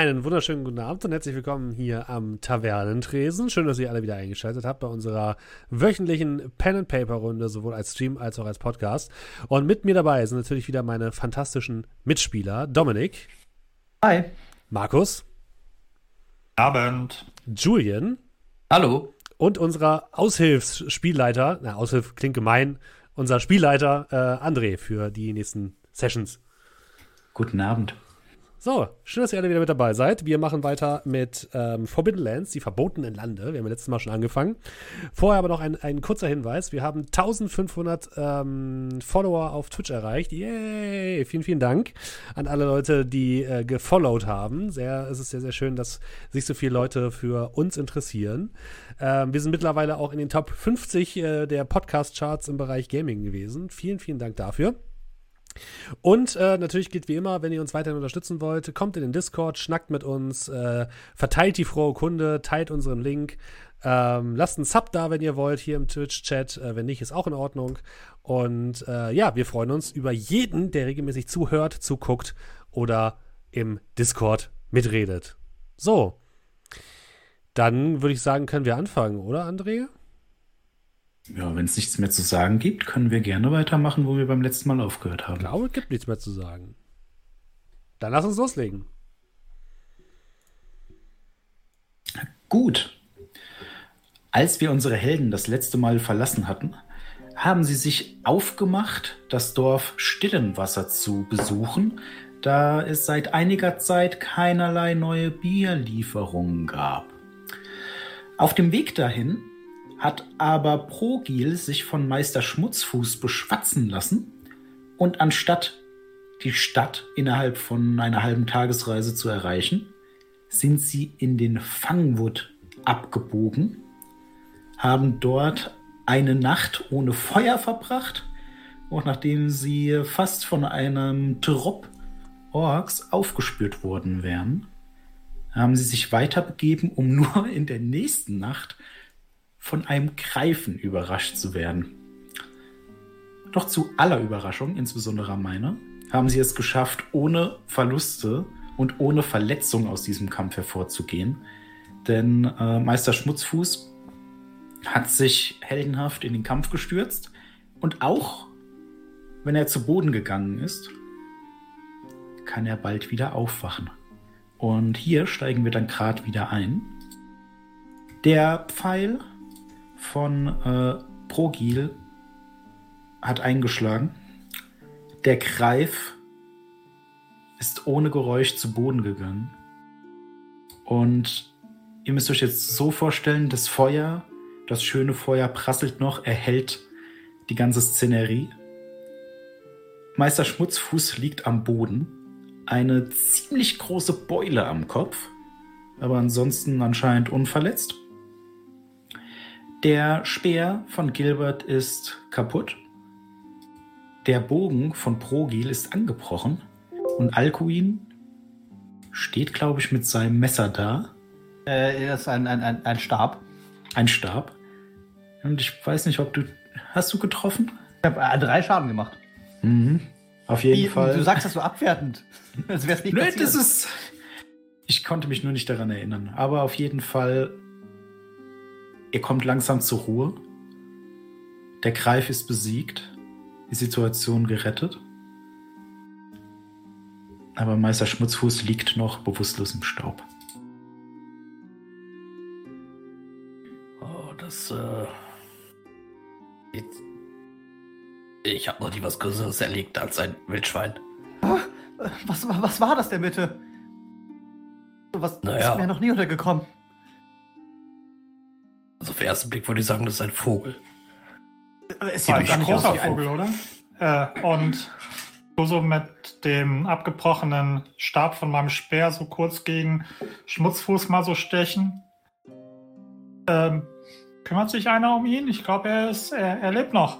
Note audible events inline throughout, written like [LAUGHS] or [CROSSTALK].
Einen wunderschönen guten Abend und herzlich willkommen hier am Tavernentresen. Schön, dass ihr alle wieder eingeschaltet habt bei unserer wöchentlichen Pen and Paper Runde, sowohl als Stream als auch als Podcast. Und mit mir dabei sind natürlich wieder meine fantastischen Mitspieler Dominik. Hi. Markus. Abend. Julian. Hallo. Und unser Aushilfsspielleiter, na, Aushilf klingt gemein, unser Spielleiter äh, André für die nächsten Sessions. Guten Abend. So, schön, dass ihr alle wieder mit dabei seid. Wir machen weiter mit ähm, Forbidden Lands, die verbotenen Lande. Wir haben letztes Mal schon angefangen. Vorher aber noch ein, ein kurzer Hinweis. Wir haben 1500 ähm, Follower auf Twitch erreicht. Yay! Vielen, vielen Dank an alle Leute, die äh, gefollowt haben. Sehr, es ist sehr, sehr schön, dass sich so viele Leute für uns interessieren. Ähm, wir sind mittlerweile auch in den Top 50 äh, der Podcast-Charts im Bereich Gaming gewesen. Vielen, vielen Dank dafür. Und äh, natürlich gilt wie immer, wenn ihr uns weiterhin unterstützen wollt, kommt in den Discord, schnackt mit uns, äh, verteilt die frohe Kunde, teilt unseren Link, ähm, lasst einen Sub da, wenn ihr wollt, hier im Twitch-Chat. Äh, wenn nicht, ist auch in Ordnung. Und äh, ja, wir freuen uns über jeden, der regelmäßig zuhört, zuguckt oder im Discord mitredet. So. Dann würde ich sagen, können wir anfangen, oder, André? Ja, wenn es nichts mehr zu sagen gibt, können wir gerne weitermachen, wo wir beim letzten Mal aufgehört haben. Ich glaube, es gibt nichts mehr zu sagen. Dann lass uns loslegen. Gut. Als wir unsere Helden das letzte Mal verlassen hatten, haben sie sich aufgemacht, das Dorf Stillenwasser zu besuchen, da es seit einiger Zeit keinerlei neue Bierlieferungen gab. Auf dem Weg dahin hat aber Progil sich von Meister Schmutzfuß beschwatzen lassen und anstatt die Stadt innerhalb von einer halben Tagesreise zu erreichen, sind sie in den Fangwood abgebogen, haben dort eine Nacht ohne Feuer verbracht und nachdem sie fast von einem Trupp Orks aufgespürt worden wären, haben sie sich weiterbegeben, um nur in der nächsten Nacht von einem Greifen überrascht zu werden. Doch zu aller Überraschung, insbesondere meiner, haben sie es geschafft, ohne Verluste und ohne Verletzung aus diesem Kampf hervorzugehen. Denn äh, Meister Schmutzfuß hat sich heldenhaft in den Kampf gestürzt und auch wenn er zu Boden gegangen ist, kann er bald wieder aufwachen. Und hier steigen wir dann gerade wieder ein. Der Pfeil von äh, Progil hat eingeschlagen. Der Greif ist ohne Geräusch zu Boden gegangen. Und ihr müsst euch jetzt so vorstellen, das Feuer, das schöne Feuer prasselt noch, erhält die ganze Szenerie. Meister Schmutzfuß liegt am Boden. Eine ziemlich große Beule am Kopf, aber ansonsten anscheinend unverletzt. Der Speer von Gilbert ist kaputt. Der Bogen von Progil ist angebrochen. Und Alcuin steht, glaube ich, mit seinem Messer da. Äh, das ist ein, ein, ein, ein Stab. Ein Stab. Und ich weiß nicht, ob du. Hast du getroffen? Ich habe äh, drei Schaden gemacht. Mhm. Auf jeden Wie, Fall. Du sagst das so abwertend. [LAUGHS] Als wäre es nicht Nö, passiert. das ist. Ich konnte mich nur nicht daran erinnern. Aber auf jeden Fall Ihr kommt langsam zur Ruhe. Der Greif ist besiegt, die Situation gerettet. Aber Meister Schmutzfuß liegt noch bewusstlos im Staub. Oh, das, äh. Jetzt. Ich habe noch nie was Größeres erlegt als ein Wildschwein. was, war- was war das denn bitte? Was Naja. ist mir noch nie untergekommen? Also auf den ersten Blick würde ich sagen, das ist ein Vogel. Nicht nicht aus aus großer wie ein Vogel, oder? Äh, und du so mit dem abgebrochenen Stab von meinem Speer so kurz gegen Schmutzfuß mal so stechen. Ähm, kümmert sich einer um ihn? Ich glaube, er ist, er, er lebt noch.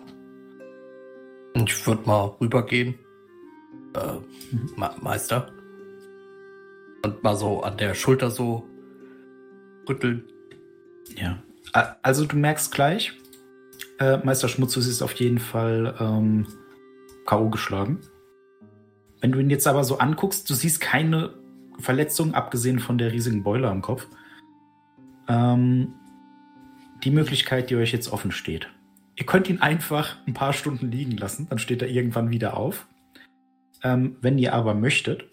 Ich würde mal rübergehen. Äh, Meister. Und mal so an der Schulter so rütteln. Ja. Also du merkst gleich, äh, Meister Schmutzfuß ist auf jeden Fall ähm, K.O. geschlagen. Wenn du ihn jetzt aber so anguckst, du siehst keine Verletzung, abgesehen von der riesigen Beule am Kopf. Ähm, die Möglichkeit, die euch jetzt offen steht. Ihr könnt ihn einfach ein paar Stunden liegen lassen, dann steht er irgendwann wieder auf. Ähm, wenn ihr aber möchtet,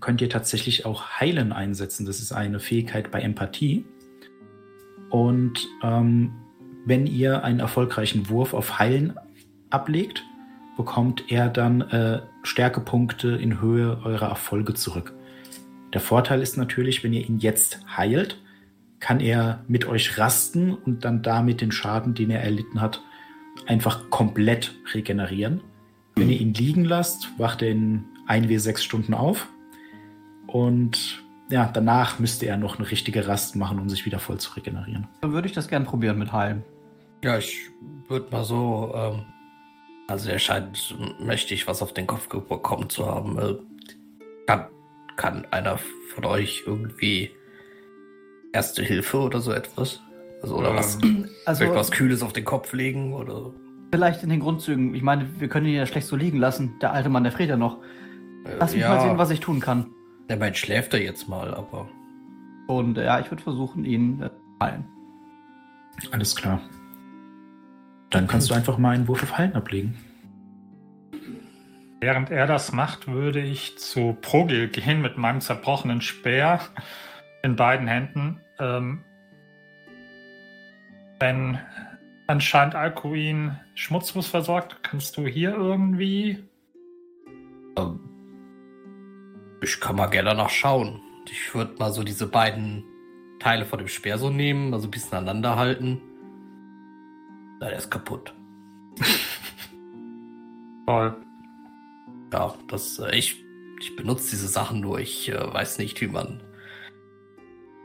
könnt ihr tatsächlich auch Heilen einsetzen. Das ist eine Fähigkeit bei Empathie. Und ähm, wenn ihr einen erfolgreichen Wurf auf Heilen ablegt, bekommt er dann äh, Stärkepunkte in Höhe eurer Erfolge zurück. Der Vorteil ist natürlich, wenn ihr ihn jetzt heilt, kann er mit euch rasten und dann damit den Schaden, den er erlitten hat, einfach komplett regenerieren. Wenn ihr ihn liegen lasst, wacht er in 1w6 Stunden auf und ja, danach müsste er noch eine richtige Rast machen, um sich wieder voll zu regenerieren. Dann würde ich das gern probieren mit Heilen. Ja, ich würde mal so. Ähm, also, er scheint mächtig was auf den Kopf bekommen zu haben. Äh, kann, kann einer von euch irgendwie Erste Hilfe oder so etwas? Also, oder was? Also, Vielleicht was Kühles auf den Kopf legen oder. vielleicht in den Grundzügen. Ich meine, wir können ihn ja schlecht so liegen lassen. Der alte Mann, der friert ja noch. Äh, Lass mich ja, mal sehen, was ich tun kann. Der meint, schläft er jetzt mal, aber. Und äh, ja, ich würde versuchen, ihn äh, zu heilen. Alles klar. Dann kannst du einfach mal einen Wurf auf Heilen ablegen. Während er das macht, würde ich zu Progil gehen mit meinem zerbrochenen Speer in beiden Händen. Ähm, wenn anscheinend Alcuin Schmutzfuß versorgt, kannst du hier irgendwie. Ähm, ich kann mal gerne nachschauen. Ich würde mal so diese beiden Teile von dem Speer so nehmen, also ein bisschen aneinander halten. Na, der ist kaputt. [LAUGHS] Toll. Ja, das, äh, ich, ich benutze diese Sachen nur. Ich äh, weiß nicht, wie man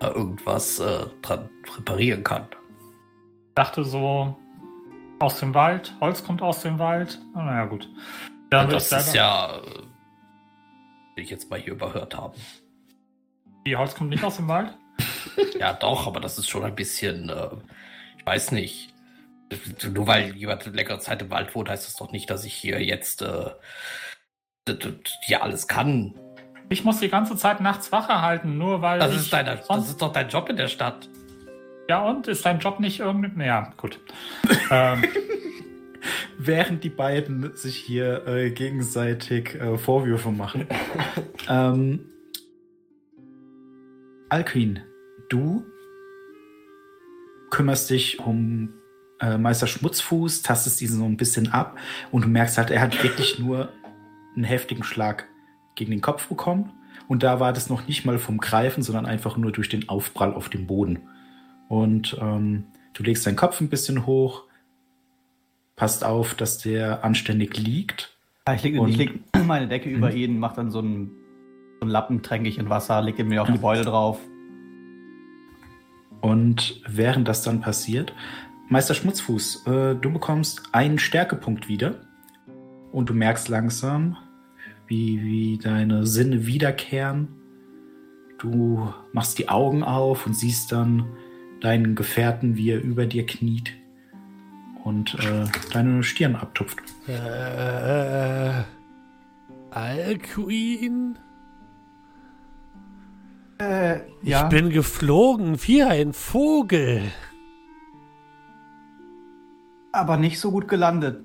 äh, irgendwas äh, dran reparieren kann. Dachte so aus dem Wald, Holz kommt aus dem Wald. Ah, naja, gut. Ich das ist ja, ich jetzt mal hier überhört haben. Die Holz kommt nicht aus dem Wald? [LAUGHS] Ja, doch, aber das ist schon ein bisschen, äh, ich weiß nicht. Nur weil jemand längere Zeit im Wald wohnt, heißt das doch nicht, dass ich hier jetzt äh, hier alles kann. Ich muss die ganze Zeit nachts Wache halten, nur weil Das ist, deine, das ist doch dein Job in der Stadt. Ja, und ist dein Job nicht irgendein. Ja, gut. ähm, [LAUGHS] [LAUGHS] Während die beiden sich hier äh, gegenseitig äh, Vorwürfe machen. [LAUGHS] ähm, Alquin, du kümmerst dich um äh, Meister Schmutzfuß, tastest diesen so ein bisschen ab und du merkst halt, er hat wirklich nur einen heftigen Schlag gegen den Kopf bekommen. Und da war das noch nicht mal vom Greifen, sondern einfach nur durch den Aufprall auf dem Boden. Und ähm, du legst deinen Kopf ein bisschen hoch, passt auf, dass der anständig liegt. Ja, ich lege leg [CLEARS THROAT] meine Decke über ihn, mach dann so einen, so einen Lappen, tränke ich in Wasser, lege mir auf die Beule drauf. Und während das dann passiert, Meister Schmutzfuß, äh, du bekommst einen Stärkepunkt wieder. Und du merkst langsam, wie, wie deine Sinne wiederkehren. Du machst die Augen auf und siehst dann deinen Gefährten, wie er über dir kniet und äh, deine Stirn abtupft. Äh, Alcuin? Äh, Ich bin geflogen wie ein Vogel. aber nicht so gut gelandet.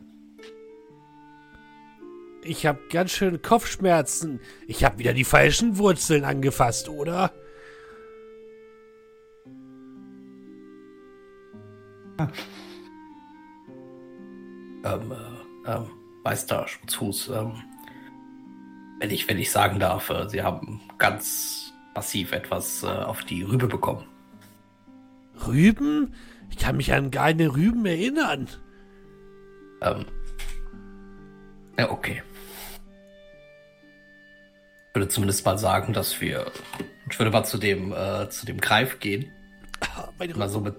Ich habe ganz schön Kopfschmerzen. Ich habe wieder die falschen Wurzeln angefasst, oder? Ähm, äh, ähm, Meister Schmutzfuß, ähm, wenn ich, wenn ich sagen darf, äh, Sie haben ganz massiv etwas äh, auf die Rübe bekommen. Rüben? Ich kann mich an keine Rüben erinnern. Ähm, ja, okay. Ich würde zumindest mal sagen, dass wir. Ich würde mal zu dem, äh, zu dem Greif gehen. Ah, Meine Mal so mit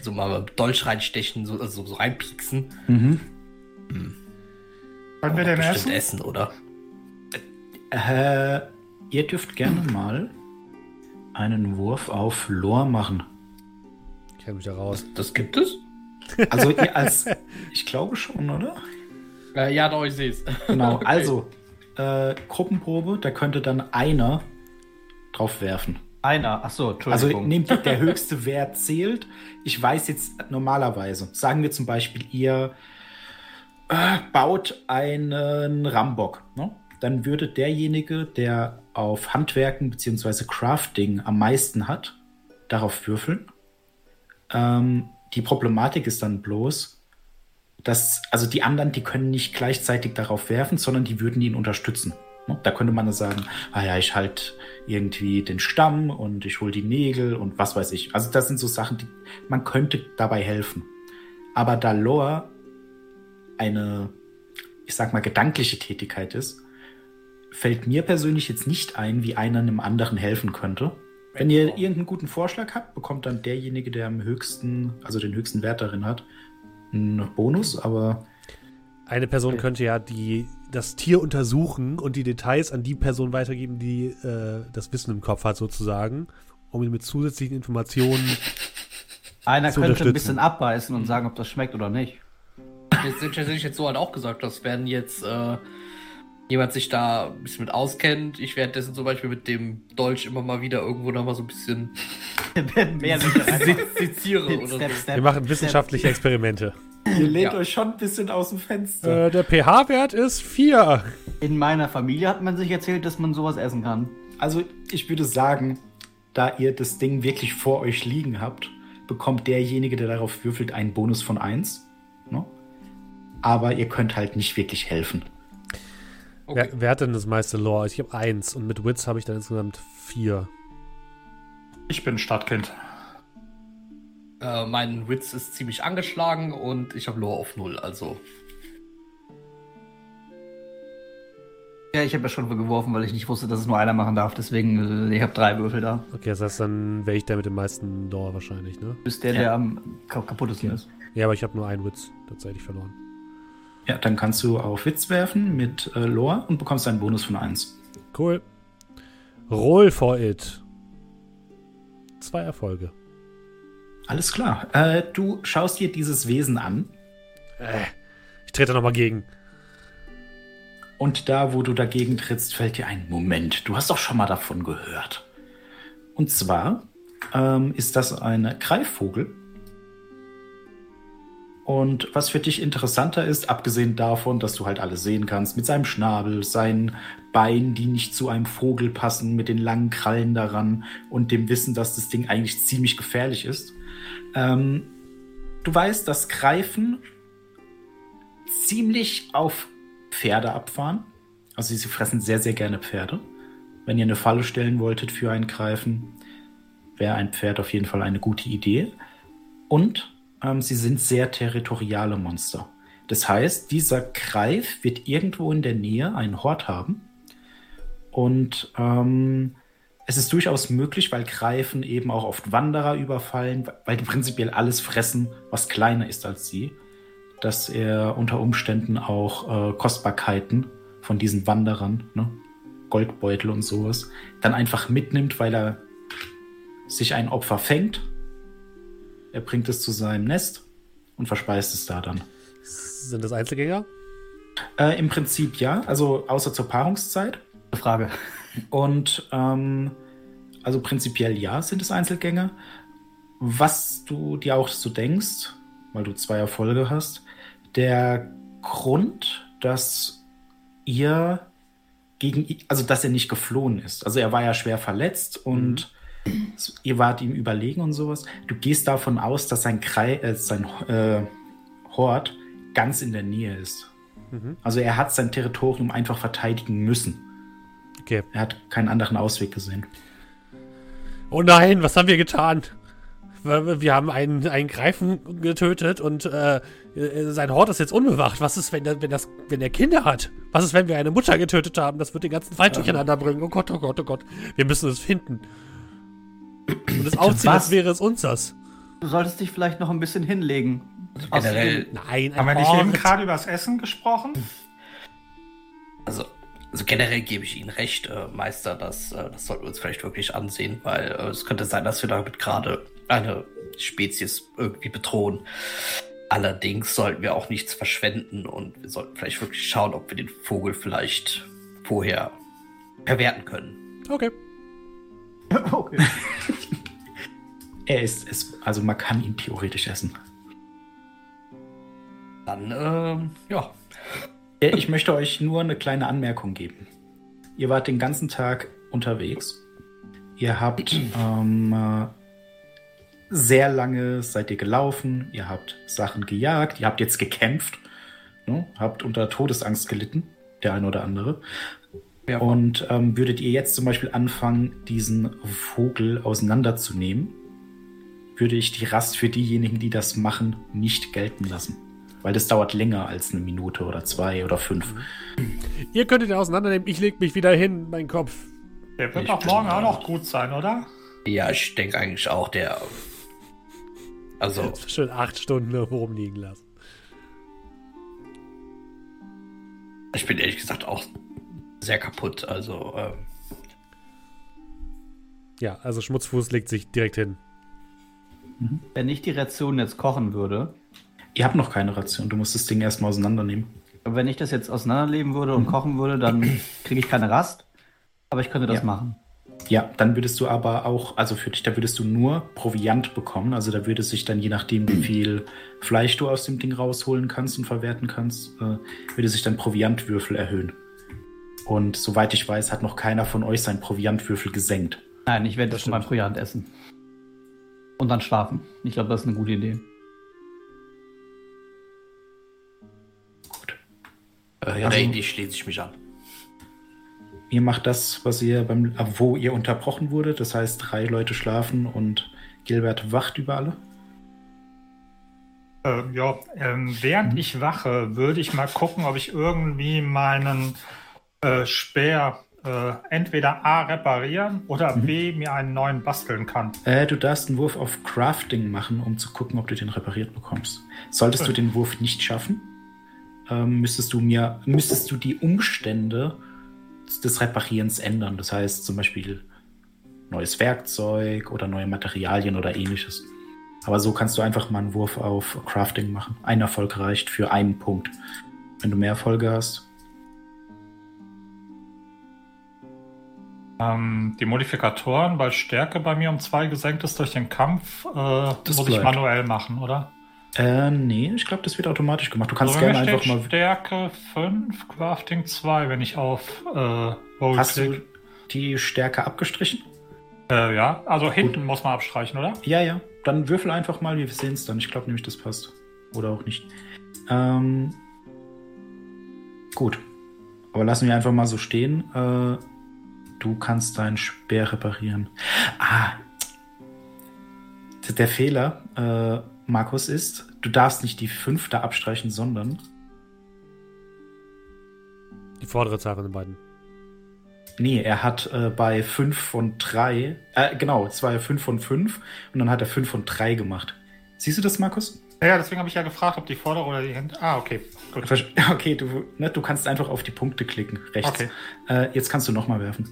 so mal mit Dolch reinstechen, so, also so reinpieksen. Wollen wir Auch den bestimmt essen? essen, oder? Äh, ihr dürft gerne mal einen Wurf auf Lore machen. Ich kann mich da raus. Das gibt es? [LAUGHS] Also ihr als, ich glaube schon, oder? Äh, ja, doch, ich sehe es. Genau, [LAUGHS] also äh, Gruppenprobe, da könnte dann einer drauf werfen. Einer, achso, Also Entschuldigung. nehmt der [LAUGHS] höchste Wert zählt. Ich weiß jetzt normalerweise, sagen wir zum Beispiel, ihr äh, baut einen Rambock. Ne? Dann würde derjenige, der auf Handwerken bzw. Crafting am meisten hat, darauf würfeln. Ähm, die Problematik ist dann bloß, dass, also die anderen, die können nicht gleichzeitig darauf werfen, sondern die würden ihn unterstützen. Ne? Da könnte man dann sagen, ah ja, ich halt irgendwie den Stamm und ich hole die Nägel und was weiß ich. Also das sind so Sachen, die man könnte dabei helfen. Aber da Lore eine, ich sag mal, gedankliche Tätigkeit ist, fällt mir persönlich jetzt nicht ein, wie einer einem anderen helfen könnte. Wenn ihr irgendeinen guten Vorschlag habt, bekommt dann derjenige, der am höchsten, also den höchsten Wert darin hat, einen Bonus, aber Eine Person könnte ja die, das Tier untersuchen und die Details an die Person weitergeben, die äh, das Wissen im Kopf hat, sozusagen, um ihn mit zusätzlichen Informationen. Einer zu könnte ein bisschen abbeißen und sagen, ob das schmeckt oder nicht. Jetzt hätte ich jetzt so halt auch gesagt, dass wenn jetzt äh, jemand sich da ein bisschen mit auskennt, ich währenddessen zum Beispiel mit dem Dolch immer mal wieder irgendwo noch mal so ein bisschen [LAUGHS] Mehr seziere oder so. Wir machen wissenschaftliche Experimente. ihr lehnt Ja. euch schon ein bisschen aus dem Fenster. Äh, der pH-Wert ist 4. In meiner Familie hat man sich erzählt, dass man sowas essen kann. Also ich würde sagen, da ihr das Ding wirklich vor euch liegen habt, bekommt derjenige, der darauf würfelt, einen Bonus von 1. Ne? Aber ihr könnt halt nicht wirklich helfen. Okay. Wer, wer hat denn das meiste Lore? Ich habe 1 und mit Wits habe ich dann insgesamt 4. Ich bin Stadtkind. Äh, mein Witz ist ziemlich angeschlagen und ich habe Lore auf null, also. Ja, ich habe ja schon geworfen, weil ich nicht wusste, dass es nur einer machen darf. Deswegen, äh, ich habe drei Würfel da. Okay, das heißt, dann wäre ich der mit dem meisten Lore wahrscheinlich, ne? Du bist der, Ja. der am ka kaputtesten ist. Ja, aber ich habe nur einen Witz tatsächlich verloren. Ja, dann kannst du auf Witz werfen mit äh, Lore und bekommst einen Bonus von 1. Cool. Roll for it. Zwei Erfolge. Alles klar. Äh, du schaust dir dieses Wesen an Äh, ich trete nochmal gegen. und da, wo du dagegen trittst, fällt dir ein Moment. Du hast doch schon mal davon gehört. Und zwar ähm, ist das ein Greifvogel. Und was für dich interessanter ist, abgesehen davon, dass du halt alles sehen kannst, mit seinem Schnabel, seinen Beinen, die nicht zu einem Vogel passen, mit den langen Krallen daran und dem Wissen, dass das Ding eigentlich ziemlich gefährlich ist. Ähm, du weißt, dass Greifen ziemlich auf Pferde abfahren. Also sie fressen sehr, sehr gerne Pferde. Wenn ihr eine Falle stellen wolltet für einen Greifen, wäre ein Pferd auf jeden Fall eine gute Idee. Und ähm, sie sind sehr territoriale Monster. Das heißt, dieser Greif wird irgendwo in der Nähe einen Hort haben. Und ähm, es ist durchaus möglich, weil Greifen eben auch oft Wanderer überfallen, weil die prinzipiell alles fressen, was kleiner ist als sie, dass er unter Umständen auch äh, Kostbarkeiten von diesen Wanderern, ne, Goldbeutel und sowas, dann einfach mitnimmt, weil er sich ein Opfer fängt. Er bringt es zu seinem Nest und verspeist es da dann. Sind das Einzelgänger? Äh, Im Prinzip ja, also außer zur Paarungszeit. Frage. Und ähm, also prinzipiell ja, sind es Einzelgänger. Was du dir auch so denkst, weil du zwei Erfolge hast, der Grund, dass ihr gegen also dass er nicht geflohen ist. Also er war ja schwer verletzt und ihr wart ihm überlegen und sowas. Du gehst davon aus, dass sein, Krei äh, sein äh, Hort ganz in der Nähe ist. Mhm. Also er hat sein Territorium einfach verteidigen müssen. Okay. Er hat keinen anderen Ausweg gesehen. Oh nein, was haben wir getan? Wir haben einen, einen Greifen getötet und äh, äh, sein Hort ist jetzt unbewacht. Was ist, wenn, der, wenn, das, wenn er Kinder hat? Was ist, wenn wir eine Mutter getötet haben? Das wird den ganzen Wald durcheinander bringen. Oh Gott, oh Gott, oh Gott. Wir müssen es finden. Und es aufziehen, Was? als wäre es unseres. Du solltest dich vielleicht noch ein bisschen hinlegen. Generell, Nein, ein Haben wir nicht eben gerade über das Essen gesprochen? also, also generell gebe ich Ihnen recht, äh, Meister, das, äh, das sollten wir uns vielleicht wirklich ansehen, weil äh, es könnte sein, dass wir damit gerade eine Spezies irgendwie bedrohen. Allerdings sollten wir auch nichts verschwenden und wir sollten vielleicht wirklich schauen, ob wir den Vogel vielleicht vorher verwerten können. Okay. [LAUGHS] Okay. Er ist es, also man kann ihn theoretisch essen. Dann, ähm, ja. Äh, Ich möchte euch nur eine kleine Anmerkung geben. Ihr wart den ganzen Tag unterwegs. Ihr habt [CLEARS THROAT] ähm, äh, sehr lange seid ihr gelaufen. Ihr habt Sachen gejagt. Ihr habt jetzt gekämpft. Ne? Habt unter Todesangst gelitten, der eine oder andere. Ja. Und ähm, würdet ihr jetzt zum Beispiel anfangen, diesen Vogel auseinanderzunehmen, würde ich die Rast für diejenigen, die das machen, nicht gelten lassen. Weil das dauert länger als eine Minute oder zwei oder fünf. Ihr könntet ihn auseinandernehmen, ich leg mich wieder hin, mein Kopf. Der wird Ich auch morgen auch noch gut sein, oder? Ja, ich denke eigentlich auch, der. Also, Schön acht Stunden irgendwo rumliegen lassen. ich bin ehrlich gesagt auch sehr kaputt. Also, ähm, Ja, also Schmutzfuß legt sich direkt hin. Wenn ich die Ration jetzt kochen würde, Ihr habt noch keine Ration. Du musst das Ding erstmal auseinandernehmen. aber wenn ich das jetzt auseinanderleben würde und kochen würde, dann [CLEARS THROAT] kriege ich keine Rast. Aber ich könnte das Ja. machen. Ja, dann würdest du aber auch, also für dich, da würdest du nur Proviant bekommen. Also da würde sich dann, je nachdem, wie viel Fleisch du aus dem Ding rausholen kannst und verwerten kannst, äh, würde sich dann Proviantwürfel erhöhen. Und soweit ich weiß, hat noch keiner von euch seinen Proviantwürfel gesenkt. Nein, ich werde Das schon beim. Proviant essen. Und dann schlafen. Ich glaube, das ist eine gute Idee. Gut. äh, Also- nee, die schließe ich mich an. Ihr macht das, was ihr beim, äh, wo ihr unterbrochen wurde. Das heißt, drei Leute schlafen und Gilbert wacht über alle. Äh, ja, ähm, während ich wache, würde ich mal gucken, ob ich irgendwie meinen äh, Speer äh, entweder A reparieren oder B mir einen neuen basteln kann. Äh, du darfst einen Wurf auf Crafting machen, um zu gucken, ob du den repariert bekommst. Solltest du den Wurf nicht schaffen, ähm, müsstest du mir, müsstest du die Umstände des Reparierens ändern. Das heißt zum Beispiel neues Werkzeug oder neue Materialien oder ähnliches. Aber so kannst du einfach mal einen Wurf auf Crafting machen. Ein Erfolg reicht für einen Punkt. Wenn du mehr Erfolge hast, Ähm, die Modifikatoren, weil Stärke bei mir um zwei gesenkt ist durch den Kampf, äh, Das muss ich bleibt. manuell machen, oder? äh, nee, ich glaube, das wird automatisch gemacht. Du kannst Also, gerne einfach mal. Stärke 5, Crafting 2, wenn ich auf äh, Roll Hast du klick. die Stärke abgestrichen? Äh, ja, also hinten muss man abstreichen, oder? Ja, ja. Dann würfel einfach mal, wir sehen es dann. Ich glaube nämlich, das passt. Oder auch nicht. Ähm, gut. Aber lassen wir einfach mal so stehen. Äh, du kannst deinen Speer reparieren. Ah. Der Fehler, äh, Markus, ist, du darfst nicht die fünfte abstreichen, sondern. Die vordere Zahl von den beiden. Nee, er hat äh, bei 5 von 3, äh, genau, es war ja 5 von 5 und dann hat er 5 von 3 gemacht. Siehst du das, Markus? Ja, deswegen habe ich ja gefragt, ob die vordere oder die hintere. Ah, okay, gut. [LAUGHS] Okay, du, ne, du kannst einfach auf die Punkte klicken, rechts. Okay. Äh, jetzt kannst du nochmal werfen.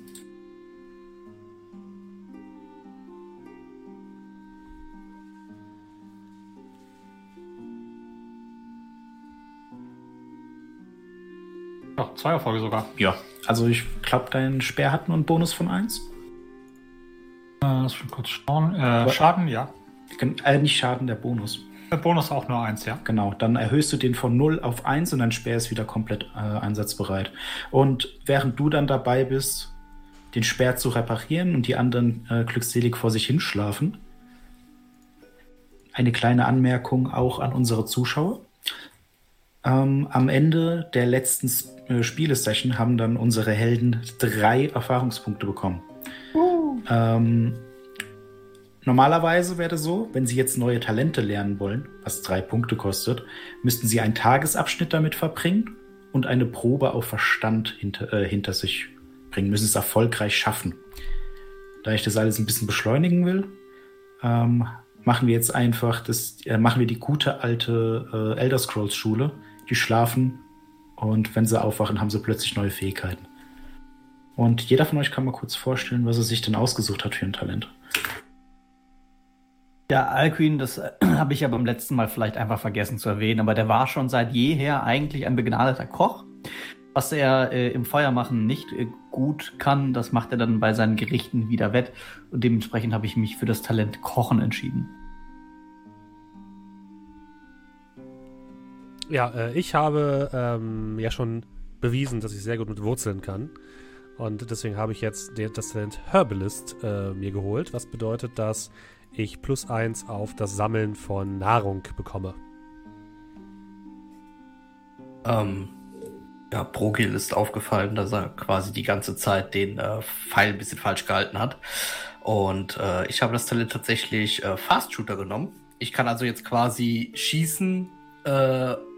Ja, zwei Erfolge sogar. Ja. Also ich glaube, dein Speer hat nur einen Bonus von 1. Äh, lass mich kurz schauen. Äh, Schaden, ja. Äh, nicht Schaden, der Bonus. Der Bonus auch nur eins, ja. Genau, dann erhöhst du den von 0 auf 1 und dein Speer ist wieder komplett äh, einsatzbereit. Und während du dann dabei bist, den Speer zu reparieren und die anderen äh, glückselig vor sich hinschlafen, eine kleine Anmerkung auch an unsere Zuschauer. Ähm, am Ende der letzten äh, Spielesession haben dann unsere Helden drei Erfahrungspunkte bekommen. Ähm, Normalerweise wäre das so, wenn Sie jetzt neue Talente lernen wollen, was drei Punkte kostet, müssten Sie einen Tagesabschnitt damit verbringen und eine Probe auf Verstand hinter, äh, hinter sich bringen, müssen es erfolgreich schaffen. Da ich das alles ein bisschen beschleunigen will, ähm, machen wir jetzt einfach das, äh, machen wir die gute alte äh, Elder Scrolls Schule. Die schlafen und wenn sie aufwachen, haben sie plötzlich neue Fähigkeiten. Und jeder von euch kann mal kurz vorstellen, was er sich denn ausgesucht hat für ein Talent. Ja, Alcuin, das äh, [CLEARS THROAT] habe ich ja beim letzten Mal vielleicht einfach vergessen zu erwähnen, aber der war schon seit jeher eigentlich ein begnadeter Koch. Was er äh, im Feuermachen nicht äh, gut kann, das macht er dann bei seinen Gerichten wieder wett. Und dementsprechend habe ich mich für das Talent Kochen entschieden. Ja, äh, ich habe ähm, ja schon bewiesen, dass ich sehr gut mit Wurzeln kann. Und deswegen habe ich jetzt das Talent Herbalist äh, mir geholt, was bedeutet, dass ich plus eins auf das Sammeln von Nahrung bekomme. Ähm, ja, Brogil ist aufgefallen, dass er quasi die ganze Zeit den äh, Pfeil ein bisschen falsch gehalten hat. Und äh, ich habe das Talent tatsächlich äh, Fast Shooter genommen. Ich kann also jetzt quasi schießen. Äh,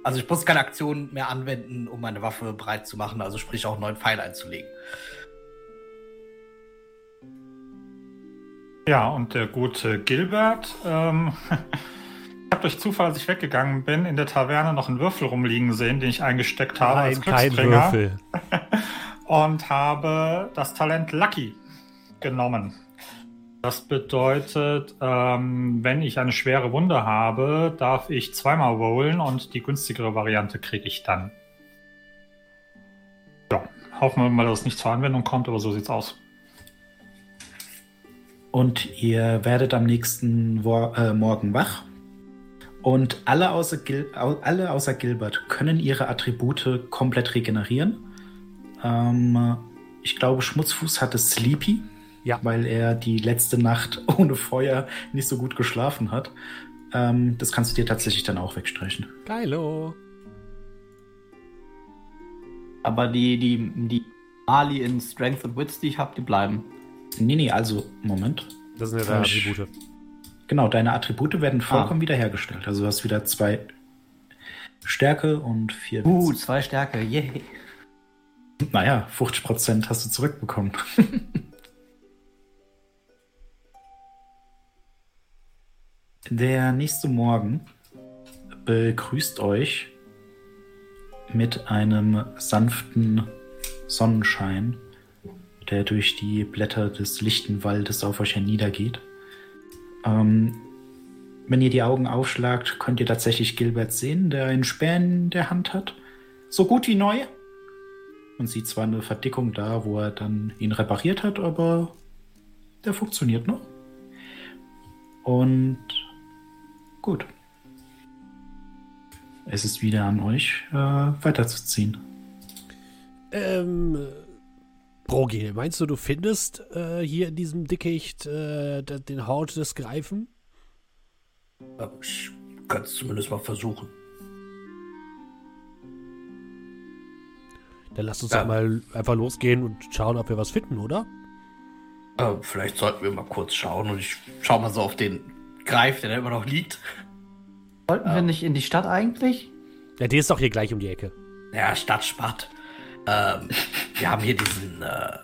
also ich muss keine Aktion mehr anwenden, um meine Waffe breit zu machen, also sprich auch neuen Pfeil einzulegen. Ja, und der gute Gilbert, ähm, [LAUGHS] ich habe durch Zufall, als ich weggegangen bin, in der Taverne noch einen Würfel rumliegen sehen, den ich eingesteckt habe als Nein, kein Glücksbringer Würfel. [LAUGHS] und habe das Talent Lucky genommen. Das bedeutet, ähm, wenn ich eine schwere Wunde habe, darf ich zweimal rollen und die günstigere Variante kriege ich dann. Ja, hoffen wir mal, dass es nicht zur Anwendung kommt, aber so sieht's aus. Und ihr werdet am nächsten Wo äh, Morgen wach. Und alle außer, Gil alle außer Gilbert können ihre Attribute komplett regenerieren. Ähm, ich glaube, Schmutzfuß hatte Sleepy, Ja. weil er die letzte Nacht [LAUGHS] ohne Feuer nicht so gut geschlafen hat. Ähm, das kannst du dir tatsächlich dann auch wegstreichen. Geilo. Aber die, die, die Mali in Strength und Wits, die ich habe, die bleiben. Nee, nee, also, Moment. Das sind ja deine Ich- Attribute. Genau, deine Attribute werden vollkommen wiederhergestellt. Also du hast wieder zwei Stärke und vier Uh, Witz. zwei Stärke, yay. Naja, 50% hast du zurückbekommen. [LAUGHS] Der nächste Morgen begrüßt euch mit einem sanften Sonnenschein, der durch die Blätter des lichten Waldes auf euch herniedergeht. Ähm, wenn ihr die Augen aufschlagt, könnt ihr tatsächlich Gilbert sehen, der einen Speer in der Hand hat. So gut wie neu. Man sieht zwar eine Verdickung da, wo er dann ihn repariert hat, aber der funktioniert noch. Und gut. Es ist wieder an euch, äh, weiterzuziehen. Ähm, Brogil, meinst du, du findest äh, hier in diesem Dickicht äh, den Haut des Greifen? Ähm, ich könnte es zumindest mal versuchen. Dann lass uns Ja. doch mal einfach losgehen und schauen, ob wir was finden, oder? Äh, vielleicht sollten wir mal kurz schauen und ich schau mal so auf den Greif, der da immer noch liegt. Wollten wir nicht in die Stadt eigentlich? Ja, die ist doch hier gleich um die Ecke. Ja, Stadtspart. Ähm, wir haben hier diesen äh,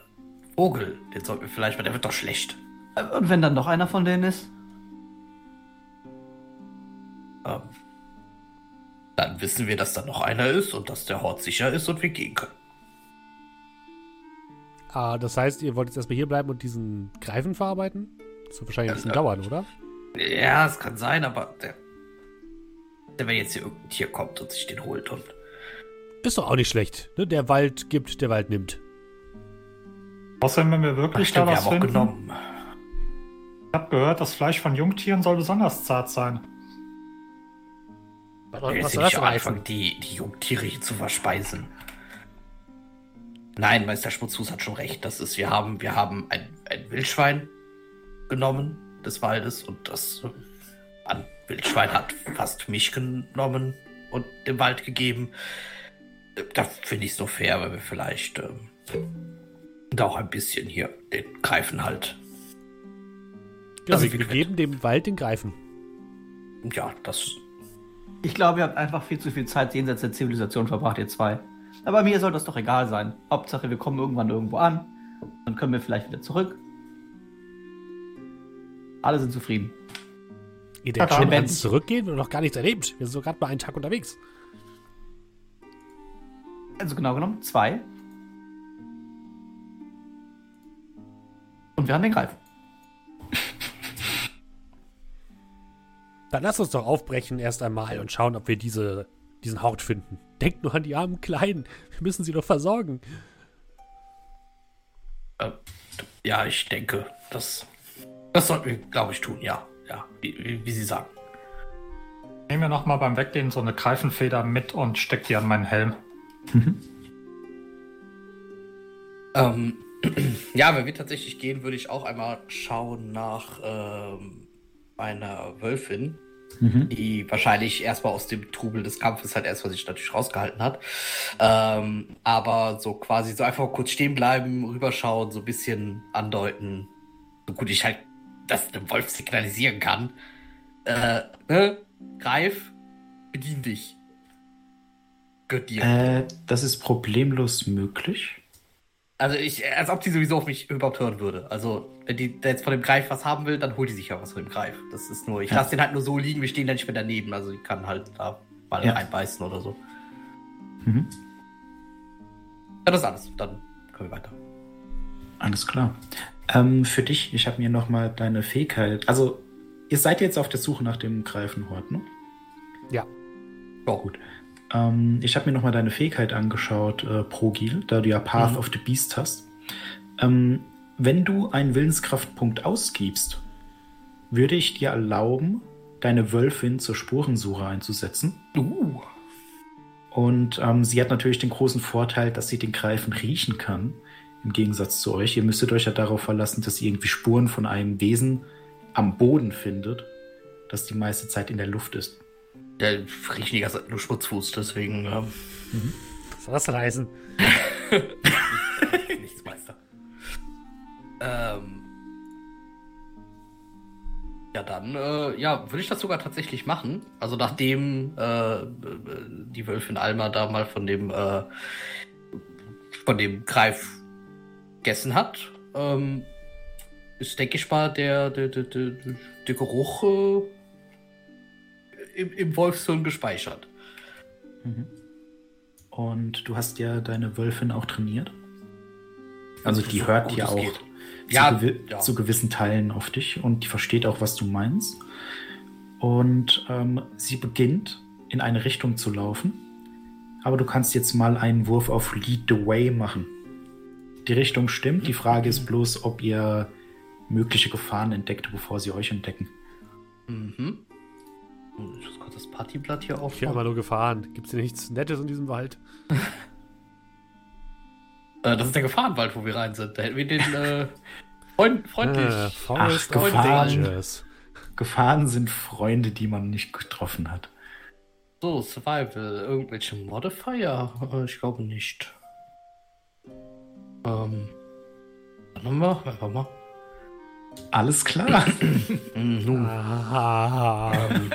Vogel. Den sollten wir vielleicht mal, der wird doch schlecht. Äh, Und wenn dann noch einer von denen ist? Ähm, dann wissen wir, dass da noch einer ist und dass der Hort sicher ist und wir gehen können. Ah, das heißt, ihr wollt jetzt erstmal hier bleiben und diesen Greifen verarbeiten? Das wird wahrscheinlich ein bisschen Ja. dauern, oder? Ja, es kann sein, aber der, der wenn jetzt hier irgendein Tier kommt und sich den holt und Ist doch auch nicht schlecht. Ne? Der Wald gibt, der Wald nimmt. Außerdem, wenn wir Ach, wirklich stimmt, da wir was auch finden. genommen. Ich habe gehört, das Fleisch von Jungtieren soll besonders zart sein. Was, jetzt soll das am denn Anfang, heißen? die, die Jungtiere hier zu verspeisen. Nein, Meister Schmutzfuß hat schon recht. Das ist, wir haben, wir haben ein, ein Wildschwein genommen des Waldes und das äh, an Wildschwein hat fast mich genommen und dem Wald gegeben. Da finde ich es so fair, weil wir vielleicht ähm, da auch ein bisschen hier den Greifen halt. Genau, das wir geben dem Wald den Greifen. Ja, das Ich glaube, ihr habt einfach viel zu viel Zeit jenseits der Zivilisation verbracht, ihr zwei. Aber mir soll das doch egal sein. Hauptsache, wir kommen irgendwann irgendwo an. Dann können wir vielleicht wieder zurück. Alle sind zufrieden. Ihr denkt Ja, schon ans Zurückgehen und noch gar nichts erlebt. Wir sind so gerade mal einen Tag unterwegs. Also genau genommen, zwei. Und wir haben den Greifen. Dann lass uns doch aufbrechen erst einmal und schauen, ob wir diese, diesen Hort finden. Denkt nur an die armen Kleinen. Wir müssen sie doch versorgen. Äh, ja, ich denke, das, das sollten wir, glaube ich, tun. Ja, ja, wie, wie, wie Sie sagen. Nehmen wir nochmal beim Weggehen so eine Greifenfeder mit und steck die an meinen Helm. Ähm, [CLEARS THROAT] ja, wenn wir tatsächlich gehen, würde ich auch einmal schauen nach ähm, einer Wölfin, Mhm. die wahrscheinlich erstmal aus dem Trubel des Kampfes halt erstmal sich natürlich rausgehalten hat. Ähm, aber so quasi so einfach kurz stehen bleiben, rüberschauen, so ein bisschen andeuten, so gut ich halt das dem Wolf signalisieren kann. Äh, ne? Greif, bedien dich. Äh, das ist problemlos möglich. Also ich, als ob die sowieso auf mich überhaupt hören würde. Also, wenn die jetzt von dem Greif was haben will, dann holt die sich ja was von dem Greif. Das ist nur, ich Ja. lasse den halt nur so liegen, wir stehen da nicht mehr daneben. Also ich kann halt da mal Ja. reinbeißen oder so. Mhm. Ja, das ist alles. Dann können wir weiter. Alles klar. Ähm, für dich, ich habe mir nochmal deine Fähigkeit. Also, ihr seid jetzt auf der Suche nach dem Greifenhort, ne? Ja. Ja, Gut. Ähm, ich habe mir nochmal deine Fähigkeit angeschaut, äh, Progil, da du ja Path Mhm. of the Beast hast. Ähm, wenn du einen Willenskraftpunkt ausgibst, würde ich dir erlauben, deine Wölfin zur Spurensuche einzusetzen. Uh. Und ähm, sie hat natürlich den großen Vorteil, dass sie den Greifen riechen kann, im Gegensatz zu euch. Ihr müsstet euch ja darauf verlassen, dass sie irgendwie Spuren von einem Wesen am Boden findet, das die meiste Zeit in der Luft ist. Der riecht die ganze Zeit nur Schmutzfuß, deswegen ähm, Was soll das denn heißen? nichts Meister. Ähm. Ja, dann, äh, ja, würde ich das sogar tatsächlich machen. Also nachdem äh, äh, die Wölfin Alma da mal von dem äh, von dem Greif gegessen hat, ähm, ist, denke ich mal, der, der, der, der, der Geruch äh, im, im Wolfshirn gespeichert. Und du hast ja deine Wölfin auch trainiert. Also die So hört ja auch zu, Ja, gewi ja. zu gewissen Teilen auf dich und die versteht auch, was du meinst. Und ähm, sie beginnt in eine Richtung zu laufen. Aber du kannst jetzt mal einen Wurf auf Lead the Way machen. Die Richtung stimmt. Die Frage ist bloß, ob ihr mögliche Gefahren entdeckt, bevor sie euch entdecken. Mhm. Ich muss kurz das Partyblatt hier Ich habe immer nur gefahren. Gibt es hier nichts Nettes in diesem Wald? [LAUGHS] Äh, das ist der Gefahrenwald, wo wir rein sind. Da hätten wir den äh, [LAUGHS] freund, freundlich. Äh, Forest Ach, Gefahren. Gefahren sind Freunde, die man nicht getroffen hat. So, Survival. Irgendwelche Modifier? Äh, ich glaube nicht. Ähm. Warte mal, einfach mal. Alles klar. [CLEARS THROAT]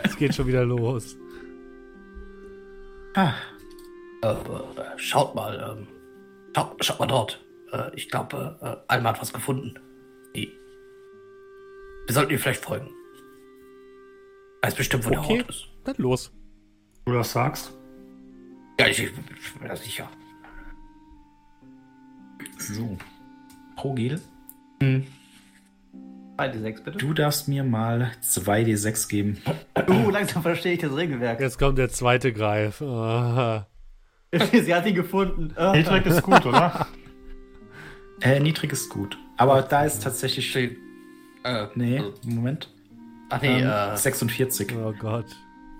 es geht schon wieder los. Ah. Äh, äh, schaut mal, ähm, schaut, schaut, mal dort. Äh, ich glaube, äh, Alma hat was gefunden. Die. Wir sollten ihr vielleicht folgen. Weiß bestimmt, wo okay. der Ort ist. Dann los. Du das sagst? Ja, ich, ich bin da sicher. So. Progil? Hm. 2d6 bitte. Du darfst mir mal 2d6 geben. Uh, langsam verstehe ich das Regelwerk. Jetzt kommt der zweite Greif. Äh. [LAUGHS] Sie hat ihn gefunden. Äh. Niedrig ist gut, oder? [LAUGHS] Äh, niedrig ist gut. Aber da ist tatsächlich. Äh, nee, also Moment. Ach nee, ähm, äh, 46. Oh Gott.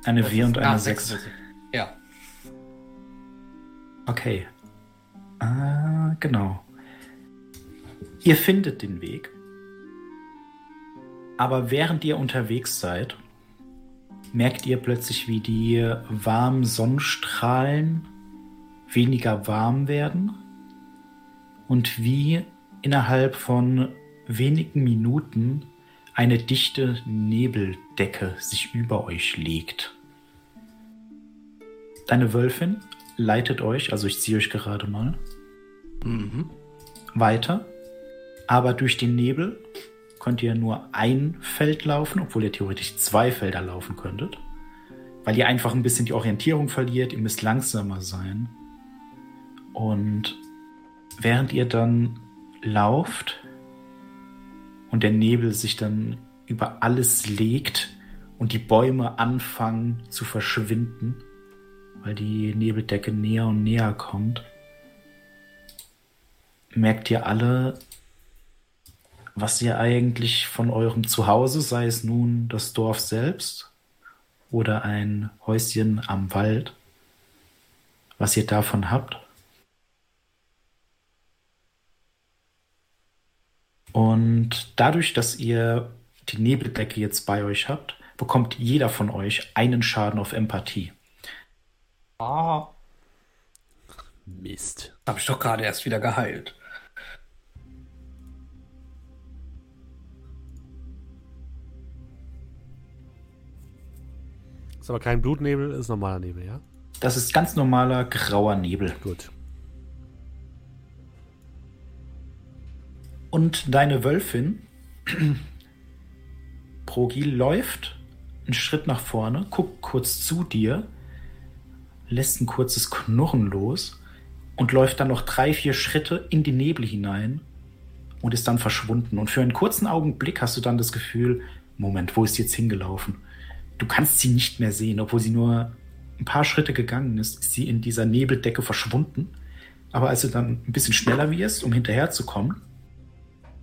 Eine das 4 und eine ah, 6. Ja. Okay. Ah, genau. Ihr findet den Weg aber während ihr unterwegs seid, merkt ihr plötzlich, wie die warmen Sonnenstrahlen weniger warm werden und wie innerhalb von wenigen Minuten eine dichte Nebeldecke sich über euch legt. Deine Wölfin leitet euch, also ich ziehe euch gerade mal, Mhm. weiter. Aber durch den Nebel könnt ihr nur ein Feld laufen, obwohl ihr theoretisch zwei Felder laufen könntet. Weil ihr einfach ein bisschen die Orientierung verliert, ihr müsst langsamer sein. Und während ihr dann lauft und der Nebel sich dann über alles legt und die Bäume anfangen zu verschwinden, weil die Nebeldecke näher und näher kommt, merkt ihr alle, was ihr eigentlich von eurem Zuhause, sei es nun das Dorf selbst oder ein Häuschen am Wald, was ihr davon habt. Und dadurch, dass ihr die Nebeldecke jetzt bei euch habt, bekommt jeder von euch einen Schaden auf Empathie. Ah. Mist. Habe ich doch gerade erst wieder geheilt. Ist aber kein Blutnebel, ist normaler Nebel, ja? Das ist ganz normaler grauer Nebel. Gut. Und deine Wölfin, Progi, läuft einen Schritt nach vorne, guckt kurz zu dir, lässt ein kurzes Knurren los und läuft dann noch drei, vier Schritte in die Nebel hinein und ist dann verschwunden. Und für einen kurzen Augenblick hast du dann das Gefühl, Moment, wo ist jetzt hingelaufen? Du kannst sie nicht mehr sehen, obwohl sie nur ein paar Schritte gegangen ist, ist sie in dieser Nebeldecke verschwunden. Aber als du dann ein bisschen schneller wirst, um hinterherzukommen,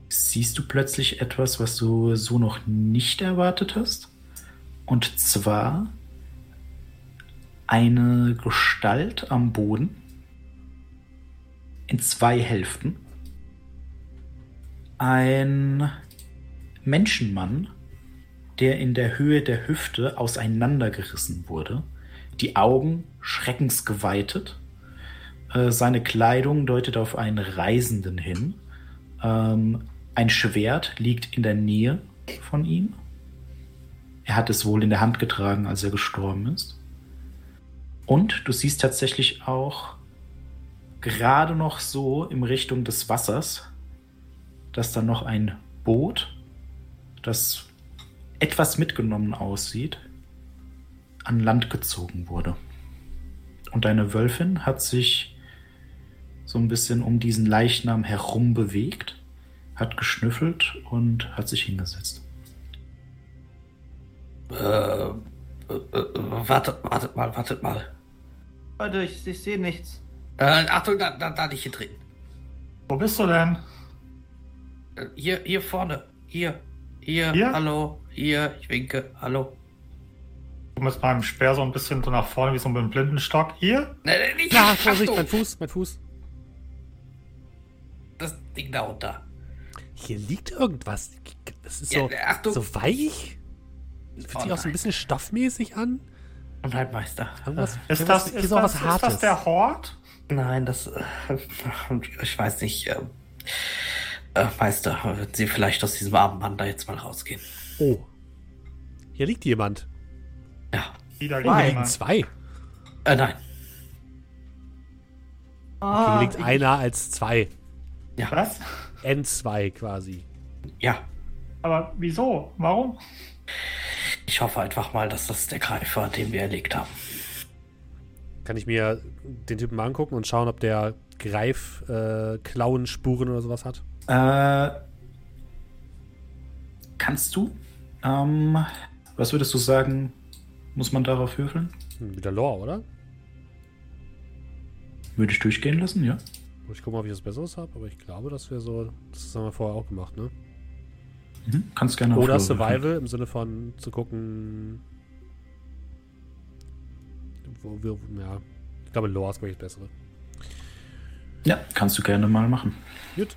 siehst du plötzlich etwas, was du so noch nicht erwartet hast. Und zwar eine Gestalt am Boden in zwei Hälften. Ein Menschenmann, der in der Höhe der Hüfte auseinandergerissen wurde, die Augen schreckensgeweitet. Äh, seine Kleidung deutet auf einen Reisenden hin. Ähm, ein Schwert liegt in der Nähe von ihm. Er hat es wohl in der Hand getragen, als er gestorben ist. Und du siehst tatsächlich auch gerade noch so in Richtung des Wassers, dass da noch ein Boot, das etwas mitgenommen aussieht, an Land gezogen wurde. Und deine Wölfin hat sich so ein bisschen um diesen Leichnam herum bewegt, hat geschnüffelt und hat sich hingesetzt. Äh, äh, äh, wartet, wartet mal, wartet mal. Leute, ich, ich sehe nichts. Äh, Achtung, da, da, da nicht hier drin. Wo bist du denn? Äh, Hier, hier vorne. Hier. Hier, Hier? hallo. Hier, ich winke. Hallo. Du mit meinem Speer so ein bisschen so nach vorne wie so mit einem Blindenstock. Hier? Nein, nein, nicht. Ja, Vorsicht, mein Fuß, mein Fuß. Das Ding da unter. Hier liegt irgendwas. Das ist Ja, so, Achtung. so weich. Fühlt Oh sich auch so ein bisschen stoffmäßig an. Oh nein, Meister. Irgendwas, Ist irgendwas- das, ist auch das, ist das der Hort? Nein, das. Äh, [LAUGHS] ich weiß nicht. Äh, Meister, würden Sie vielleicht aus diesem armen Mann da jetzt mal rausgehen? Oh. Hier liegt jemand. Ja. Wieder Oh, liegen zwei. Äh, nein. Ah, Hier liegt einer als zwei. Ja. Was? N2 quasi. Ja. Aber wieso? Warum? Ich hoffe einfach mal, dass das der Greif war, den wir erlegt haben. Kann ich mir den Typen mal angucken und schauen, ob der Greif äh, Klauenspuren oder sowas hat? Äh, kannst du? Ähm, was würdest du sagen, muss man darauf würfeln? Wieder Lore, oder? Würde ich durchgehen lassen, ja. Ich gucken, ob ich was Besseres habe, aber ich glaube, dass wir so. Das haben wir vorher auch gemacht, ne? Mhm. Kannst gerne Oder. Survival im Sinne von zu gucken. Wo wir, ja. Ich glaube, Lore ist, glaube ich, das Bessere. Ja, kannst du gerne mal machen. Gut.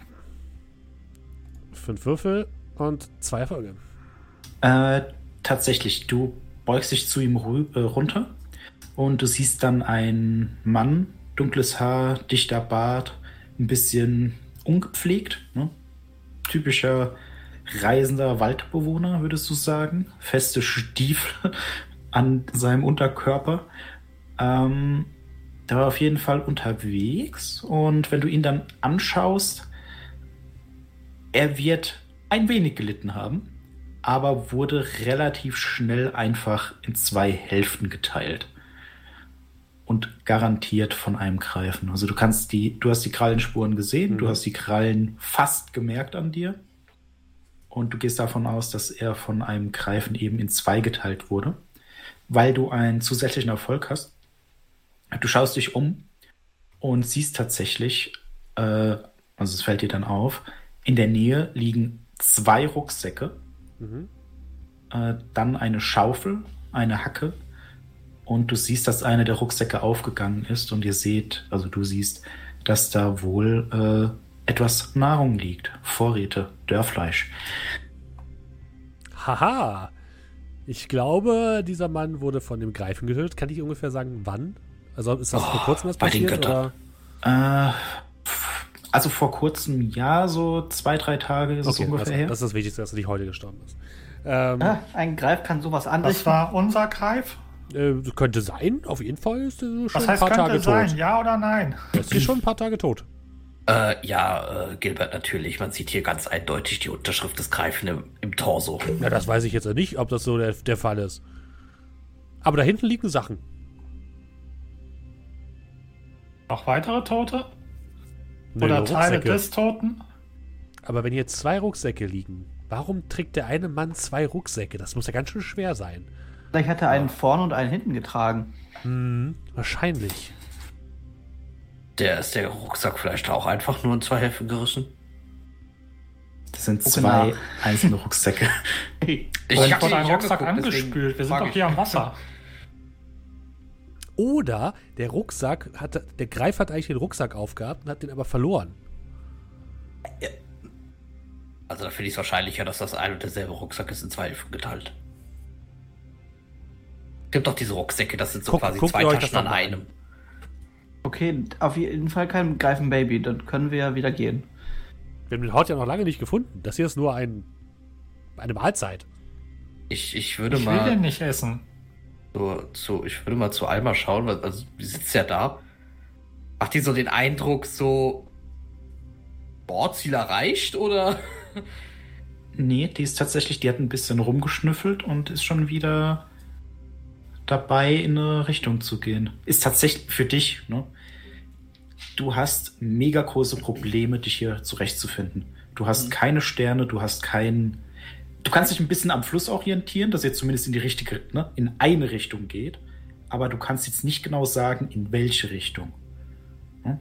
Fünf Würfel und zwei Erfolge. Äh, tatsächlich, du beugst dich zu ihm äh, runter und du siehst dann einen Mann, dunkles Haar, dichter Bart, ein bisschen ungepflegt, ne? typischer reisender Waldbewohner, würdest du sagen. Feste Stiefel [LAUGHS] an seinem Unterkörper. Ähm, der war auf jeden Fall unterwegs und wenn du ihn dann anschaust, er wird ein wenig gelitten haben aber wurde relativ schnell einfach in zwei Hälften geteilt. Und garantiert von einem Greifen. Also du kannst die, du hast die Krallenspuren gesehen, du Mhm. hast die Krallen fast gemerkt an dir. Und du gehst davon aus, dass er von einem Greifen eben in zwei geteilt wurde. Weil du einen zusätzlichen Erfolg hast, Du schaust dich um und siehst tatsächlich, äh, also es fällt dir dann auf, in der Nähe liegen zwei Rucksäcke, Mhm. äh, dann eine Schaufel, eine Hacke und du siehst, dass einer der Rucksäcke aufgegangen ist und ihr seht, also du siehst, dass da wohl äh, etwas Nahrung liegt, Vorräte, Dörrfleisch. Haha. Ich glaube, dieser Mann wurde von dem Greifen getötet. Kann ich ungefähr sagen, wann? Also ist das vor Oh, kurzem was bei den passiert? Göttern. Oder? Äh, also vor kurzem, ja, so zwei, drei Tage ist es Okay, ungefähr das, her. das ist das Wichtigste, dass er nicht heute gestorben ist. Ähm, Ah, ein Greif kann sowas Das anrichten. war unser Greif. äh, könnte sein, auf jeden Fall ist er schon Was ein heißt, paar könnte Tage sein? tot. Ja oder nein? Ist hier schon ein paar Tage tot. Äh, ja, äh, Gilbert, natürlich. Man sieht hier ganz eindeutig die Unterschrift des Greifen im, im Torso. Na, das weiß ich jetzt nicht, ob das so der, der Fall ist. Aber da hinten liegen Sachen. Noch weitere Tote? Nö, Oder Teile Rucksäcke. des Toten? Aber wenn hier zwei Rucksäcke liegen, warum trägt der eine Mann zwei Rucksäcke? Das muss ja ganz schön schwer sein. Vielleicht hat er einen vorne und einen hinten getragen. Hm, wahrscheinlich. Der ist der Rucksack vielleicht auch einfach nur in zwei Hälften gerissen. Das sind Gucke zwei nach. einzelne Rucksäcke. [LAUGHS] Ich Vielleicht hab nicht Rucksack angeguckt, angespült. Wir sind doch hier am Wasser. Oder der Rucksack hatte, der Greif hat eigentlich den Rucksack aufgehabt und hat den aber verloren. Also da finde ich es wahrscheinlicher, dass das ein und derselbe Rucksack ist in zwei Hälften geteilt. Gibt doch diese Rucksäcke, das sind so Guck- quasi guckt zwei Taschen an mal einem. Okay, auf jeden Fall kein Greifen-Baby. Dann können wir ja wieder gehen. Wir haben den Haut ja noch lange nicht gefunden. Das hier ist nur ein, eine Mahlzeit. Ich, ich würde Ich will den mal nicht essen. Zu, zu, ich würde mal zu Alma schauen, weil also die sitzt ja da. Macht die so den Eindruck, so boah, Ziel erreicht oder? Nee, die ist tatsächlich, die hat ein bisschen rumgeschnüffelt und ist schon wieder dabei, in eine Richtung zu gehen. Ist tatsächlich für dich, ne? Du hast mega große Probleme, dich hier zurechtzufinden. Du hast keine Sterne, du hast keinen. Du kannst dich ein bisschen am Fluss orientieren, dass ihr zumindest in die richtige, ne, in eine Richtung geht. Aber du kannst jetzt nicht genau sagen, in welche Richtung. Ne?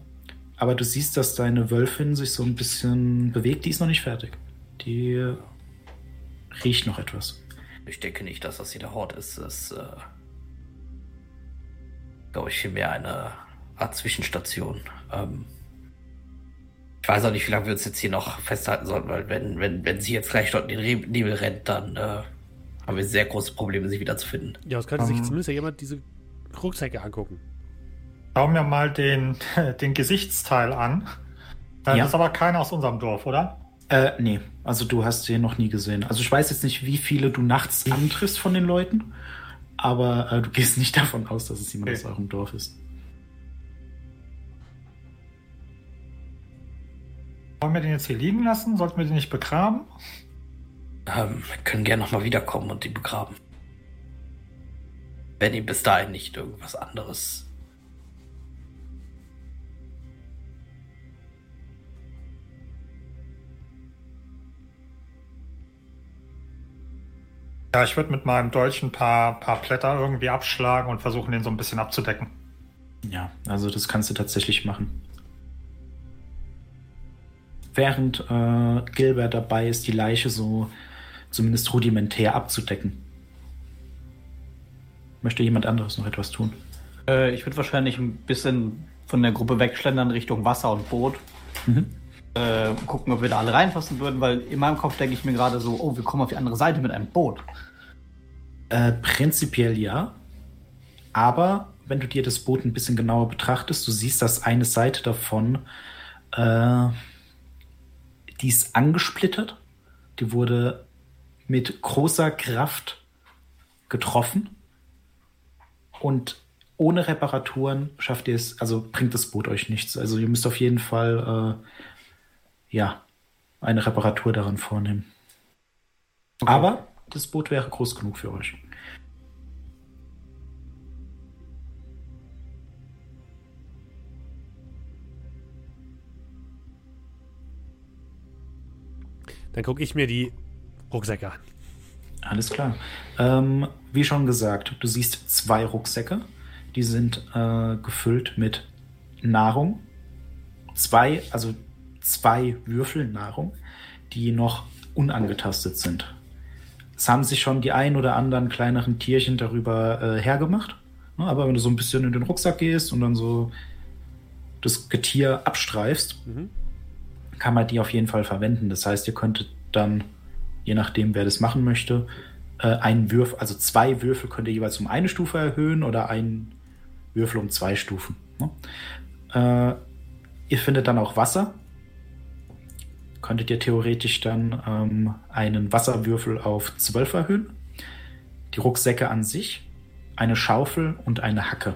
Aber du siehst, dass deine Wölfin sich so ein bisschen bewegt. Die ist noch nicht fertig. Die riecht noch etwas. Ich denke nicht, dass das hier der Hort ist. Das ist, äh, glaube ich, vielmehr eine Art Zwischenstation. Ähm, ich weiß auch nicht, wie lange wir uns jetzt hier noch festhalten sollten, weil wenn, wenn, wenn sie jetzt gleich dort in den Nebel rennt, dann äh, haben wir sehr große Probleme, sie wiederzufinden. Ja, es könnte sich Ähm. zumindest ja jemand diese Rucksäcke angucken. Schau mir mal den, [LAUGHS] den Gesichtsteil an. Äh, Ja. Das ist aber keiner aus unserem Dorf, oder? Äh, nee, also du hast den noch nie gesehen. Also ich weiß jetzt nicht, wie viele du nachts antriffst von den Leuten, aber äh, du gehst nicht [LAUGHS] davon aus, dass es jemand Okay. aus eurem Dorf ist. Wollen wir den jetzt hier liegen lassen? Sollten wir den nicht begraben? Ähm, wir können gerne nochmal wiederkommen und ihn begraben. Wenn ihm bis dahin nicht irgendwas anderes. Ja, ich würde mit meinem Dolch ein paar, paar Blätter irgendwie abschlagen und versuchen, den so ein bisschen abzudecken. Ja, also das kannst du tatsächlich machen. Während äh, Gilbert dabei ist, die Leiche so zumindest rudimentär abzudecken. Möchte jemand anderes noch etwas tun? Äh, ich würde wahrscheinlich ein bisschen von der Gruppe wegschlendern Richtung Wasser und Boot. Mhm. Äh, gucken, ob wir da alle reinfassen würden, weil in meinem Kopf denke ich mir gerade so, oh, wir kommen auf die andere Seite mit einem Boot. Äh, prinzipiell ja. Aber wenn du dir das Boot ein bisschen genauer betrachtest, du siehst, dass eine Seite davon, äh, die ist angesplittert. Die wurde mit großer Kraft getroffen. Und ohne Reparaturen schafft ihr es, also bringt das Boot euch nichts. Also ihr müsst auf jeden Fall, äh, ja, eine Reparatur daran vornehmen. Aber das Boot wäre groß genug für euch. Dann gucke ich mir die Rucksäcke an. Alles klar. Ähm, wie schon gesagt, du siehst zwei Rucksäcke. Die sind äh, gefüllt mit Nahrung. Zwei, also zwei Würfel Nahrung, die noch unangetastet sind. Es haben sich schon die ein oder anderen kleineren Tierchen darüber äh, hergemacht. Ne, aber wenn du so ein bisschen in den Rucksack gehst und dann so das Getier abstreifst, Mhm. Kann man die auf jeden Fall verwenden. Das heißt, ihr könntet dann, je nachdem, wer das machen möchte, äh, einen Würfel, also zwei Würfel könnt ihr jeweils um eine Stufe erhöhen oder einen Würfel um zwei Stufen. Ne? Äh, ihr findet dann auch Wasser. Könntet ihr theoretisch dann ähm, einen Wasserwürfel auf 12 erhöhen. Die Rucksäcke an sich, eine Schaufel und eine Hacke.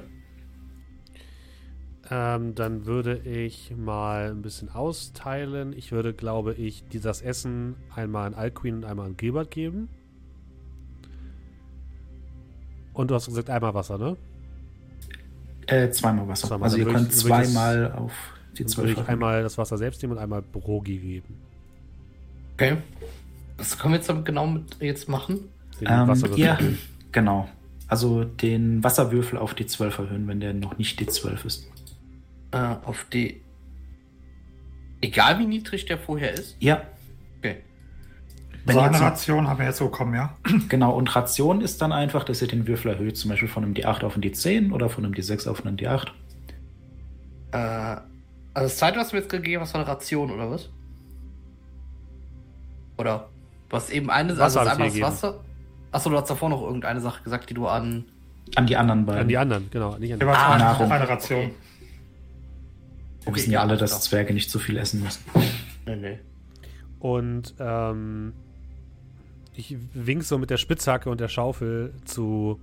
Ähm, dann würde ich mal ein bisschen austeilen. Ich würde, glaube ich, dieses Essen einmal an Alcuin und einmal an Gilbert geben. Und du hast gesagt, einmal Wasser, ne? Äh, zweimal Wasser. Zweimal. Also Dann ihr könnt ich das- zweimal auf die Dann 12 würde ich einmal das Wasser selbst nehmen und einmal Brogi geben. Okay. Was können wir jetzt damit genau mit jetzt machen? Den Ähm, Wasserwürfel. ja, genau. Also den Wasserwürfel auf die 12 erhöhen, wenn der noch nicht die 12 ist. Äh, auf die. Egal wie niedrig der vorher ist. Ja, Okay. wenn so eine Ration haben wir jetzt so bekommen, ja. [CLEARS THROAT] genau, und Ration ist dann einfach, dass ihr den Würfel erhöht, zum Beispiel von einem D8 auf einen D10 oder von einem D6 auf einen D8. Äh, also das zweite, was du mir jetzt gegeben hast, war eine Ration, oder was? Oder? Hast eben eine Wasser also das einmal das Wasser. Achso, du hast davor noch irgendeine Sache gesagt, die du an. An die anderen beiden. An die anderen, genau. Nicht an die Jeweils Ah, Nahrung. eine Ration. Okay. Wir wissen ja alle, dass. Zwerge nicht so viel essen müssen. Nee, nee. Und ähm, ich wink so mit der Spitzhacke und der Schaufel zu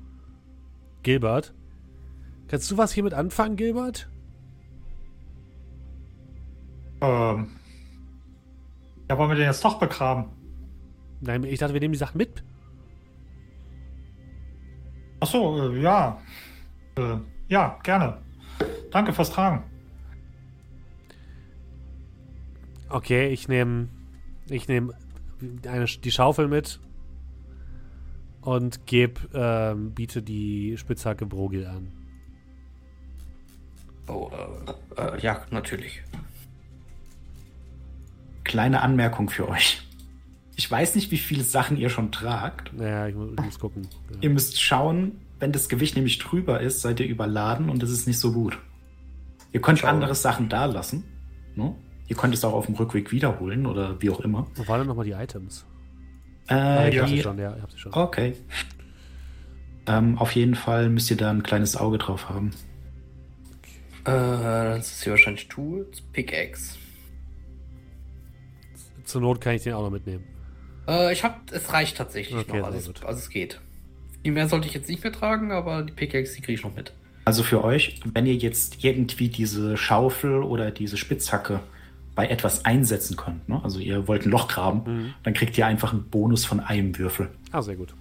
Gilbert. Kannst du was hiermit anfangen, Gilbert? Ähm. Ja, wollen wir den jetzt doch begraben? Nein, ich dachte, wir nehmen die Sachen mit. Ach so, äh, ja. Äh, ja, gerne. Danke fürs Tragen. Okay, ich nehme ich nehme die Schaufel mit und geb, ähm, biete die Spitzhacke Brogil an. Oh, äh, äh, ja, natürlich. Kleine Anmerkung für euch. Ich weiß nicht, wie viele Sachen ihr schon tragt. Naja, ich muss, ich muss gucken. Ihr müsst schauen, wenn das Gewicht nämlich drüber ist, seid ihr überladen und das ist nicht so gut. Ihr könnt Schauen. andere Sachen da lassen. Ne? Ihr könnt es auch auf dem Rückweg wiederholen oder wie auch immer. Wo waren denn nochmal die Items? Äh, ich hab sie die, schon, ja, ich hab sie schon. okay. Ähm, auf jeden Fall müsst ihr da ein kleines Auge drauf haben. Äh, das ist hier wahrscheinlich Tools, Pickaxe. Zur Not kann ich den auch noch mitnehmen. Äh, ich hab, es reicht tatsächlich Okay, noch, also also es geht. Viel mehr sollte ich jetzt nicht mehr tragen, aber die Pickaxe, die kriege ich noch mit. Also für euch, wenn ihr jetzt irgendwie diese Schaufel oder diese Spitzhacke bei etwas einsetzen könnt, ne? also ihr wollt ein Loch graben, Mhm. dann kriegt ihr einfach einen Bonus von einem Würfel. Ah, sehr gut.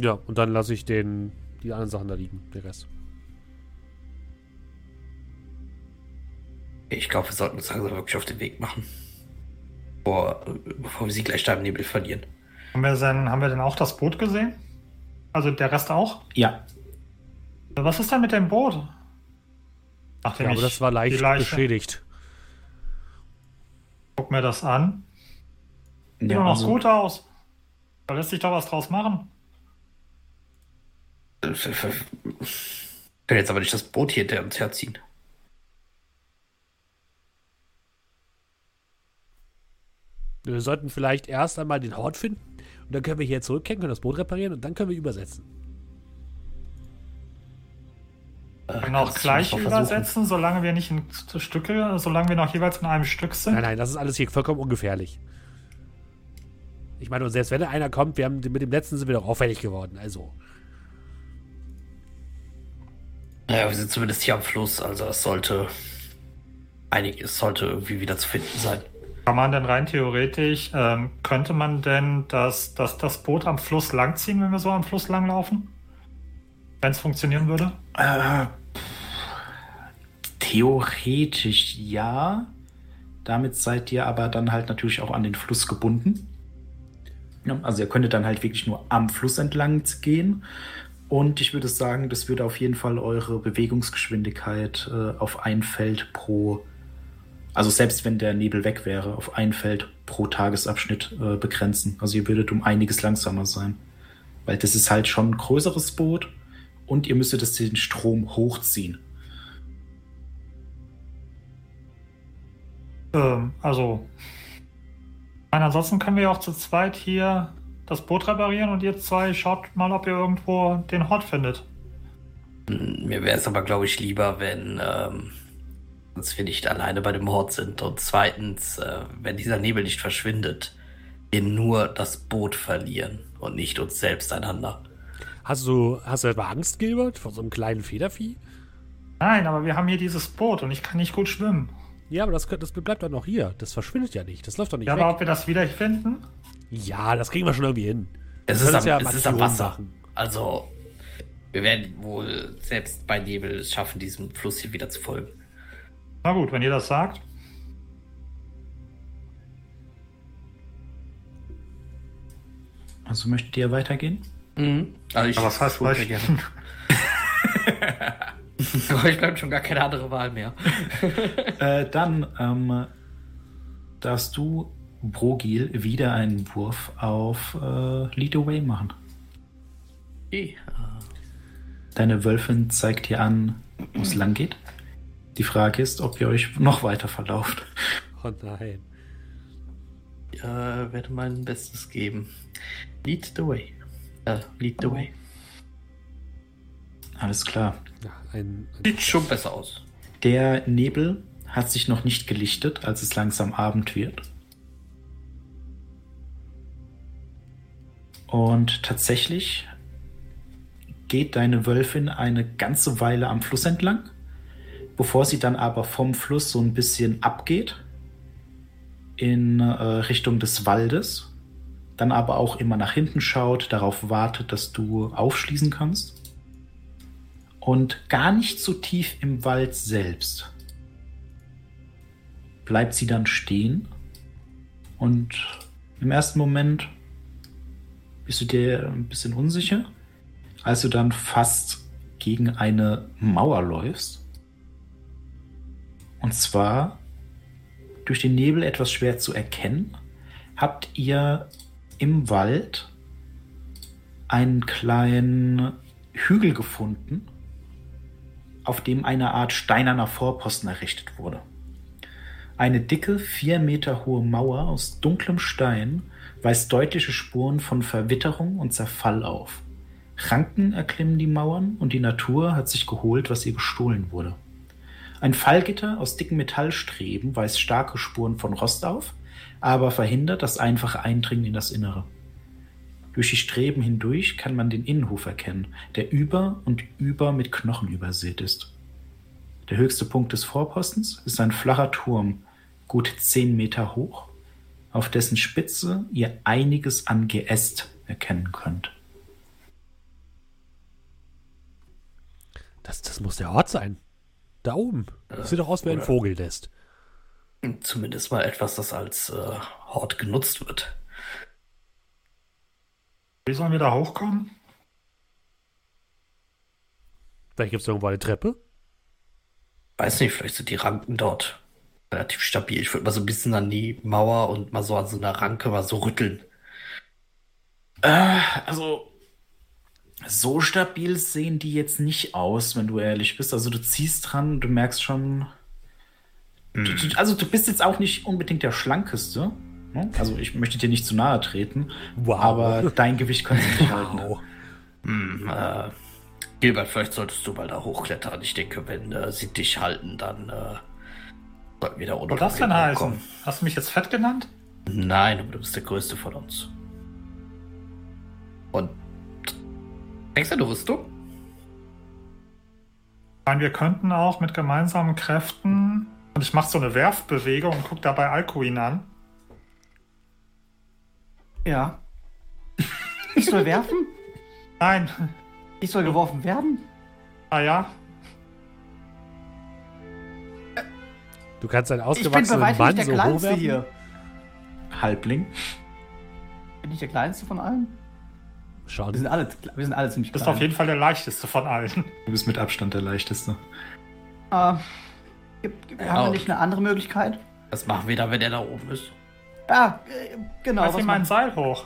Ja, und dann lasse ich den, die anderen Sachen da liegen, der Rest. Ich glaube, wir sollten uns langsam wirklich auf den Weg machen. Bevor, bevor wir sie gleich da im Nebel verlieren. Haben wir, denn, haben wir denn auch das Boot gesehen? Also der Rest auch? Ja, Was ist denn mit dem Boot? Nachdem Ja, aber das war leicht beschädigt. Guck mir das an. Sieht ja doch noch also, gut aus. Da lässt sich doch was draus machen. Ich kann jetzt aber nicht das Boot hier hinter uns herziehen. Wir sollten vielleicht erst einmal den Hort finden und dann können wir hier zurückkehren, können das Boot reparieren und dann können wir übersetzen. Äh, Wir auch gleich übersetzen, solange wir nicht in Stücke, solange wir noch jeweils in einem Stück sind. Nein, nein, das ist alles hier vollkommen ungefährlich. Ich meine, und selbst wenn da einer kommt, wir haben mit dem letzten sind wir doch auffällig geworden. Also, Naja, wir sind zumindest hier am Fluss, also es sollte einiges sollte irgendwie wieder zu finden sein. Kann man denn rein theoretisch, ähm, könnte man denn das, das, das Boot am Fluss langziehen, wenn wir so am Fluss langlaufen? Wenn es funktionieren würde? äh, theoretisch ja. Damit seid ihr aber dann halt natürlich auch an den Fluss gebunden. Also ihr könntet dann halt wirklich nur am Fluss entlang gehen. Und ich würde sagen, das würde auf jeden Fall eure Bewegungsgeschwindigkeit äh, auf ein Feld pro, also selbst wenn der Nebel weg wäre, auf ein Feld pro Tagesabschnitt äh, begrenzen. Also ihr würdet um einiges langsamer sein. Weil das ist halt schon ein größeres Boot und ihr müsstet es den Strom hochziehen. Ähm, also. Nein, ansonsten können wir ja auch zu zweit hier das Boot reparieren und ihr zwei schaut mal, ob ihr irgendwo den Hort findet. Mir wäre es aber, glaube ich, lieber, wenn ähm, dass wir nicht alleine bei dem Hort sind. Und zweitens, äh, wenn dieser Nebel nicht verschwindet, wir nur das Boot verlieren und nicht uns selbst einander. Hast du, hast du etwa Angst, Gilbert, vor so einem kleinen Federvieh? Nein, aber wir haben hier dieses Boot und ich kann nicht gut schwimmen. Ja, aber das, das bleibt doch noch hier. Das verschwindet ja nicht. Das läuft doch nicht Ja, weg. aber ob wir das wiederfinden? Ja, das kriegen wir schon irgendwie hin. Es ist, am, uns es ist am Wasser. machen. Also, wir werden wohl selbst bei Nebel es schaffen, diesem Fluss hier wieder zu folgen. Na gut, wenn ihr das sagt. Also möchtet ihr weitergehen? Mhm. Also ich, Aber was heißt ich würde vielleicht? gerne. [LAUGHS] [LAUGHS] [LAUGHS] Aber ich bleibt schon gar keine andere Wahl mehr. [LAUGHS] Äh, dann ähm, darfst du, Brogil, wieder einen Wurf auf äh, Lead Away machen. Okay. Deine Wölfin zeigt dir an, wo es lang geht. Die Frage ist, ob ihr euch noch weiter verlauft. Oh nein. Ich äh, werde mein Bestes geben. Lead the way. Äh, lead the way. Alles klar. Ja, ein, ein, Sieht schon besser aus. Der Nebel hat sich noch nicht gelichtet, als es langsam Abend wird. Und tatsächlich geht deine Wölfin eine ganze Weile am Fluss entlang, bevor sie dann aber vom Fluss so ein bisschen abgeht in äh, Richtung des Waldes, dann aber auch immer nach hinten schaut, darauf wartet, dass du aufschließen kannst. Und gar nicht so tief im Wald selbst bleibt sie dann stehen und im ersten Moment bist du dir ein bisschen unsicher, als du dann fast gegen eine Mauer läufst. Und zwar durch den Nebel etwas schwer zu erkennen, habt ihr im Wald einen kleinen Hügel gefunden, auf dem eine Art steinerner Vorposten errichtet wurde. Eine dicke, vier Meter hohe Mauer aus dunklem Stein weist deutliche Spuren von Verwitterung und Zerfall auf. Ranken erklimmen die Mauern und die Natur hat sich geholt, was ihr gestohlen wurde. Ein Fallgitter aus dicken Metallstreben weist starke Spuren von Rost auf, aber verhindert das einfache Eindringen in das Innere. Durch die Streben hindurch kann man den Innenhof erkennen, der über und über mit Knochen übersät ist. Der höchste Punkt des Vorpostens ist ein flacher Turm, gut zehn Meter hoch, auf dessen Spitze ihr einiges an Geäst erkennen könnt. das, das muss der Ort sein. Da oben. Das sieht doch aus wie ein Vogelnest. Zumindest mal etwas, das als äh, Hort genutzt wird. Wie sollen wir da hochkommen? Vielleicht gibt es irgendwo eine Treppe. Weiß nicht, vielleicht sind die Ranken dort relativ stabil. Ich würde mal so ein bisschen an die Mauer und mal so an so einer Ranke mal so rütteln. Äh, also, so stabil sehen die jetzt nicht aus, wenn du ehrlich bist. Also, du ziehst dran und du merkst schon. Du, du, also, du bist jetzt auch nicht unbedingt der Schlankeste. Ne? Also, ich möchte dir nicht zu nahe treten. Wow. Aber dein Gewicht könnte sich nicht [LAUGHS] halten. Wow. Hm, äh, Gilbert, vielleicht solltest du mal da hochklettern. Ich denke, wenn äh, sie dich halten, dann äh, sollten wir da ohne Was das denn heißen? Hast du mich jetzt fett genannt? Nein, aber du bist der Größte von uns. Und denkst du eine Rüstung? Meine, wir könnten auch mit gemeinsamen Kräften. Und ich mache so eine Werfbewegung und gucke dabei Alcuin an. Ja. Ich soll werfen? Nein. Ich soll geworfen werden? Ah ja. Du kannst einen Ich bin ausgewachsenen Mann nicht der so Kleinste hochwerfen. hier. Halbling. Bin ich der kleinste von allen? Wir Schade. sind alle, wir sind alle ziemlich Du bist klein. auf jeden Fall der leichteste von allen. Du bist mit Abstand der leichteste. Ah, gibt, haben wir nicht eine andere Möglichkeit? Was machen wir da, wenn der da oben ist? Ja, äh, genau. Lass was ihm mal ein Seil hoch.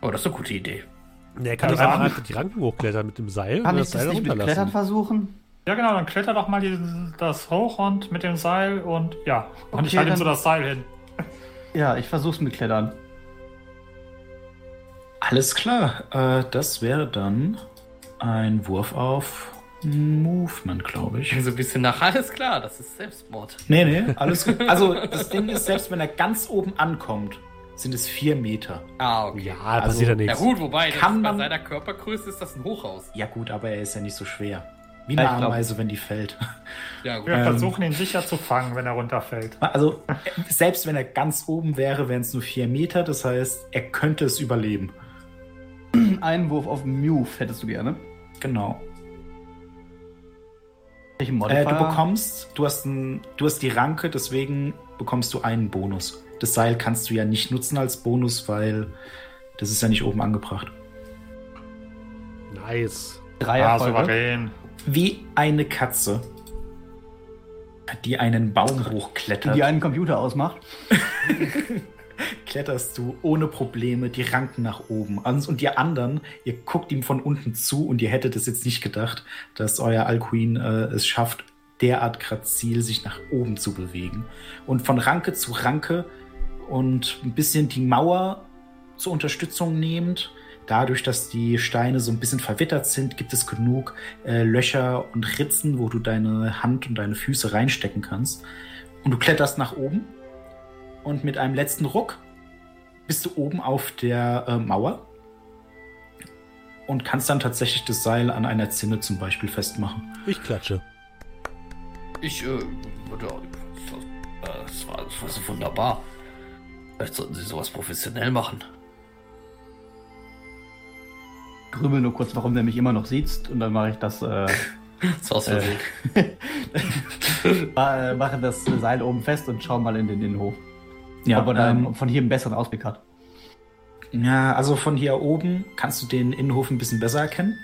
Oh, das ist eine gute Idee. Nee, er kann doch einfach die Ranken hochklettern mit dem Seil kann und ich das das Seil nicht mit Klettern versuchen? Ja, genau, dann kletter doch mal die, das hoch und mit dem Seil und ja. Und Okay, ich halte ihm so das Seil hin. Ja, ich versuch's mit Klettern. Alles klar. Äh, das wäre dann ein Wurf auf Movement, glaube ich. So ein bisschen nach, alles klar, das ist Selbstmord. Nee, nee, alles gut. Also, das Ding ist, selbst wenn er ganz oben ankommt, sind es vier Meter. Ah, okay. Ja, Also, passiert ja Ja nichts. gut, wobei, das Kann bei man- seiner Körpergröße ist das ein Hochhaus. Ja, gut, aber er ist ja nicht so schwer. Wie Ja, eine Ameise, wenn die fällt. Ja gut. Wir Ähm. versuchen ihn sicher zu fangen, wenn er runterfällt. Also, selbst wenn er ganz oben wäre, wären es nur vier Meter. Das heißt, er könnte es überleben. Einen Wurf auf Move hättest du gerne. Genau. Äh, du bekommst, du hast, ein, du hast die Ranke, deswegen bekommst du einen Bonus. Das Seil kannst du ja nicht nutzen als Bonus, weil das ist ja nicht oben angebracht. Nice. Drei Ah, Erfolge. souverän. Wie eine Katze, die einen Baum hochklettert, die einen Computer ausmacht. [LAUGHS] kletterst du ohne Probleme die Ranken nach oben. Und ihr anderen, ihr guckt ihm von unten zu und ihr hättet es jetzt nicht gedacht, dass euer Alcuin äh, es schafft, derart grazil sich nach oben zu bewegen. Und von Ranke zu Ranke und ein bisschen die Mauer zur Unterstützung nehmend. Dadurch, dass die Steine so ein bisschen verwittert sind, gibt es genug äh, Löcher und Ritzen, wo du deine Hand und deine Füße reinstecken kannst. Und du kletterst nach oben und mit einem letzten Ruck bist du oben auf der äh, Mauer und kannst dann tatsächlich das Seil an einer Zinne zum Beispiel festmachen. Ich klatsche. Ich, äh, das war, das war so wunderbar. Vielleicht sollten Sie sowas professionell machen. Grübel nur kurz, warum der mich immer noch sieht. Und dann mache ich das, äh, [LAUGHS] Das war's für Äh. [LAUGHS] äh, mache das Seil oben fest und schau mal in den Innenhof. Ob er dann ähm, von hier einen besseren Ausblick hat. ja, also von hier oben kannst du den Innenhof ein bisschen besser erkennen.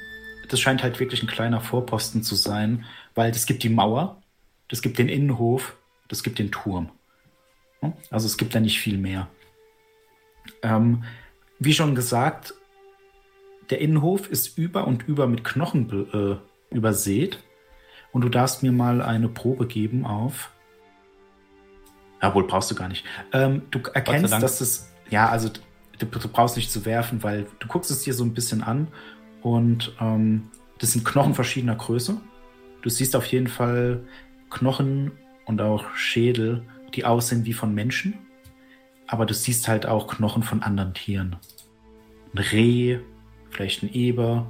Das scheint halt wirklich ein kleiner Vorposten zu sein, weil es gibt die Mauer, das gibt den Innenhof, das gibt den Turm. Also es gibt da nicht viel mehr. Ähm, wie schon gesagt, der Innenhof ist über und über mit Knochen äh, übersät. Und du darfst mir mal eine Probe geben auf. Jawohl, brauchst du gar nicht. Ähm, du erkennst, dass es. Ja, also du, du brauchst nicht zu werfen, weil du guckst es dir so ein bisschen an und ähm, das sind Knochen verschiedener Größe. Du siehst auf jeden Fall Knochen und auch Schädel, die aussehen wie von Menschen. Aber du siehst halt auch Knochen von anderen Tieren. Ein Reh, vielleicht ein Eber,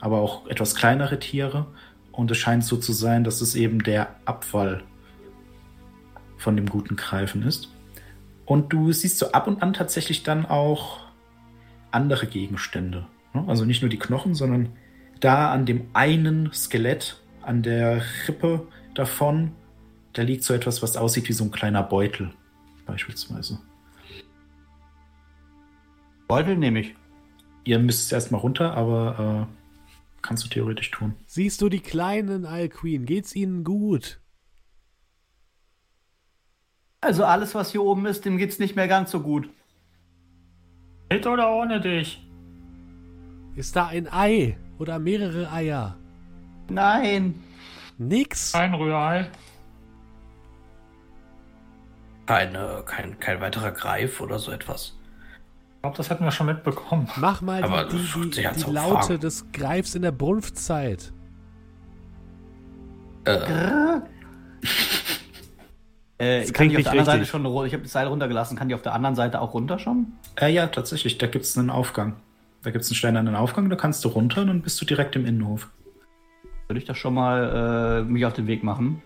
aber auch etwas kleinere Tiere. Und es scheint so zu sein, dass es eben der Abfall von dem guten Greifen ist. Und du siehst so ab und an tatsächlich dann auch andere Gegenstände. ne? Also nicht nur die Knochen, sondern da an dem einen Skelett, an der Rippe davon, da liegt so etwas, was aussieht wie so ein kleiner Beutel, beispielsweise. Beutel nehme ich. Ihr müsst es erstmal runter, aber äh, kannst du theoretisch tun. Siehst du die kleinen Alqueen? Geht's ihnen gut? Also alles, was hier oben ist, dem geht's nicht mehr ganz so gut. Mit oder ohne dich? Ist da ein Ei oder mehrere Eier? Nein. Nix. Kein Rührei. Keine, kein, kein weiterer Greif oder so etwas. Ich glaube, das hätten wir schon mitbekommen. Mach mal Aber die, die, die, die Laute fragen. des Greifs in der Brunftzeit. Äh. Äh, Das kann klingt ich auf der anderen Seite richtig. schon ru- Ich habe das Seil runtergelassen. Kann die auf der anderen Seite auch runter schon? Äh, ja, tatsächlich, da gibt es einen Aufgang. Da gibt es einen steinernen Aufgang, da kannst du runter und dann bist du direkt im Innenhof. Würde ich das schon mal äh, mich auf den Weg machen?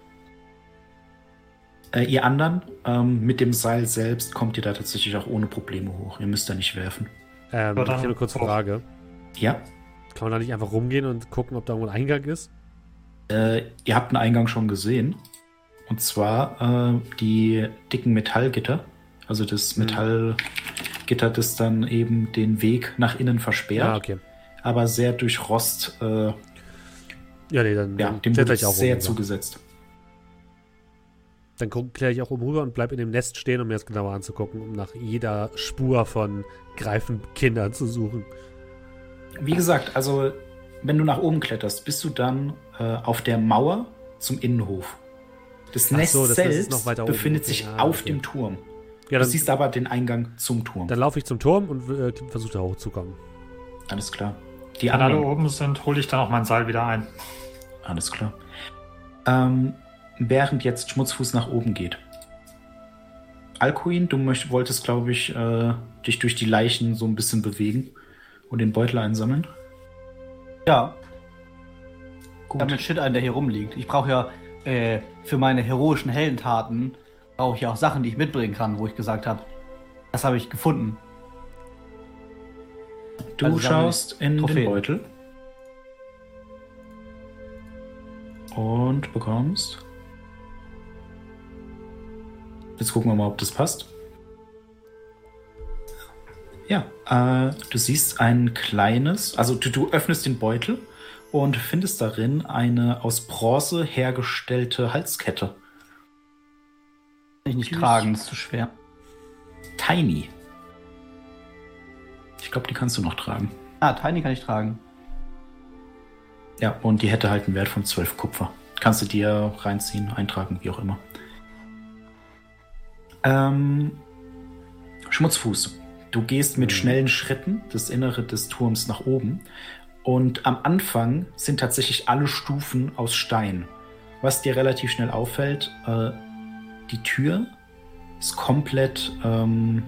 Äh, ihr anderen, ähm, mit dem Seil selbst kommt ihr da tatsächlich auch ohne Probleme hoch. Ihr müsst da nicht werfen. Ähm, ich dann habe eine kurze. Frage. Ja, Kann man da nicht einfach rumgehen und gucken, ob da irgendwo ein Eingang ist? äh, ihr habt einen Eingang schon gesehen. Und zwar äh, die dicken Metallgitter. Also das Metallgitter Gitter, das dann eben den Weg nach innen versperrt, Ja, okay. aber sehr durch Rost, äh, Ja, nee, dann, ja, dem wurde ich auch sehr rüber. zugesetzt. Dann kläre ich auch oben rüber und bleib in dem Nest stehen, um mir das genauer anzugucken, um nach jeder Spur von Greifenkindern zu suchen. Wie gesagt, also wenn du nach oben kletterst, bist du dann äh, auf der Mauer zum Innenhof. Das Ach Nest so, das selbst noch weiter oben. befindet sich ah, auf okay. dem Turm. Ja, du siehst aber den Eingang zum Turm. dann laufe ich zum Turm und äh, versuche da hochzukommen. Alles klar. Die Wenn alle oben sind, hole ich dann auch mein Seil wieder ein. Alles klar. Ähm, während jetzt Schmutzfuß nach oben geht. Alcuin, du möcht, wolltest, glaube ich, äh, dich durch die Leichen so ein bisschen bewegen und den Beutel einsammeln. Ja, Gut. damit Shit ein, der hier rumliegt. Ich brauche ja äh, für meine heroischen Heldentaten brauche ich ja auch Sachen, die ich mitbringen kann, wo ich gesagt habe, das habe ich gefunden. Du Also schaust in den Trophäen. Beutel. Und bekommst. Jetzt gucken wir mal, ob das passt. Ja, äh, du siehst ein kleines, also du, du öffnest den Beutel und findest darin eine aus Bronze hergestellte Halskette. Kann ich nicht Tschüss. tragen, ist zu schwer. Tiny. Ich glaube, die kannst du noch tragen. Ah, Tiny kann ich tragen. Ja, und die hätte halt einen Wert von 12 Kupfer. Kannst du dir reinziehen, eintragen, wie auch immer. Ähm, Schmutzfuß. Du gehst mit Mhm. schnellen Schritten das Innere des Turms nach oben. Und am Anfang sind tatsächlich alle Stufen aus Stein. Was dir relativ schnell auffällt, äh, die Tür ist komplett ähm,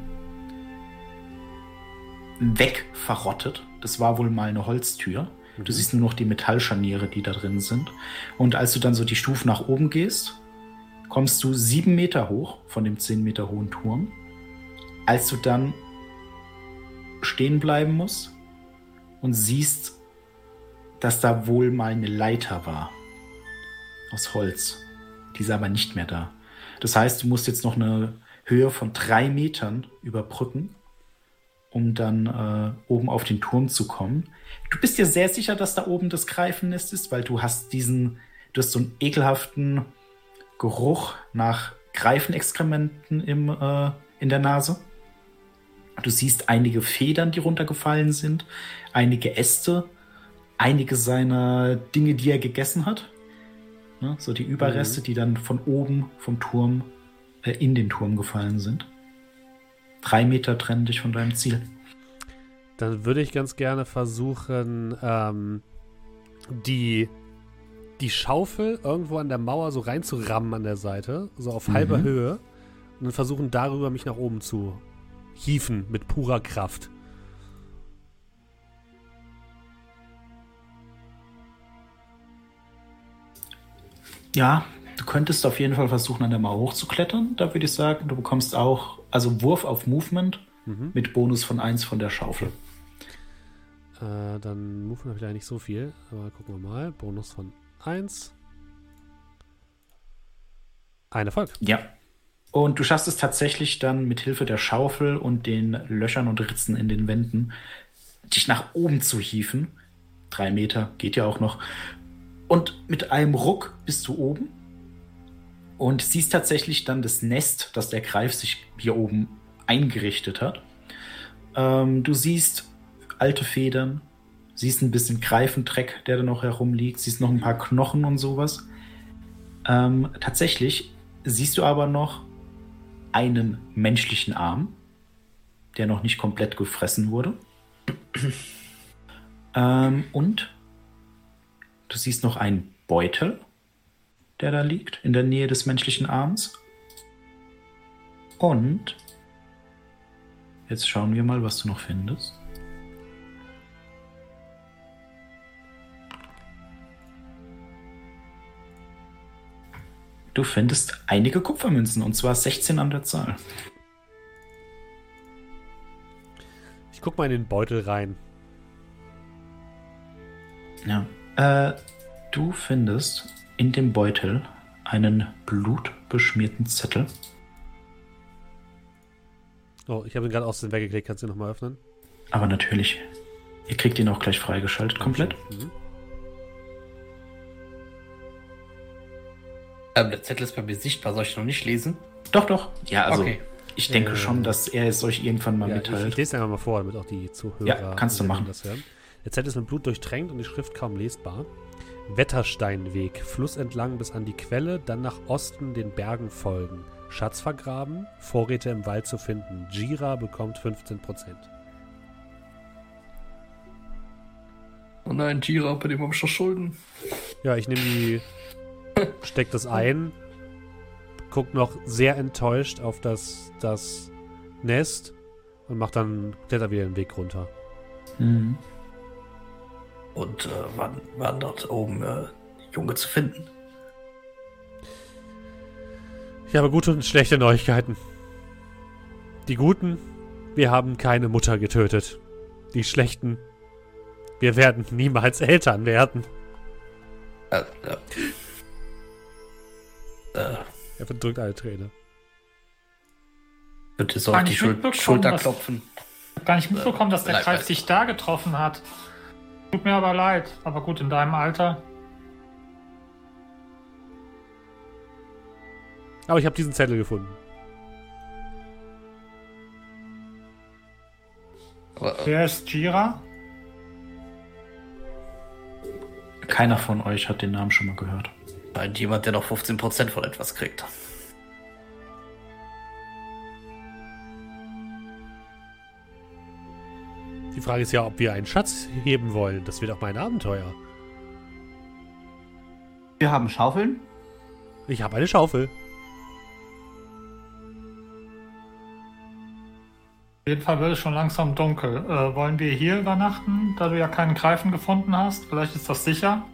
weg verrottet. Das war wohl mal eine Holztür. Du siehst nur noch die Metallscharniere, die da drin sind. Und als du dann so die Stufen nach oben gehst, kommst du sieben Meter hoch von dem zehn Meter hohen Turm. Als du dann stehen bleiben musst und siehst, dass da wohl mal eine Leiter war. Aus Holz. Die ist aber nicht mehr da. Das heißt, du musst jetzt noch eine Höhe von drei Metern überbrücken, um dann äh, oben auf den Turm zu kommen. Du bist dir sehr sicher, dass da oben das Greifennest ist, weil du hast diesen, du hast so einen ekelhaften Geruch nach Greifenexkrementen im, äh, in der Nase. Du siehst einige Federn, die runtergefallen sind, einige Äste, einige seiner Dinge, die er gegessen hat. Ne, so die Überreste, die dann von oben vom Turm äh, in den Turm gefallen sind. Drei Meter trennen dich von deinem Ziel. Dann würde ich ganz gerne versuchen, ähm, die, die Schaufel irgendwo an der Mauer so reinzurammen an der Seite, so auf halber Mhm. Höhe. Und dann versuchen darüber mich nach oben zu hieven mit purer Kraft. Ja, du könntest auf jeden Fall versuchen, an der Mauer hochzuklettern. Da würde ich sagen, du bekommst auch, also Wurf auf Movement Mhm. mit Bonus von 1 von der Schaufel. Äh, dann Movement habe ich leider nicht so viel, aber gucken wir mal. Bonus von 1. Ein Erfolg. Ja. Und du schaffst es tatsächlich dann mit Hilfe der Schaufel und den Löchern und Ritzen in den Wänden, dich nach oben zu hieven. Drei Meter geht ja auch noch. Und mit einem Ruck bist du oben und siehst tatsächlich dann das Nest, das der Greif sich hier oben eingerichtet hat. Ähm, du siehst alte Federn, siehst ein bisschen Greifendreck, der da noch herumliegt, siehst noch ein paar Knochen und sowas. Ähm, tatsächlich siehst du aber noch einen menschlichen Arm, der noch nicht komplett gefressen wurde. [CLEARS THROAT] ähm, und du siehst noch einen Beutel, der da liegt, in der Nähe des menschlichen Arms. Und jetzt schauen wir mal, was du noch findest. Du findest einige Kupfermünzen und zwar 16 an der Zahl. Ich guck mal in den Beutel rein. Ja. Äh, du findest in dem Beutel einen blutbeschmierten Zettel. Oh, ich habe ihn gerade aus dem weggekriegt. Kannst du ihn nochmal öffnen? Aber natürlich. Ihr kriegt ihn auch gleich freigeschaltet komplett. Mhm. Ähm, der Zettel ist bei mir sichtbar, soll ich noch nicht lesen? Doch, doch. Ja, also okay. ich denke Äh, schon, dass er es euch irgendwann mal Ja, ich, ich mitteilt. lese einfach mal vor, damit auch die Zuhörer Ja, kannst du machen. das hören. Der Zettel ist mit Blut durchtränkt und die Schrift kaum lesbar. Wettersteinweg, Fluss entlang bis an die Quelle, dann nach Osten den Bergen folgen. Schatz vergraben, Vorräte im Wald zu finden. Jira bekommt 15%. Oh nein, Jira, bei dem habe ich schon Schulden. Ja, ich nehme die, [LAUGHS] steck das ein, guck noch sehr enttäuscht auf das, das Nest und mach dann, kletter wieder den Weg runter. Mhm. Und äh, wann waren dort oben äh, Junge zu finden? Ich habe gute und schlechte Neuigkeiten. Die guten, wir haben keine Mutter getötet. Die schlechten, wir werden niemals Eltern werden. Äh, äh, äh, Er verdrückt eine Träne. bitte so Kann auf die ich Schul Schulter klopfen. Ich hab gar nicht mitbekommen, dass der Kreis bei- dich da getroffen hat. Tut mir aber leid. Aber gut, in deinem Alter. Aber ich habe diesen Zettel gefunden. Äh, Wer ist Jira? Keiner von euch hat den Namen schon mal gehört. Meint jemand, der noch 15% von etwas kriegt. Die Frage ist ja, ob wir einen Schatz heben wollen. Das wird auch mein Abenteuer. Wir haben Schaufeln. Ich habe eine Schaufel. Auf jeden Fall wird es schon langsam dunkel. Äh, wollen wir hier übernachten, da du ja keinen Greifen gefunden hast? Vielleicht ist das sicher. [LAUGHS]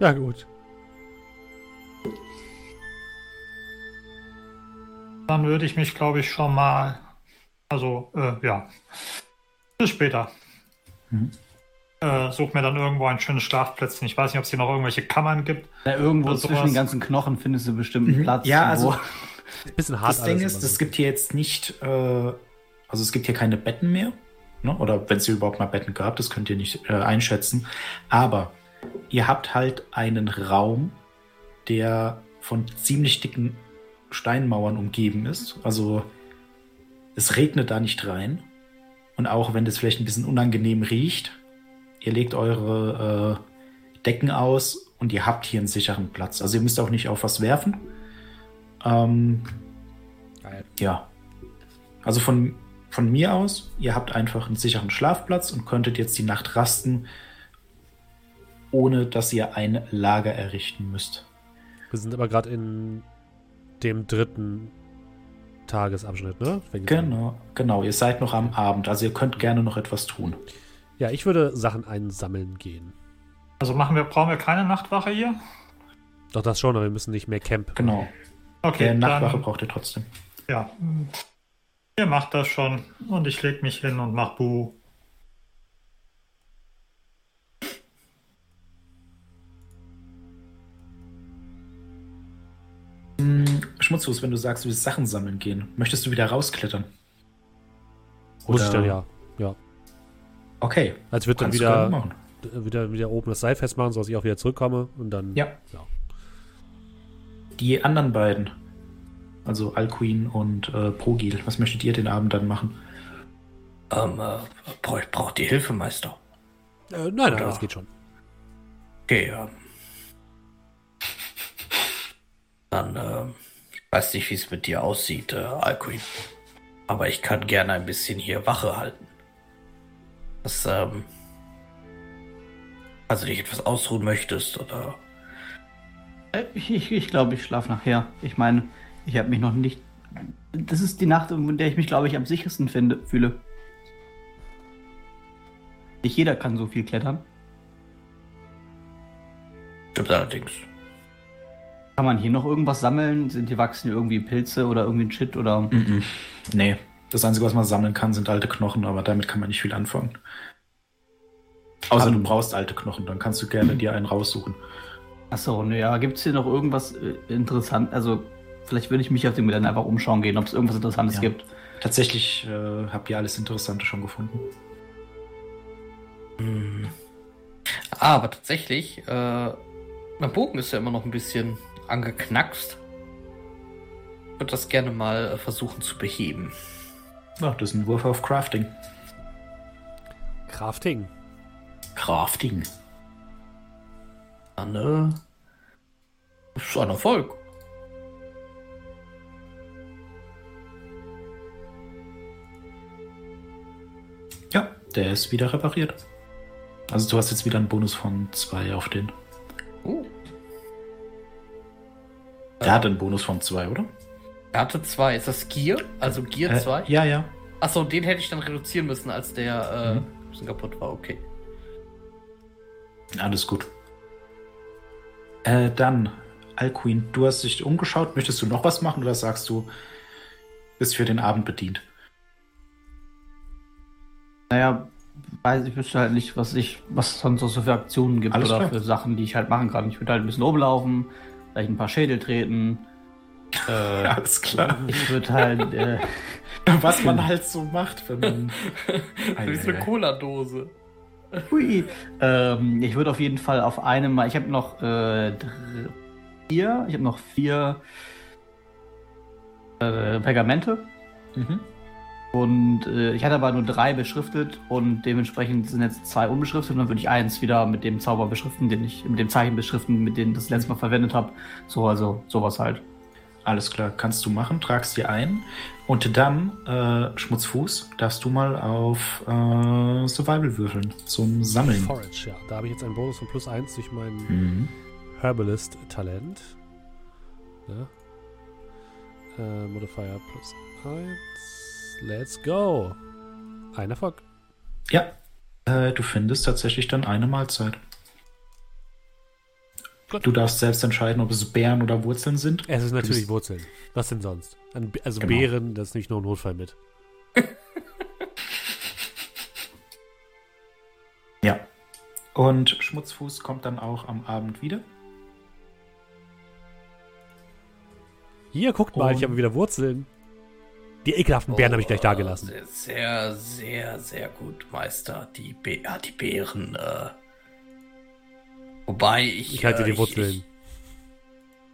Ja, gut. Dann würde ich mich, glaube ich, schon mal. Also, äh, ja. Bis später. Mhm. Äh, such mir dann irgendwo ein schönes Schlafplätzchen. Ich weiß nicht, ob es hier noch irgendwelche Kammern gibt. Da irgendwo zwischen den ganzen Knochen findest du bestimmt einen Mhm. Platz. Ja, wo- also- [LAUGHS] Bisschen hart Das Ding ist, es so. gibt hier jetzt nicht, äh, also es gibt hier keine Betten mehr. Ne? Oder wenn es hier überhaupt mal Betten gab, das könnt ihr nicht äh, einschätzen. Aber ihr habt halt einen Raum, der von ziemlich dicken Steinmauern umgeben ist. Also es regnet da nicht rein. Und auch wenn das vielleicht ein bisschen unangenehm riecht, ihr legt eure äh, Decken aus und ihr habt hier einen sicheren Platz. Also ihr müsst auch nicht auf was werfen. Ähm, Geil. ja. Also von, von mir aus, ihr habt einfach einen sicheren Schlafplatz und könntet jetzt die Nacht rasten, ohne dass ihr ein Lager errichten müsst. Wir sind aber gerade in dem dritten Tagesabschnitt, ne? Fängt es an. Genau, genau. Ihr seid noch am Abend, also ihr könnt gerne noch etwas tun. Ja, ich würde Sachen einsammeln gehen. Also machen wir, brauchen wir keine Nachtwache hier? Doch das schon, aber wir müssen nicht mehr campen. Genau. Okay, Der Nachtwache braucht ihr trotzdem. ja. Ihr macht das schon. Und ich leg mich hin und mach Bu. Hm, Schmutzfuß, wenn du sagst, du willst Sachen sammeln gehen, möchtest du wieder rausklettern? Muss Oder- ich dann ja. Ja. Okay. Als wird dann wieder, wieder, wieder oben das Seil festmachen, sodass ich auch wieder zurückkomme und dann. Ja. ja. Die anderen beiden, also Alcuin und äh, Progil, was möchtet ihr den Abend dann machen? Ähm, äh, brauch, braucht die Hilfe, Meister? Äh, nein, nein, Oder- das geht schon. Okay, ähm. Dann, ich weiß nicht, wie es mit dir aussieht, äh, Alcuin. Aber ich kann gerne ein bisschen hier Wache halten. Das, ähm. Also dich etwas ausruhen möchtest, oder? Äh, Ich, ich, ich glaube, ich schlafe nachher. Ich meine, ich habe mich noch nicht. Das ist die Nacht, in der ich mich, glaube ich, am sichersten finde, fühle. Nicht jeder kann so viel klettern. Stimmt allerdings. Kann man hier noch irgendwas sammeln? Sind hier wachsen hier irgendwie Pilze oder irgendwie ein Shit oder. Mhm. Nee. Das Einzige, was man sammeln kann, sind alte Knochen, aber damit kann man nicht viel anfangen. Außer Haben- du brauchst alte Knochen, dann kannst du gerne dir einen raussuchen. Achso, ne, ja, gibt es hier noch irgendwas äh, interessant? Also, vielleicht würde ich mich auf dem Gelände einfach umschauen gehen, ob es irgendwas Interessantes Ja. gibt. Tatsächlich äh, habt ihr alles Interessante schon gefunden. Hm. Aber tatsächlich, äh, mein Bogen ist ja immer noch ein bisschen angeknackst. Ich würde das gerne mal äh, versuchen zu beheben. Ja, das ist ein Wurf auf Crafting. Crafting. Crafting. Dann, äh, das ist ein Erfolg. Ja, der ist wieder repariert. Also du hast jetzt wieder einen Bonus von 2 auf den. Uh, Der hat einen Bonus von 2, oder? er hatte zwei. Ist das Gear? Also Gear Äh, 2? ja, ja. Achso, den hätte ich dann reduzieren müssen, als der äh, Mhm. ein bisschen kaputt war. Okay. Alles gut. Äh, dann, Alcuin, du hast dich umgeschaut. Möchtest du noch was machen oder sagst du, bist für den Abend bedient? Naja, weiß ich wüsste halt nicht, was ich, was es sonst noch so für Aktionen gibt Alles oder klar. für Sachen, die ich halt machen kann. Ich würde halt ein bisschen rumlaufen, vielleicht ein paar Schädel treten. [LAUGHS] Äh, Alles klar. ich würde halt, äh, [LAUGHS] Was man halt so macht, wenn man. Das ist eine. Cola-Dose. hui. Ähm, ich würde auf jeden Fall auf einem Mal, ich habe noch äh, vier, ich habe noch vier äh, Pergamente. Mhm. Und äh, ich hatte aber nur drei beschriftet und dementsprechend sind jetzt zwei unbeschriftet und dann würde ich eins wieder mit dem Zauber beschriften, den ich, mit dem Zeichen beschriften, mit dem ich das letzte Mal verwendet habe. So, also sowas halt. Alles klar, kannst du machen, tragst dir ein. Und dann, äh, Schmutzfuß, darfst du mal auf äh, Survival würfeln zum Sammeln. Forage, ja. Da habe ich jetzt einen Bonus von plus 1 durch mein Mhm. Herbalist-Talent. Ja. Äh, Modifier plus 1. Let's go. Ein Erfolg. Ja, äh, du findest tatsächlich dann eine Mahlzeit. Gut. Du darfst selbst entscheiden, ob es Beeren oder Wurzeln sind. Es ist natürlich bist- Wurzeln. Was denn sonst? Also Genau. Beeren, das ist nicht nur ein Notfall mit. [LAUGHS] Ja. Und Schmutzfuß kommt dann auch am Abend wieder. Hier, guckt mal, ich Und- habe wieder Wurzeln. Die ekelhaften Beeren habe ich gleich da gelassen. Oh, Sehr, sehr, sehr gut, Meister. Die, Be ja, die Beeren. Äh, wobei ich. Ich halte äh, die ich- Wurzeln.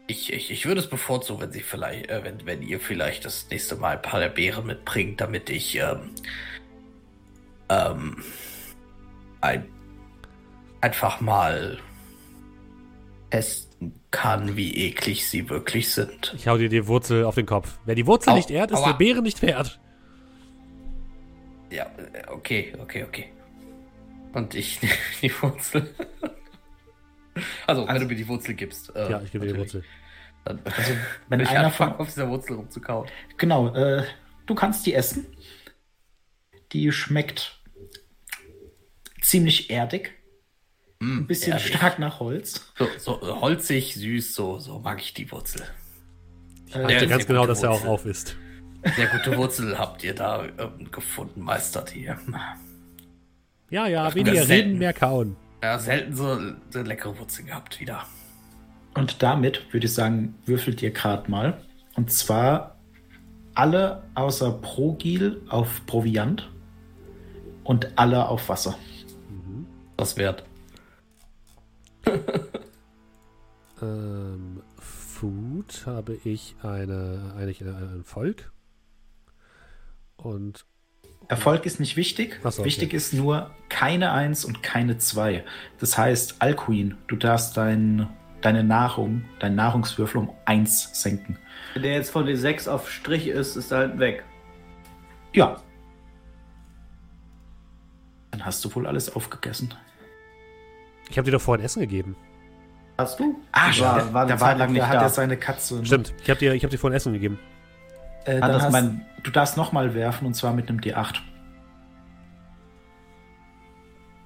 Ich, ich, ich würde es bevorzugen, wenn sie vielleicht, äh, wenn, wenn ihr vielleicht das nächste Mal ein paar der Beeren mitbringt, damit ich ähm, ähm, ein, einfach mal testen kann, wie eklig sie wirklich sind. Ich hau dir die Wurzel auf den Kopf. Wer die Wurzel Au, nicht ehrt, ist aua. der Beere nicht wert. Ja, äh, okay, okay, okay. Und ich [LAUGHS] die Wurzel. Also, wenn Also- du mir die Wurzel gibst. äh, Ja, ich gebe dir die. Wurzel. Dann, Also, [LAUGHS] wenn wenn ich einer anfange, von, auf dieser Wurzel rumzukauen. Genau, äh, du kannst die essen. Die schmeckt ziemlich erdig. Ein bisschen ehrlich. stark nach Holz. So, so holzig, süß, so, so mag ich die Wurzel. Ich Äh, weiß ja sehr ganz genau, dass er auch auf ist. Sehr gute Wurzel habt ihr da ähm, gefunden, Meister. Die, ähm, Ja, ja, Ach, weniger reden, mehr kauen. ja, selten so, so leckere Wurzel gehabt wieder. Und damit würde ich sagen, würfelt ihr gerade mal. Und zwar alle außer Progil auf Proviant und alle auf Wasser. Das wert. [LAUGHS] Ähm, Food habe ich eine, eigentlich eine, ein Volk. Und Erfolg ist nicht wichtig. So, okay. Wichtig ist nur keine Eins und keine Zwei. Das heißt, Alcuin, du darfst dein, deine Nahrung, dein Nahrungswürfel um eins senken. Wenn der jetzt von D6 auf Strich ist, ist er halt weg. Ja. Dann hast du wohl alles aufgegessen. Ich habe dir doch vorhin Essen gegeben. Hast du? Ah, Ich war, da- war eine da Zeit lang nicht da hat da. er seine Katze. ne? Stimmt, ich habe dir, ich hab dir vorhin Essen gegeben. Äh, dann das hast, mein- du darfst nochmal werfen und zwar mit einem D8.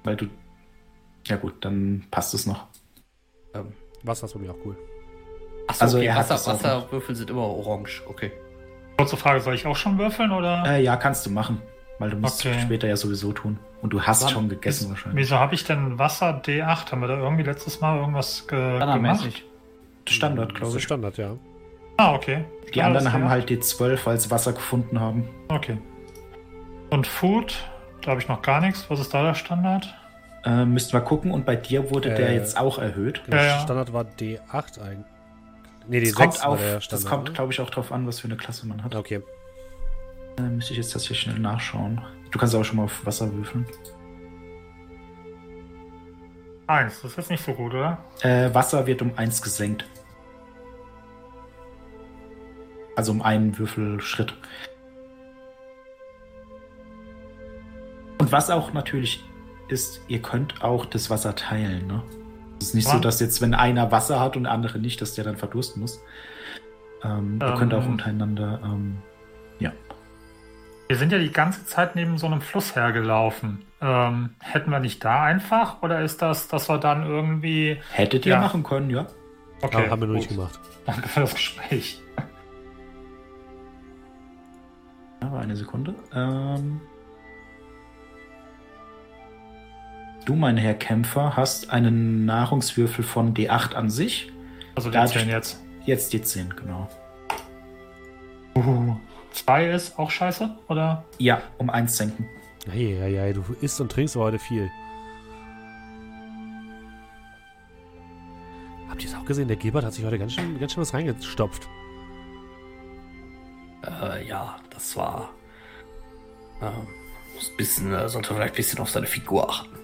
Weil du. Ja, gut, dann passt es noch. Ähm, Wasser ist bei mir auch cool. achso, Also okay, er Wasser, Wasserwürfel sind immer orange. Okay. Kurze Frage, soll ich auch schon würfeln oder? Äh, ja, kannst du machen. Weil du musst Okay. später ja sowieso tun. Und du hast Wann- schon gegessen Wieso- wahrscheinlich. Wieso habe ich denn Wasser D8? Haben wir da irgendwie letztes Mal irgendwas ge gemacht? Standard, Das glaube ist ich. Standard, ja. Ah, okay. Die Ja, anderen das- haben halt die 12, weil sie Wasser gefunden haben. Okay. Und Food, da habe ich noch gar nichts. Was ist da der Standard? Äh, müssten wir gucken. Und bei dir wurde der Äh, jetzt auch erhöht. Der Ja, ja. Standard war D8 eigentlich. Nee, Das D6 kommt, war auf, der das Standard. kommt ne? glaube ich, auch drauf an, was für eine Klasse man hat. Okay. Äh, müsste ich jetzt tatsächlich schnell nachschauen. Du kannst aber schon mal auf Wasser würfeln. Eins, das ist jetzt nicht so gut, oder? Äh, Wasser wird um 1 gesenkt. Also um einen Würfelschritt. Und was auch natürlich ist, ihr könnt auch das Wasser teilen. Ne? Es ist nicht so, Wann? dass jetzt, wenn einer Wasser hat und der andere nicht, dass der dann verdursten muss. Ähm, ihr Ähm. könnt auch untereinander. Ähm, ja. Wir sind ja die ganze Zeit neben so einem Fluss hergelaufen. Ähm, hätten wir nicht da einfach? Oder ist das, dass wir dann irgendwie. Hättet ihr Ja. machen können, ja. Okay, Ja, haben wir nur nicht gemacht. Danke für das Gespräch. Aber eine Sekunde. Ähm, du, mein Herr Kämpfer, hast einen Nahrungswürfel von D8 an sich. Also die Da- zählen jetzt. Jetzt die 10, genau. Uh, zwei ist auch scheiße, oder? Ja, um 1 senken. Hey, hey, hey, du isst und trinkst heute viel. Habt ihr es auch gesehen? Der Gilbert hat sich heute ganz schön, ganz schön was reingestopft. Äh, ja, das war. Ähm, bisschen, äh, sollte vielleicht ein bisschen auf seine Figur achten.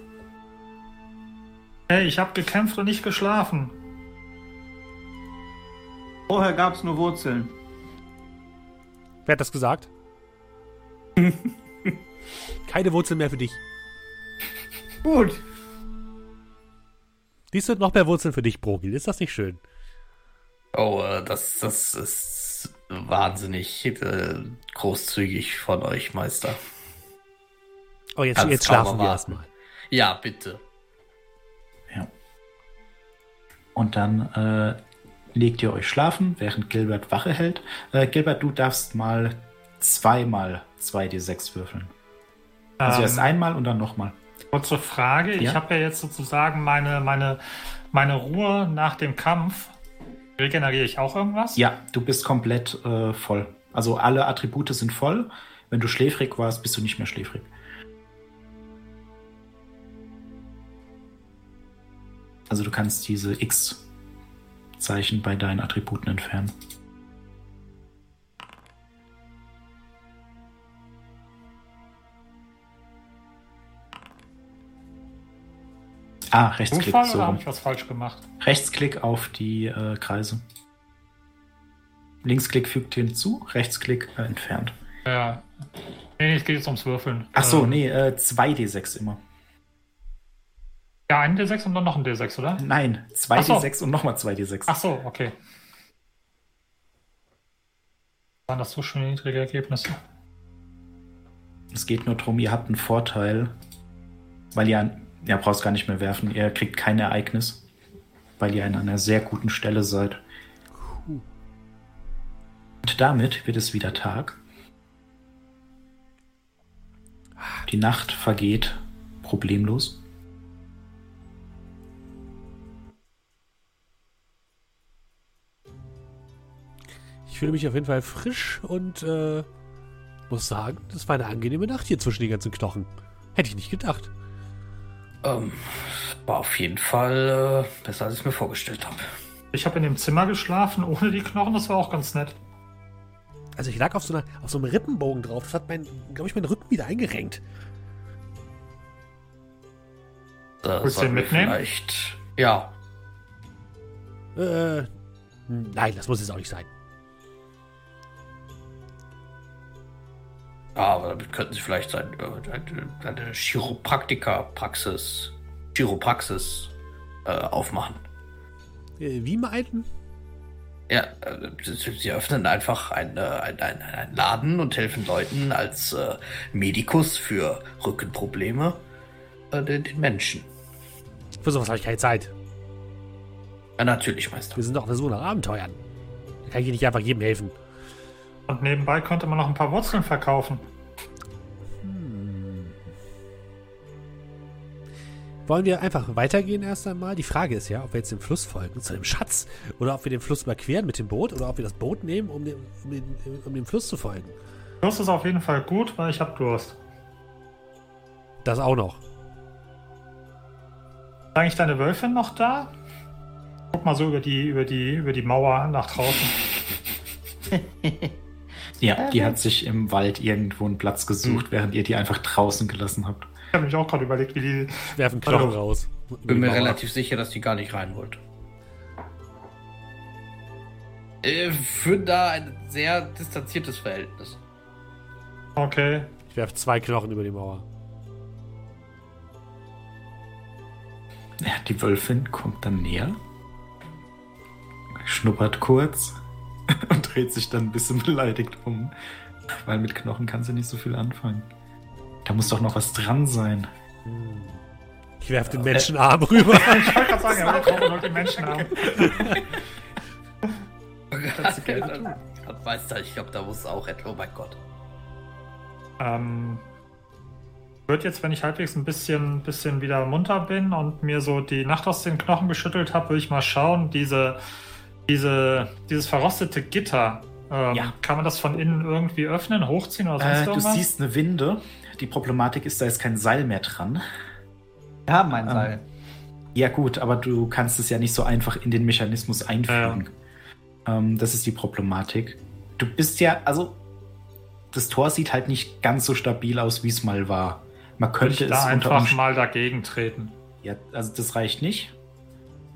Hey, ich habe gekämpft und nicht geschlafen. Vorher gab es nur Wurzeln. Wer hat das gesagt? [LAUGHS] Keine Wurzeln mehr für dich. Gut. Dies sind noch mehr Wurzeln für dich, Brogil. Ist das nicht schön? Oh, äh, das, das ist wahnsinnig äh, großzügig von euch, Meister. Oh, jetzt, jetzt schlafen wir erstmal. Ja, bitte. Ja. Und dann äh, legt ihr euch schlafen, während Gilbert Wache hält. Äh, Gilbert, du darfst mal zweimal 2d6 würfeln. Also Ähm, erst einmal und dann nochmal. Kurze Frage. Ich Ja? habe ja jetzt sozusagen meine, meine, meine Ruhe nach dem Kampf. Regeneriere ich auch irgendwas? Ja, du bist komplett äh, voll. Also alle Attribute sind voll. Wenn du schläfrig warst, bist du nicht mehr schläfrig. Also du kannst diese X-Zeichen bei deinen Attributen entfernen. Ah, Rechtsklick. Zufall So habe ich was falsch gemacht? Rechtsklick auf die äh, Kreise. Linksklick fügt hinzu, Rechtsklick äh, entfernt. Ja. Nee, es geht jetzt ums Würfeln. Ach so, Ähm, nee, äh, 2d6 immer. Ja, ein D6 und dann noch ein D6, oder? Nein, Ach so. 2d6 und nochmal 2d6. Ach so, okay. Waren das so schön niedrige Ergebnisse? Es geht nur darum, ihr habt einen Vorteil, weil ihr, ja, brauchst gar nicht mehr werfen, ihr kriegt kein Ereignis, weil ihr an einer sehr guten Stelle seid. Und damit wird es wieder Tag. Die Nacht vergeht problemlos. Fühle mich auf jeden Fall frisch und äh, muss sagen, das war eine angenehme Nacht hier zwischen den ganzen Knochen. Hätte ich nicht gedacht. Ähm, war auf jeden Fall äh, besser, als ich mir vorgestellt habe. Ich habe in dem Zimmer geschlafen ohne die Knochen, das war auch ganz nett. Also ich lag auf so, einer, auf so einem Rippenbogen drauf. Das hat mein, glaube ich, meinen Rücken wieder eingerenkt. Äh, Willst du wir mitnehmen? Vielleicht. Ja, Äh, nein, das muss es auch nicht sein. Aber damit könnten Sie vielleicht sein, äh, eine, eine Chiropraktiker-Praxis, Chiropraxis äh, aufmachen. Äh, wie meinten? Ja, äh, Sie, Sie öffnen einfach einen, einen, einen, Laden und helfen Leuten als äh, Medikus für Rückenprobleme äh, den, den Menschen. Für sowas habe ich keine Zeit. Ja, natürlich, Meister. Wir sind doch auf der Suche nach Abenteuern. Da kann ich nicht einfach jedem helfen. Und nebenbei könnte man noch ein paar Wurzeln verkaufen. Wollen wir einfach weitergehen erst einmal? Die Frage ist ja, ob wir jetzt dem Fluss folgen, zu dem Schatz, oder ob wir den Fluss überqueren mit dem Boot, oder ob wir das Boot nehmen, um dem, um den, um dem Fluss zu folgen. Durst ist auf jeden Fall gut, weil ich habe Durst. Das auch noch. Ist eigentlich deine Wölfin noch da? Guck mal so über die, über die, über die Mauer nach draußen. [LAUGHS] Ja, die hat sich im Wald irgendwo einen Platz gesucht, während ihr die einfach draußen gelassen habt. Ich habe mich auch gerade überlegt, wie die. Werfen Knochen Hallo. raus. Bin mir relativ sicher, dass die gar nicht rein wollte. Äh, für da ein sehr distanziertes Verhältnis. Okay. Ich werfe zwei Knochen über die Mauer. Ja, die Wölfin kommt dann näher, schnuppert kurz [LAUGHS] und dreht sich dann ein bisschen beleidigt um. Weil mit Knochen kann sie nicht so viel anfangen. Da muss doch noch was dran sein. Ich werfe den Menschenarm rüber. [LAUGHS] Ich wollte gerade sagen, er will Knochen und die Menschen haben. [LAUGHS] Kannst du gerne tun. Ich glaube, da muss auch etwa. Oh mein Gott. Ähm, wird jetzt, wenn ich halbwegs ein bisschen, bisschen wieder munter bin und mir so die Nacht aus den Knochen geschüttelt habe, würde ich mal schauen, diese, diese, dieses verrostete Gitter. Ähm, Ja. Kann man das von innen irgendwie öffnen, hochziehen oder sonst Äh, du irgendwas? siehst eine Winde. Die Problematik ist, da ist kein Seil mehr dran. Wir haben ein Ähm, Seil. Ja gut, aber du kannst es ja nicht so einfach in den Mechanismus einfügen. Ähm, das ist die Problematik. Du bist ja, also das Tor sieht halt nicht ganz so stabil aus, wie es mal war. Man könnte es einfach mal dagegen treten. Ja, also das reicht nicht.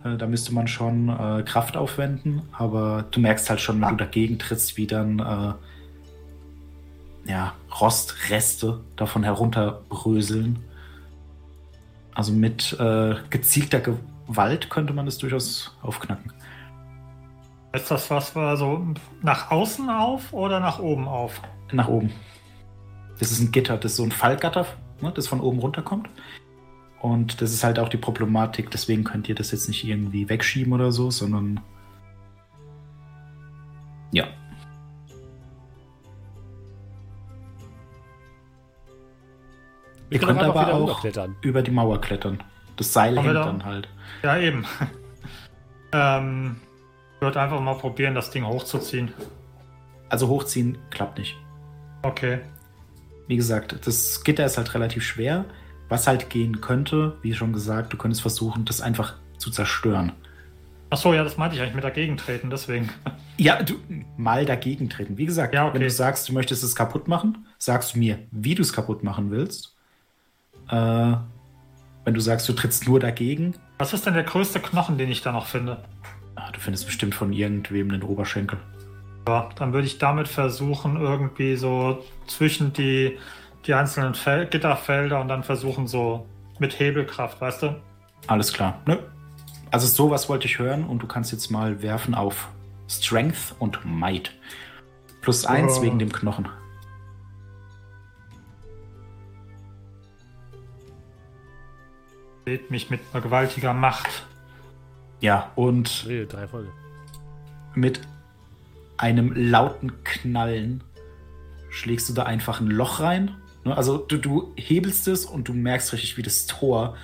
Äh, Da müsste man schon äh, Kraft aufwenden, aber du merkst halt schon, wenn du dagegen trittst, wie dann äh, ja, Rostreste davon herunterbröseln. Also mit äh, gezielter Gewalt könnte man es durchaus aufknacken. Ist das was, wir so nach außen auf oder nach oben auf? Nach oben. Das ist ein Gitter, das ist so ein Fallgatter, ne, das von oben runterkommt. Und das ist halt auch die Problematik, deswegen könnt ihr das jetzt nicht irgendwie wegschieben oder so, sondern. Ja. Wir Ihr können könnt aber auch über die Mauer klettern. Das Seil Haben wir hängt da- dann halt. Ja, eben. [LAUGHS] ähm, ich würde einfach mal probieren, das Ding hochzuziehen. Also hochziehen klappt nicht. Okay. Wie gesagt, das Gitter ist halt relativ schwer. Was halt gehen könnte, wie schon gesagt, du könntest versuchen, das einfach zu zerstören. Achso, ja, das meinte ich eigentlich mit dagegen treten, deswegen. [LAUGHS] Ja, du mal dagegen treten. Wie gesagt, Ja, okay. wenn du sagst, du möchtest es kaputt machen, sagst du mir, wie du es kaputt machen willst. Äh, wenn du sagst, du trittst nur dagegen, Was ist denn der größte Knochen, den ich da noch finde? ah, du findest bestimmt von irgendwem den Oberschenkel. Ja, dann würde ich damit versuchen, irgendwie so zwischen die, die einzelnen Fel Gitterfelder und dann versuchen, so mit Hebelkraft, weißt du? Alles klar. Nö. Also sowas wollte ich hören und du kannst jetzt mal werfen auf Strength und Might. Plus eins Oh. wegen dem Knochen. Seht mich mit einer gewaltiger Macht. Ja, und Nee, drei Folge. mit einem lauten Knallen schlägst du da einfach ein Loch rein. Ne, Also du, du hebelst es und du merkst richtig, wie das Tor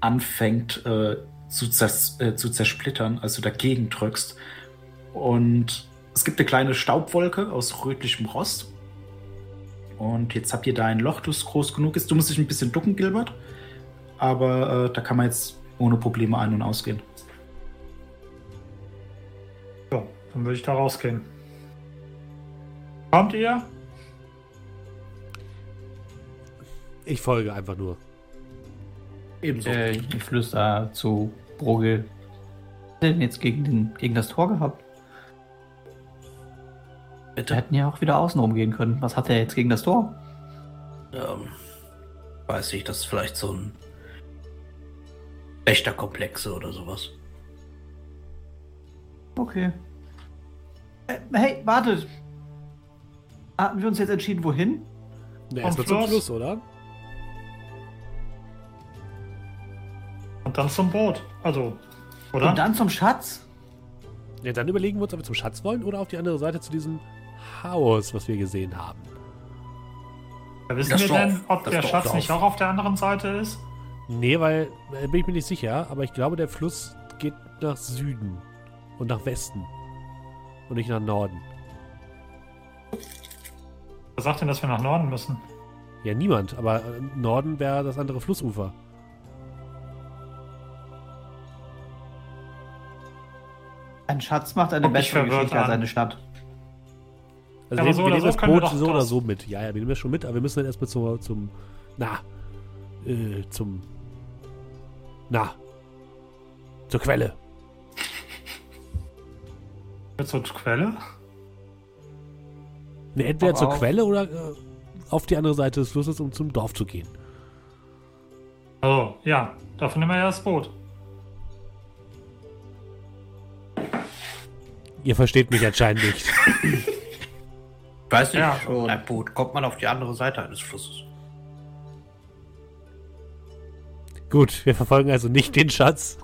anfängt äh, zu, zers äh, zu zersplittern, als du dagegen drückst. Und es gibt eine kleine Staubwolke aus rötlichem Rost. Und jetzt habt ihr da ein Loch, das groß genug ist. Du musst dich ein bisschen ducken, Gilbert. Aber äh, da kann man jetzt ohne Probleme ein- und ausgehen. Ja, dann würde ich da rausgehen. Kommt ihr? Ich folge einfach nur. Ebenso. Äh, ich flüster zu Brogel. Was hat er denn jetzt gegen, den, gegen das Tor gehabt? Wir Bitte. hätten ja auch wieder außen rumgehen können. Was hat er jetzt gegen das Tor? Ähm, weiß ich, das ist vielleicht so ein Wächterkomplexe oder sowas. Okay. Äh, hey, wartet! Hatten wir uns jetzt entschieden, wohin? Ne, erstmal zum Fluss, oder? Und dann zum Boot. Also, oder? Und dann zum Schatz? Ja, dann überlegen wir uns, ob wir zum Schatz wollen oder auf die andere Seite zu diesem Haus, was wir gesehen haben. Ja, wissen Das wir Dorf. denn, ob Das der Dorf, Schatz Dorf. nicht auch auf der anderen Seite ist? Nee, weil, äh, bin ich mir nicht sicher, aber ich glaube, der Fluss geht nach Süden und nach Westen und nicht nach Norden. Wer sagt denn, dass wir nach Norden müssen? Ja, niemand, aber äh, Norden wäre das andere Flussufer. Ein Schatz macht eine bessere Geschichte als an. eine Stadt. Also Ja, wir, so wir oder nehmen so das Boot so oder das- so mit. Ja, ja, wir nehmen das schon mit, aber wir müssen dann erstmal zum, zum na, äh, zum, na, zur Quelle. Zur Quelle? Ne, entweder Doch zur auch. Quelle oder äh, auf die andere Seite des Flusses, um zum Dorf zu gehen. Oh, ja. Dafür nehmen wir ja das Boot. Ihr versteht mich anscheinend nicht. Weiß nicht, Ja, schon. ein Boot kommt man auf die andere Seite eines Flusses. Gut, wir verfolgen also nicht den Schatz.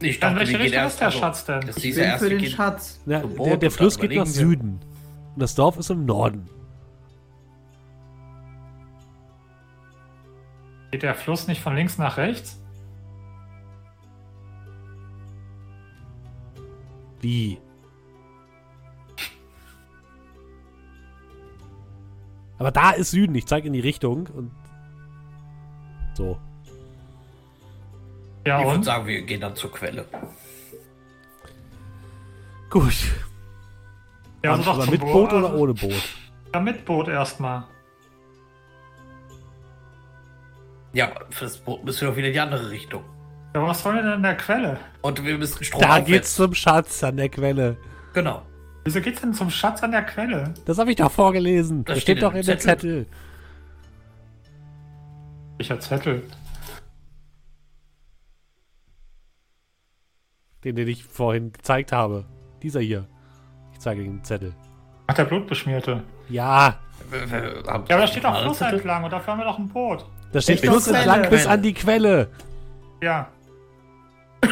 Ich Dann dachte, welche Richtung erst ist der also, Schatz denn? Das Ich hieß bin ja erst, für den Schatz. Na, der, der Fluss geht nach. Süden. Und das Dorf ist im Norden. Geht der Fluss nicht von links nach rechts? Wie? Aber da ist Süden. Ich zeige in die Richtung und so. Ja, Ich würde und? sagen, wir gehen dann zur Quelle. Gut. Ja, also doch mit Boot oder also- ohne Boot? Ja, mit Boot erstmal. Ja, für das Boot müssen wir doch wieder in die andere Richtung. Ja, was wollen wir denn in der Quelle? Und wir müssen Strom Da aufwärts. geht's zum Schatz an der Quelle. Genau. Wieso geht's denn zum Schatz an der Quelle? Das habe ich doch vorgelesen. Das Das, steht steht doch in dem der Zettel. Ich Zettel. Den, den ich vorhin gezeigt habe. Dieser hier. Ich zeige den Zettel. Ach, der Blutbeschmierte. Ja, Ja, aber da steht doch Fluss Zettel? entlang und dafür haben wir doch ein Boot. da steht Fluss entlang Quelle. bis an die Quelle. Ja. [LAUGHS]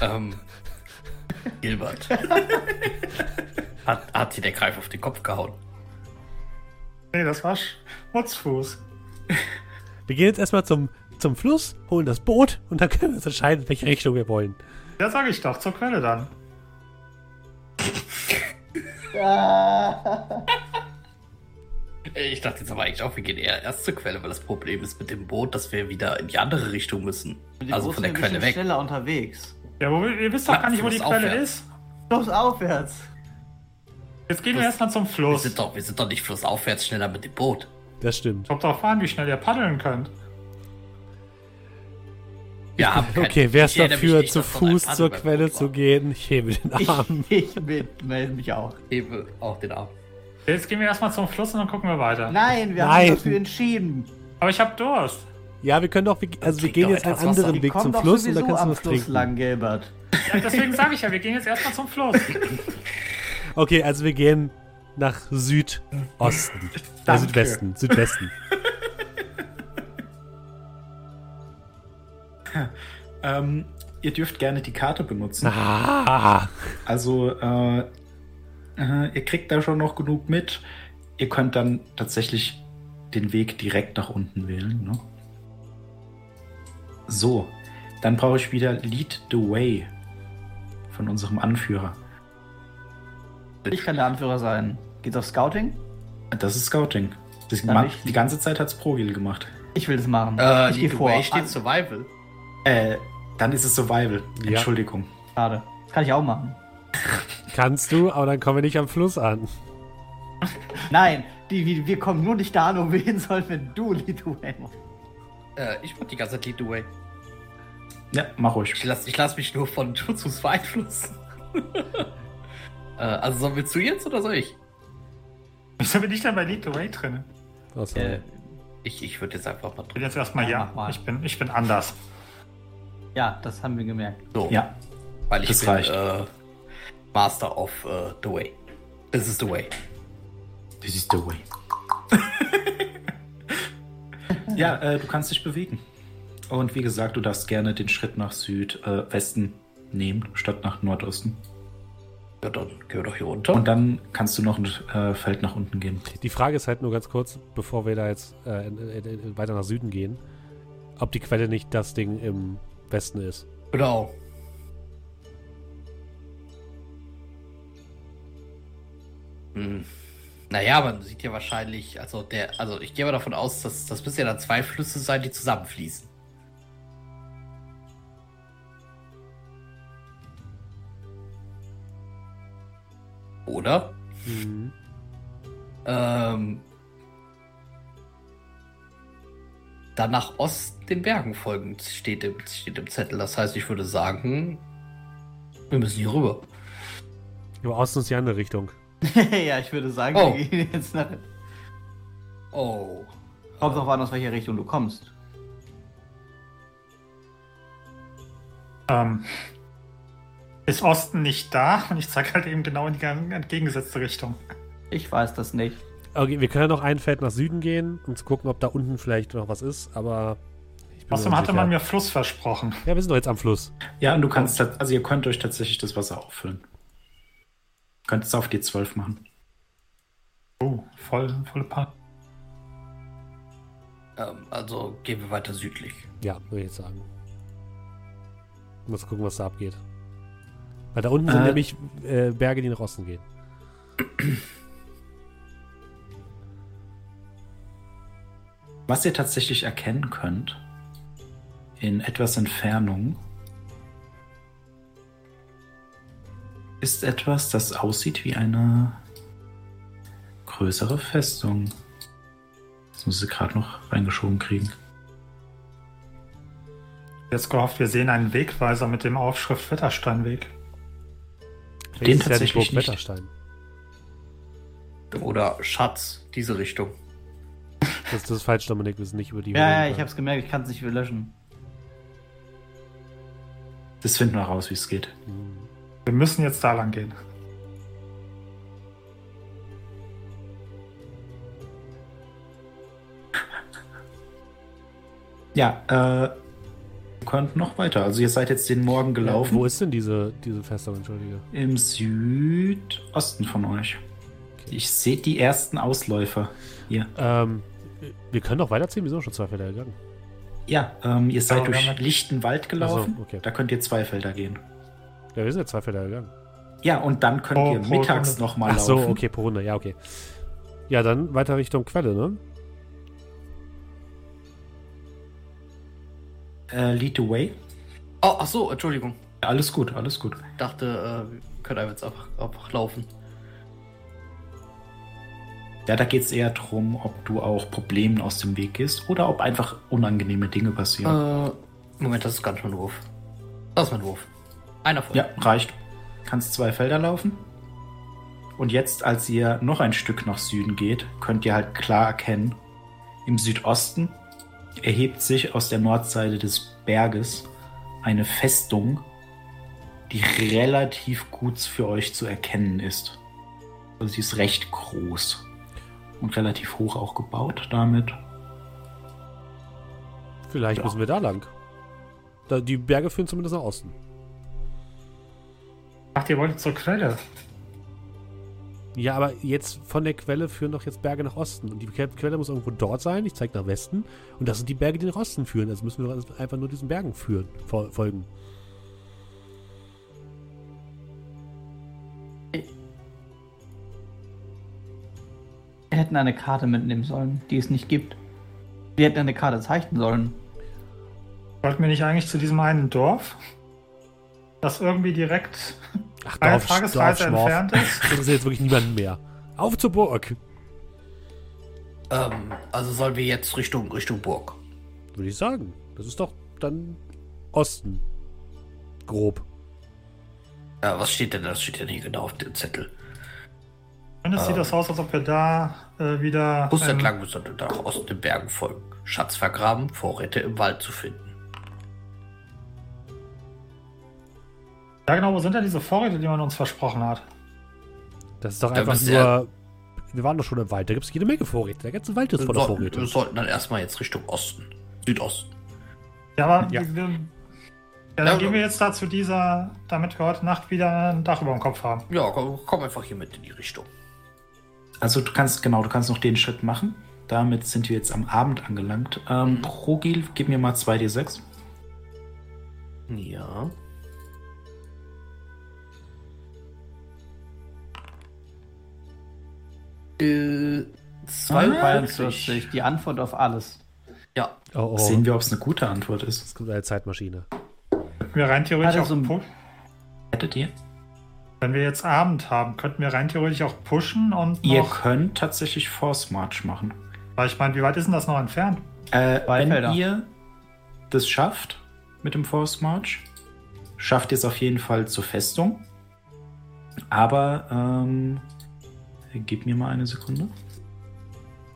Ähm, Gilbert. [LAUGHS] hat, hat dir der Greif auf den Kopf gehauen? Nee, das war Schmutzfuß. [LAUGHS] Wir gehen jetzt erstmal zum, zum Fluss, holen das Boot und dann können wir uns entscheiden, in welche Richtung wir wollen. Ja, sag ich doch, zur Quelle dann. [LAUGHS] Ich dachte jetzt aber eigentlich auch, wir gehen eher erst zur Quelle, weil das Problem ist mit dem Boot, dass wir wieder in die andere Richtung müssen. Die Also von der Quelle weg. schneller unterwegs. Ja, wo, ihr wisst doch gar nicht, wo die Fluss Quelle aufwärts. ist. Los aufwärts. Jetzt gehen wir erstmal zum Wir Fluss. sind, doch, wir sind doch nicht flussaufwärts schneller mit dem Boot. Das stimmt. Kommt drauf an, wie schnell ihr paddeln könnt. Wir [LAUGHS] kein- Okay, wer ist ich dafür, zu Fuß zur Quelle zu gehen? Ich hebe den Ich, Arm. [LAUGHS] ich mit- melde mich auch. Hebe auch den Arm. Jetzt gehen wir erstmal zum Fluss und dann gucken wir weiter. Nein, wir Nein. haben uns dafür entschieden. Aber ich hab Durst. Ja, wir können doch, also wir gehen jetzt einen Wasser. anderen Wir Weg zum Fluss und dann kannst du am was Fluss trinken. lang, Gilbert. Ja, deswegen sage ich ja, wir gehen jetzt erstmal zum Fluss. [LAUGHS] Okay, also wir gehen nach Südosten. Äh. Südwesten. Südwesten. [LAUGHS] Ähm, ihr dürft gerne die Karte benutzen. Ah, Also, äh, äh, ihr kriegt da schon noch genug mit. Ihr könnt dann tatsächlich den Weg direkt nach unten wählen. Ne? So, dann brauche ich wieder Lead the Way von unserem Anführer. Ich kann der Anführer sein. Geht's auf Scouting? Das ist Scouting. Das Dann ma- ich- die ganze Zeit hat's Progil gemacht. Ich will das machen. Äh, ich gehe vor. Way steht Survival. Äh, dann ist es Survival. Ja. Entschuldigung. Schade. Das kann ich auch machen. kannst du, aber dann kommen wir nicht am Fluss an. [LAUGHS] Nein, die, wir, kommen nur nicht da an, wo wir hin sollen, wenn du Lituania machst. Äh, ich mach die ganze Zeit Lead the Way. Ja, mach ruhig. Ich lass, ich lass mich nur von Jutsus beeinflussen. [LAUGHS] äh, also sollen wir zu jetzt oder soll ich? Wieso bin ich denn bei Lead the Way drin? Äh, Ich, ich würde jetzt einfach mal Ich bin jetzt erstmal Ja, ja. mal. Ich bin, ich bin anders. ja, das haben wir gemerkt. So, Ja, weil ich das bin. Äh, Master of äh, the Way. This is the way. this is the way. [LAUGHS] ja, äh, du kannst dich bewegen. Und wie gesagt, du darfst gerne den Schritt nach Südwesten nehmen, statt nach Nordosten. Ja, dann gehen wir doch hier runter. Und dann kannst du noch ein äh, Feld nach unten gehen. Die Frage ist halt nur ganz kurz, bevor wir da jetzt äh, in, in, in, weiter nach Süden gehen, ob die Quelle nicht das Ding im Westen ist. Genau. Hm. Naja, man sieht ja wahrscheinlich, also der, also ich gehe mal davon aus, dass das müssen ja dann zwei Flüsse sein, die zusammenfließen. Oder? Mhm. Ähm, dann nach Osten den Bergen folgen, steht im, steht im Zettel. Das heißt, ich würde sagen, wir müssen hier rüber. Aber Osten ist die andere Richtung. [LAUGHS] ja, ich würde sagen, Oh. wir gehen jetzt nach. Oh. Kommt drauf an, aus welcher Richtung du kommst. Ähm, ist Osten nicht da? Und ich zeige halt eben genau in die entgegengesetzte Richtung. Ich weiß das nicht. Okay, wir können ja noch ein Feld nach Süden gehen, um zu gucken, ob da unten vielleicht noch was ist, aber ich bin Außerdem hatte man mir Fluss versprochen. Ja, wir sind doch jetzt am Fluss. Ja, und du kannst, also ihr könnt euch tatsächlich das Wasser auffüllen. Könnt es auf die 12 machen. Oh, voll, volle Part. Ähm, also gehen wir weiter südlich. Ja, würde ich jetzt sagen. Muss gucken, was da abgeht. Weil da unten sind Äh. nämlich äh, Berge, die nach Osten gehen. Was ihr tatsächlich erkennen könnt, in etwas Entfernung, ist etwas, das aussieht wie eine größere Festung. Das muss sie gerade noch reingeschoben kriegen. Jetzt gehofft, wir sehen einen Wegweiser mit dem Aufschrift Wettersteinweg. Vielleicht ist ja tatsächlich Burg nicht. Wetterstein. Oder Schatz, diese Richtung. Das, das ist falsch, Dominik. Wir sind nicht über die. Ja, ja, ich hab's gemerkt, ich kann es nicht wieder löschen. Das finden wir raus, wie es geht. Hm. Wir müssen jetzt da lang gehen. Ja, äh, könnt noch weiter. Also ihr seid jetzt den Morgen gelaufen. Wo ist denn diese, diese Festung, entschuldige? Im Südosten von euch. Ich sehe die ersten Ausläufer hier. Ähm, wir können doch weiterziehen, wir sind schon zwei Felder gegangen. Ja, ähm, ihr seid Ja, wir durch haben- lichten Wald gelaufen. So, okay. Da könnt ihr zwei Felder gehen. Ja, wir sind ja zwei Felder gegangen. Ja, und dann könnt Oh, ihr mittags nochmal Ach so, laufen. okay, pro Runde, ja, okay. Ja, dann weiter Richtung Quelle, ne? Äh, lead the way. Oh, ach so, Entschuldigung. Alles gut, alles gut. Ich dachte, äh, wir können einfach jetzt einfach, einfach laufen. Ja, da geht es eher darum, ob du auch Problemen aus dem Weg gehst oder ob einfach unangenehme Dinge passieren. Äh, Moment, das ist nicht mein Wurf. Das ist mein Wurf. Einer von. Ja, reicht. Kannst zwei Felder laufen. Und jetzt, als ihr noch ein Stück nach Süden geht, könnt ihr halt klar erkennen, im Südosten erhebt sich aus der Nordseite des Berges eine Festung, die relativ gut für euch zu erkennen ist. Also sie ist recht groß und relativ hoch auch gebaut damit. Vielleicht Ja. müssen wir da lang. Da, die Berge führen zumindest nach Osten. Ach, ihr wolltet zur Quelle. Ja, aber jetzt von der Quelle führen doch jetzt Berge nach Osten. Und die Que- Quelle muss irgendwo dort sein. Ich zeige nach Westen. Und das sind die Berge, die nach Osten führen. Also müssen wir doch einfach nur diesen Bergen führen, fol- folgen. Wir hätten eine Karte mitnehmen sollen, die es nicht gibt. Wir hätten eine Karte zeichnen sollen. Wollten wir nicht eigentlich zu diesem einen Dorf? Das irgendwie direkt Ach, eine Dorf- Tagesreise entfernt ist? [LAUGHS] Das ist jetzt wirklich niemand mehr. Auf zur Burg, Ähm, also sollen wir jetzt Richtung, Richtung Burg. würde ich sagen. Das ist doch dann Osten. Grob. Ja, was steht denn? Das steht ja nicht genau auf dem Zettel. Zumindest sieht Ähm. das aus, als ob wir da äh, wieder. Bus ähm, entlang müssen wir nach Osten den Bergen folgen. Schatz vergraben, Vorräte im Wald zu finden. Ja, genau, wo sind denn diese Vorräte, die man uns versprochen hat? Das ist doch Da einfach nur. ihr- Wir waren doch schon im Wald. Da gibt es jede Menge Vorräte. Der ganze Wald ist Wir, voller sollten, wir Vorräte. sollten dann erstmal jetzt Richtung Osten. Südosten. Ja, aber Ja. Wir, Ja, dann Ja, gehen wir jetzt da zu dieser, damit wir heute Nacht wieder ein Dach über dem Kopf haben. Ja, komm, komm einfach hier mit in die Richtung. Also du kannst, genau, du kannst noch den Schritt machen. Damit sind wir jetzt am Abend angelangt. Ähm, Mhm. Progil, gib mir mal 2d6. Ja. Äh, 42, die Antwort auf alles. Ja, Oh, oh. Sehen wir, ob es eine gute Antwort ist. Es kommt eine Zeitmaschine. Könnten wir rein theoretisch Hatte auch so ein- pu- Hättet ihr? Wenn wir jetzt Abend haben, könnten wir rein theoretisch auch pushen und Ihr noch. könnt tatsächlich Force March machen. Weil ich meine, wie weit ist denn das noch entfernt? Äh, wenn Felder. ihr das schafft mit dem Force March, schafft ihr es auf jeden Fall zur Festung. Aber ähm, gib mir mal eine Sekunde.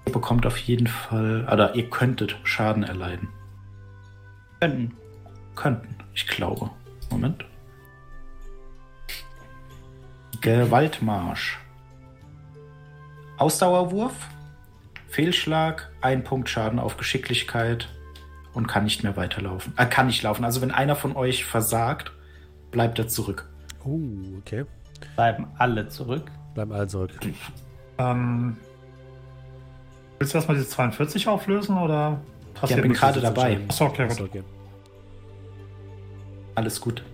Ihr bekommt auf jeden Fall, oder ihr könntet Schaden erleiden. Könnten. Könnten, ich glaube. Moment. Gewaltmarsch. Ausdauerwurf. Fehlschlag. Ein Punkt Schaden auf Geschicklichkeit. Und kann nicht mehr weiterlaufen. Er kann nicht laufen. Also wenn einer von euch versagt, bleibt er zurück. Oh, okay. Bleiben alle zurück. Bleiben alle zurück. Ähm, willst du erstmal diese 42 auflösen oder Ja, bin gerade dabei. Achso, okay, Achso, gut. okay. Alles gut.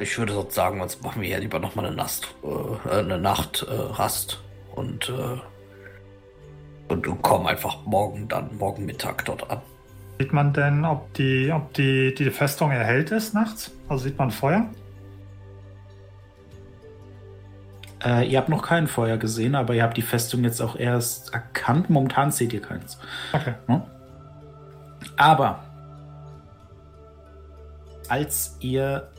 ich würde sonst sagen, sonst machen wir ja lieber nochmal eine, Nast, äh, eine Nacht äh, Rast und, äh, und, und kommen einfach morgen dann, morgen Mittag dort an. Sieht man denn, ob die, ob die, die Festung erhellt ist nachts? Also sieht man Feuer? Äh, ihr habt noch kein Feuer gesehen, aber ihr habt die Festung jetzt auch erst erkannt. Momentan seht ihr keins. Okay. Ne? Aber als ihr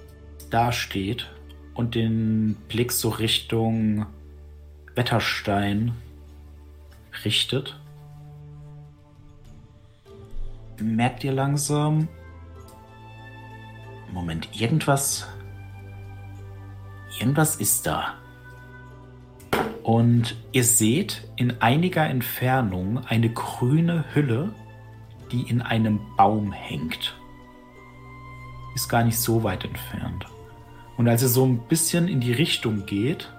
da steht und den Blick so Richtung Wetterstein richtet, merkt ihr langsam, Moment, irgendwas, irgendwas ist da. Und ihr seht in einiger Entfernung eine grüne Hülle, die in einem Baum hängt. Ist gar nicht so weit entfernt. Und als ihr so ein bisschen in die Richtung geht,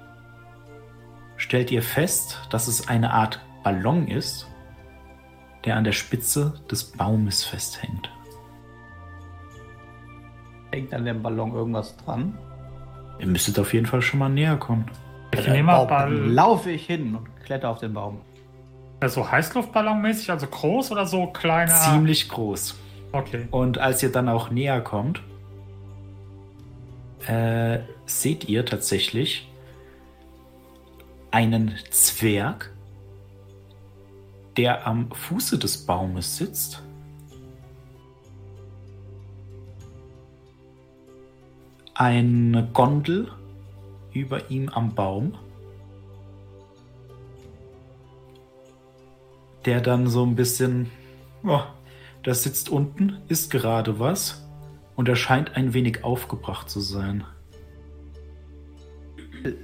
stellt ihr fest, dass es eine Art Ballon ist, der an der Spitze des Baumes festhängt. Hängt an dem Ballon irgendwas dran. Ihr müsstet auf jeden Fall schon mal näher kommen. Ich Äh, nehme mal Baum. Ball, Laufe ich hin und kletter auf den Baum. so Heißluftballonmäßig, also groß oder so kleiner? Ziemlich groß. Okay. Und als ihr dann auch näher kommt, äh, seht ihr tatsächlich einen Zwerg, der am Fuße des Baumes sitzt. Eine Gondel über ihm am Baum, der dann so ein bisschen, oh, der sitzt unten, isst gerade was und er scheint ein wenig aufgebracht zu sein.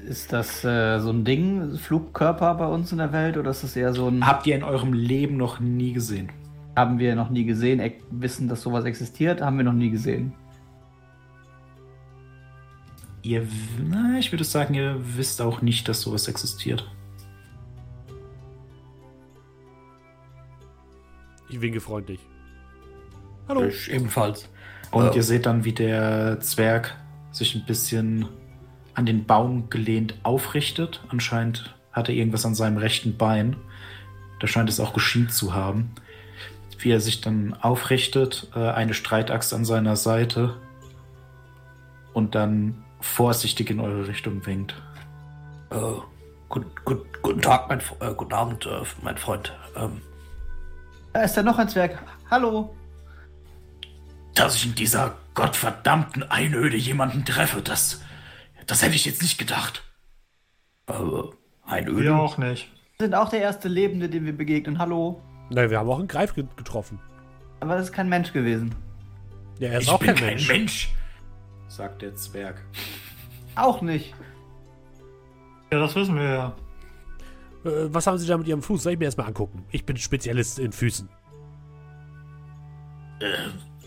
Ist das äh, so ein Ding, Flugkörper bei uns in der Welt, oder ist das eher so ein. Habt ihr in eurem Leben noch nie gesehen? Haben wir noch nie gesehen, wissen, dass sowas existiert, haben wir noch nie gesehen. Ihr, na, ich würde sagen, ihr wisst auch nicht, dass sowas existiert. Ich winke freundlich. Hallo. Ich ebenfalls. Und ihr seht dann, wie der Zwerg sich ein bisschen an den Baum gelehnt aufrichtet. Anscheinend hat er irgendwas an seinem rechten Bein. Da scheint es auch geschieht zu haben. Wie er sich dann aufrichtet, äh, eine Streitaxt an seiner Seite und dann vorsichtig in eure Richtung winkt. Äh, gut, gut, guten Tag, mein, äh, guten Abend, äh, mein Freund. Ähm, Da ist ja noch ein Zwerg. Hallo. Dass ich in dieser gottverdammten Einöde jemanden treffe, das, das hätte ich jetzt nicht gedacht. äh, ein Wir auch nicht. Wir sind auch der erste Lebende, dem wir begegnen. Hallo. Nein, wir haben auch einen Greif ge- getroffen. Aber das ist kein Mensch gewesen. Ja, er ist ich auch bin kein kein Mensch. Sagt der Zwerg. Auch nicht. Ja, das wissen wir ja. Äh, was haben Sie da mit Ihrem Fuß? Soll ich mir erstmal angucken? Ich bin Spezialist in Füßen.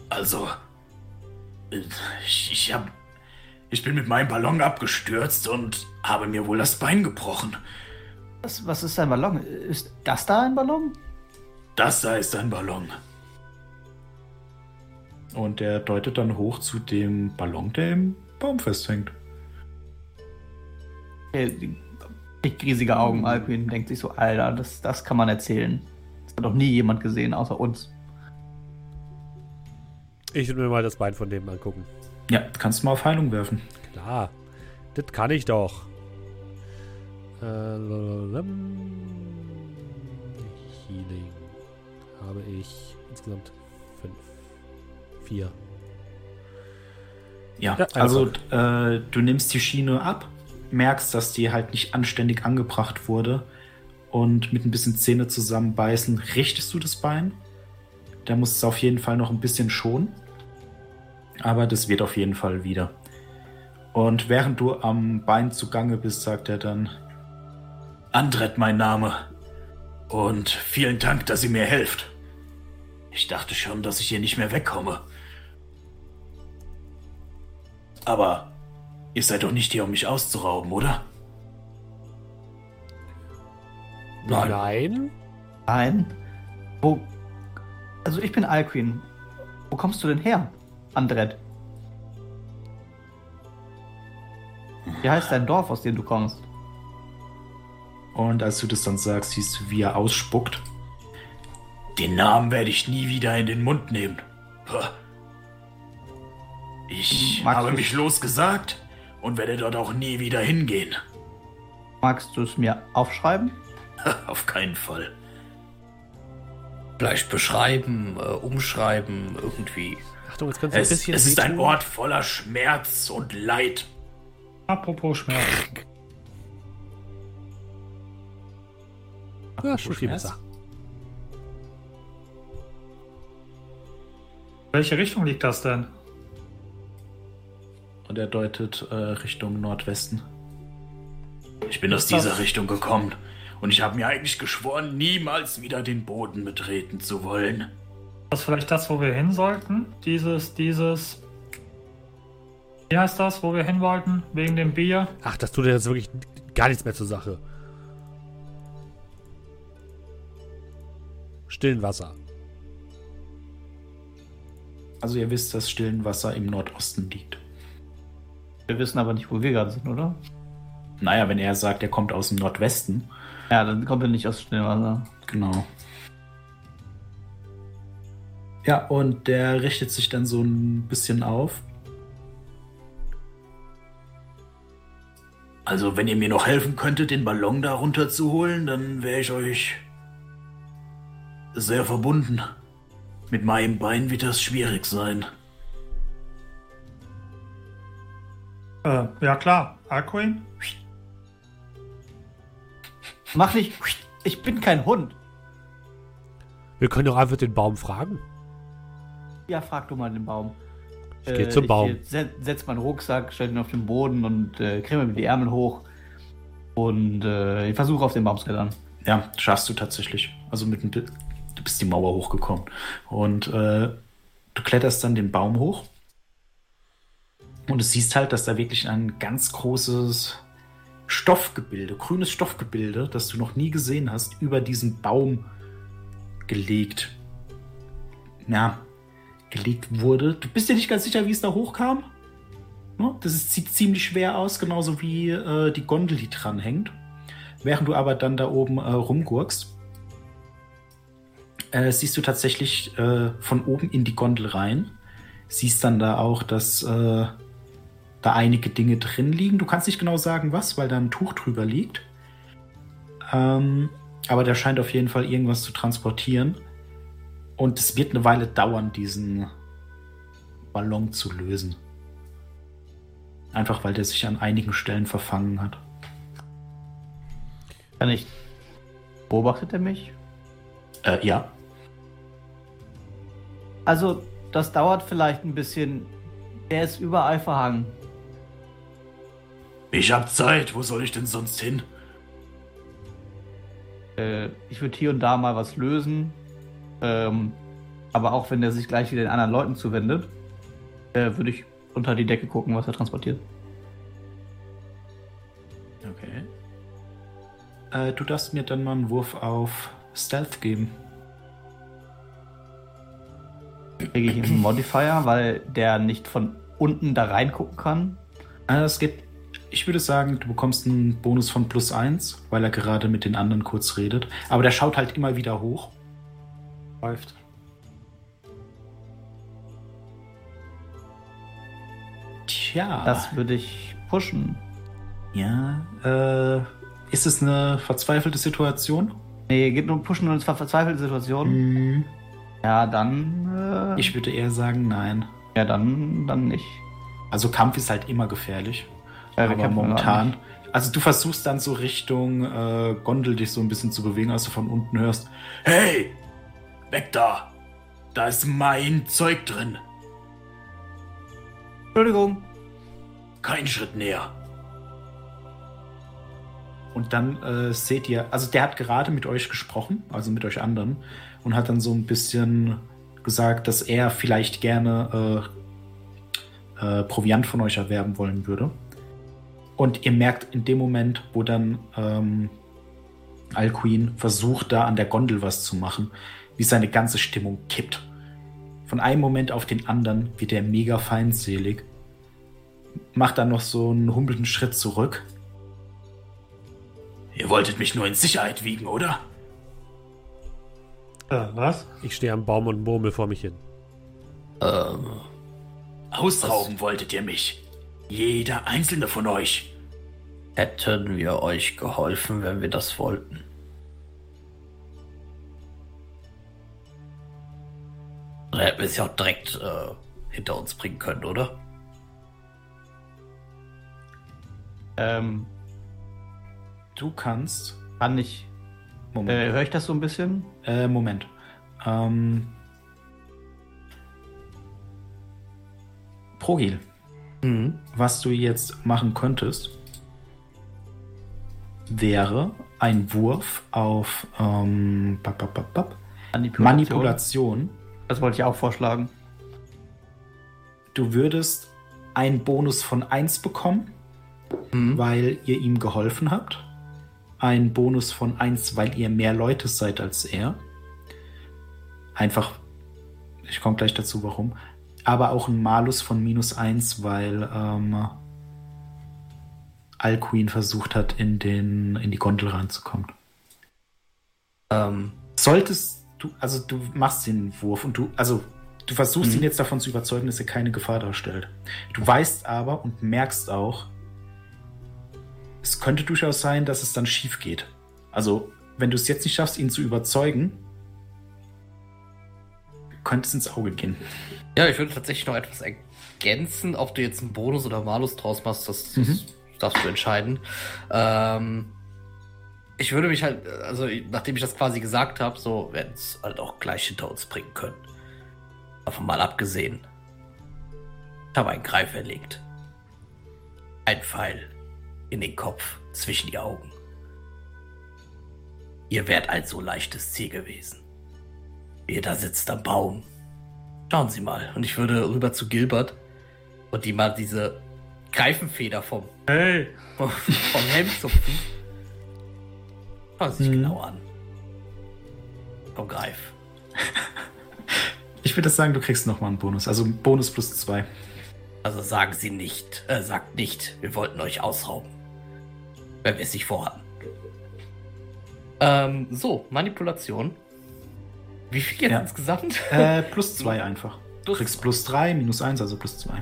Also, Ich, ich hab. Ich bin mit meinem Ballon abgestürzt und habe mir wohl das Bein gebrochen. Was, was ist ein Ballon? Ist das da ein Ballon? Das da ist ein Ballon. Und er deutet dann hoch zu dem Ballon, der im Baum festhängt. Äh, die- Kriegt riesige Augen, Alcuin denkt sich so, Alter, das, das kann man erzählen. Das hat doch nie jemand gesehen, außer uns. Ich will mir mal das Bein von dem angucken. Ja, du kannst mal auf Heilung werfen. Klar, das kann ich doch. Äh. Healing habe ich insgesamt 4. Ja, ja also, also äh, du nimmst die Schiene ab, merkst, dass die halt nicht anständig angebracht wurde und mit ein bisschen Zähne zusammenbeißen richtest du das Bein. Da musst es auf jeden Fall noch ein bisschen schonen. Aber das wird auf jeden Fall wieder. Und während du am Bein zugange bist, sagt er dann: Andret, mein Name. Und vielen Dank, dass ihr mir helft. Ich dachte schon, dass ich hier nicht mehr wegkomme. Aber ihr seid doch nicht hier, um mich auszurauben, oder? Nein. Nein? Nein. Wo. Also ich bin Alcuin. Wo kommst du denn her, Andret? Wie heißt dein Dorf, aus dem du kommst? Und als du das dann sagst, siehst du, wie er ausspuckt. Den Namen werde ich nie wieder in den Mund nehmen. Ich Magst habe du- mich losgesagt und werde dort auch nie wieder hingehen. Magst du es mir aufschreiben? [LAUGHS] Auf keinen Fall. Vielleicht beschreiben, äh, umschreiben, irgendwie. Achtung, jetzt könnte es ein bisschen. es ist ein. Ort voller Schmerz und Leid. Apropos Schmerz. Ja, schon viel besser. Welche Richtung liegt das denn? Und er deutet äh, Richtung Nordwesten. Ich bin aus dieser Richtung gekommen. Und ich habe mir eigentlich geschworen, niemals wieder den Boden betreten zu wollen. Das ist vielleicht das, wo wir hin sollten? Dieses, dieses. Wie heißt das, wo wir hin wollten? Wegen dem Bier? Ach, das tut jetzt wirklich gar nichts mehr zur Sache. Stillen Wasser. Also ihr wisst, dass stillen Wasser im Nordosten liegt. Wir wissen aber nicht, wo wir gerade sind, oder? Naja, wenn er sagt, er kommt aus dem Nordwesten. Ja, dann kommt er nicht aus Stillwasser. Genau. Ja, und der richtet sich dann so ein bisschen auf. Also, wenn ihr mir noch helfen könntet, den Ballon da runterzuholen, dann wäre ich euch sehr verbunden. Mit meinem Bein wird das schwierig sein. Äh, ja klar. Alcuin? Mach nicht. Ich bin kein Hund. Wir können doch einfach den Baum fragen. Ja, frag du mal den Baum. Ich geh zum Baum. Ich set, setz meinen Rucksack, stell ihn auf den Boden und äh, kremme mir die Ärmel hoch. Und äh, ich versuche auf den Baum zu klettern. Ja, schaffst du tatsächlich. Also mit dem, du bist die Mauer hochgekommen. Und äh, du kletterst dann den Baum hoch. Und du siehst halt, dass da wirklich ein ganz großes Stoffgebilde, grünes Stoffgebilde, das du noch nie gesehen hast, über diesen Baum gelegt. Ja, gelegt wurde. Du bist dir nicht ganz sicher, wie es da hochkam. Ne? Das ist, sieht ziemlich schwer aus, genauso wie äh, die Gondel, die dran hängt. Während du aber dann da oben äh, rumgurkst, äh, siehst du tatsächlich äh, von oben in die Gondel rein. Siehst dann da auch, dass äh, da einige Dinge drin liegen. Du kannst nicht genau sagen, was, weil da ein Tuch drüber liegt. Ähm, aber der scheint auf jeden Fall irgendwas zu transportieren. Und es wird eine Weile dauern, diesen Ballon zu lösen. Einfach weil der sich an einigen Stellen verfangen hat. Kann ich. Beobachtet er mich? Äh, ja. Also, das dauert vielleicht ein bisschen. Er ist überall verhangen. Ich hab Zeit. Wo soll ich denn sonst hin? Äh, ich würde hier und da mal was lösen. Ähm, aber auch wenn er sich gleich wieder den anderen Leuten zuwendet. Äh, Würde ich unter die Decke gucken, was er transportiert. Okay. Äh, du darfst mir dann mal einen Wurf auf Stealth geben. Kriege ich einen Modifier, weil der nicht von unten da reingucken kann. Äh, es geht. Ich würde sagen, du bekommst einen Bonus von plus 1, weil er gerade mit den anderen kurz redet. Aber der schaut halt immer wieder hoch. Läuft. Tja. Das würde ich pushen. Ja. Äh, ist es eine verzweifelte Situation? Nee, geht nur pushen und es war verzweifelte Situation. Hm, Ja, dann. Äh, Ich würde eher sagen, nein. Ja, dann, dann nicht. Also Kampf ist halt immer gefährlich. Ja, wir aber momentan. Also du versuchst dann so Richtung äh, Gondel dich so ein bisschen zu bewegen, als du von unten hörst. Hey! Weg da! Da ist mein Zeug drin. Entschuldigung. Kein Schritt näher. Und dann äh, seht ihr, also der hat gerade mit euch gesprochen, also mit euch anderen, und hat dann so ein bisschen gesagt, dass er vielleicht gerne äh, äh, Proviant von euch erwerben wollen würde. Und ihr merkt in dem Moment, wo dann ähm, Alcuin versucht, da an der Gondel was zu machen, wie seine ganze Stimmung kippt. Von einem Moment auf den anderen wird er mega feindselig macht dann noch so einen humpelnden Schritt zurück. Ihr wolltet mich nur in Sicherheit wiegen, oder? Äh, was? Ich stehe am Baum und murmel vor mich hin. Ähm, Ausrauben wolltet ihr mich. Jeder einzelne von euch. Hätten wir euch geholfen, wenn wir das wollten. Oder hätten wir es ja auch direkt äh, hinter uns bringen können, oder? Ähm, Du kannst. kann ich. Äh, Moment. Höre ich das so ein bisschen? Äh, Moment. Ähm. Progil, Mhm. was du jetzt machen könntest, wäre ein Wurf auf ähm, bap, bap, bap, bap, Manipulation. Das wollte ich auch vorschlagen. Du würdest einen Bonus von 1 bekommen, Mhm. weil ihr ihm geholfen habt. Ein Bonus von 1, weil ihr mehr Leute seid als er. Einfach, ich komme gleich dazu, warum. Aber auch ein Malus von minus 1, weil ähm, Alcuin versucht hat, in, den, in die Gondel reinzukommen. Ähm, Solltest du, also du machst den Wurf und du, also du versuchst Mhm. ihn jetzt davon zu überzeugen, dass er keine Gefahr darstellt. Du weißt aber und merkst auch, es könnte durchaus sein, dass es dann schief geht. Also, wenn du es jetzt nicht schaffst, ihn zu überzeugen, könnte es ins Auge gehen. ja, ich würde tatsächlich noch etwas ergänzen, ob du jetzt einen Bonus oder Malus draus machst, das, das Mhm. Darfst du entscheiden. Ähm, ich würde mich halt, also nachdem ich das quasi gesagt habe, so werden es halt auch gleich hinter uns bringen können. Davon mal abgesehen. Ich habe einen Greif erlegt. Ein Pfeil in den Kopf, zwischen die Augen. Ihr wärt ein so leichtes Ziel gewesen. Ihr da sitzt am Baum. Schauen Sie mal. Und ich würde rüber zu Gilbert und die mal diese Greifenfeder vom, Hey! vom, vom Helm zupfen. Schauen Sie sich Mhm. genau an. Komm, greif. Ich würde sagen, du kriegst nochmal einen Bonus. Also Bonus plus 2. Also sagen Sie nicht, äh, sagt nicht, wir wollten euch ausrauben. Wenn wir es nicht vorhatten. Ähm, so, Manipulation. Wie viel jetzt Ja. insgesamt? Äh, plus 2 [LAUGHS] einfach. Du kriegst zwei. plus 3, minus 1, also plus 2.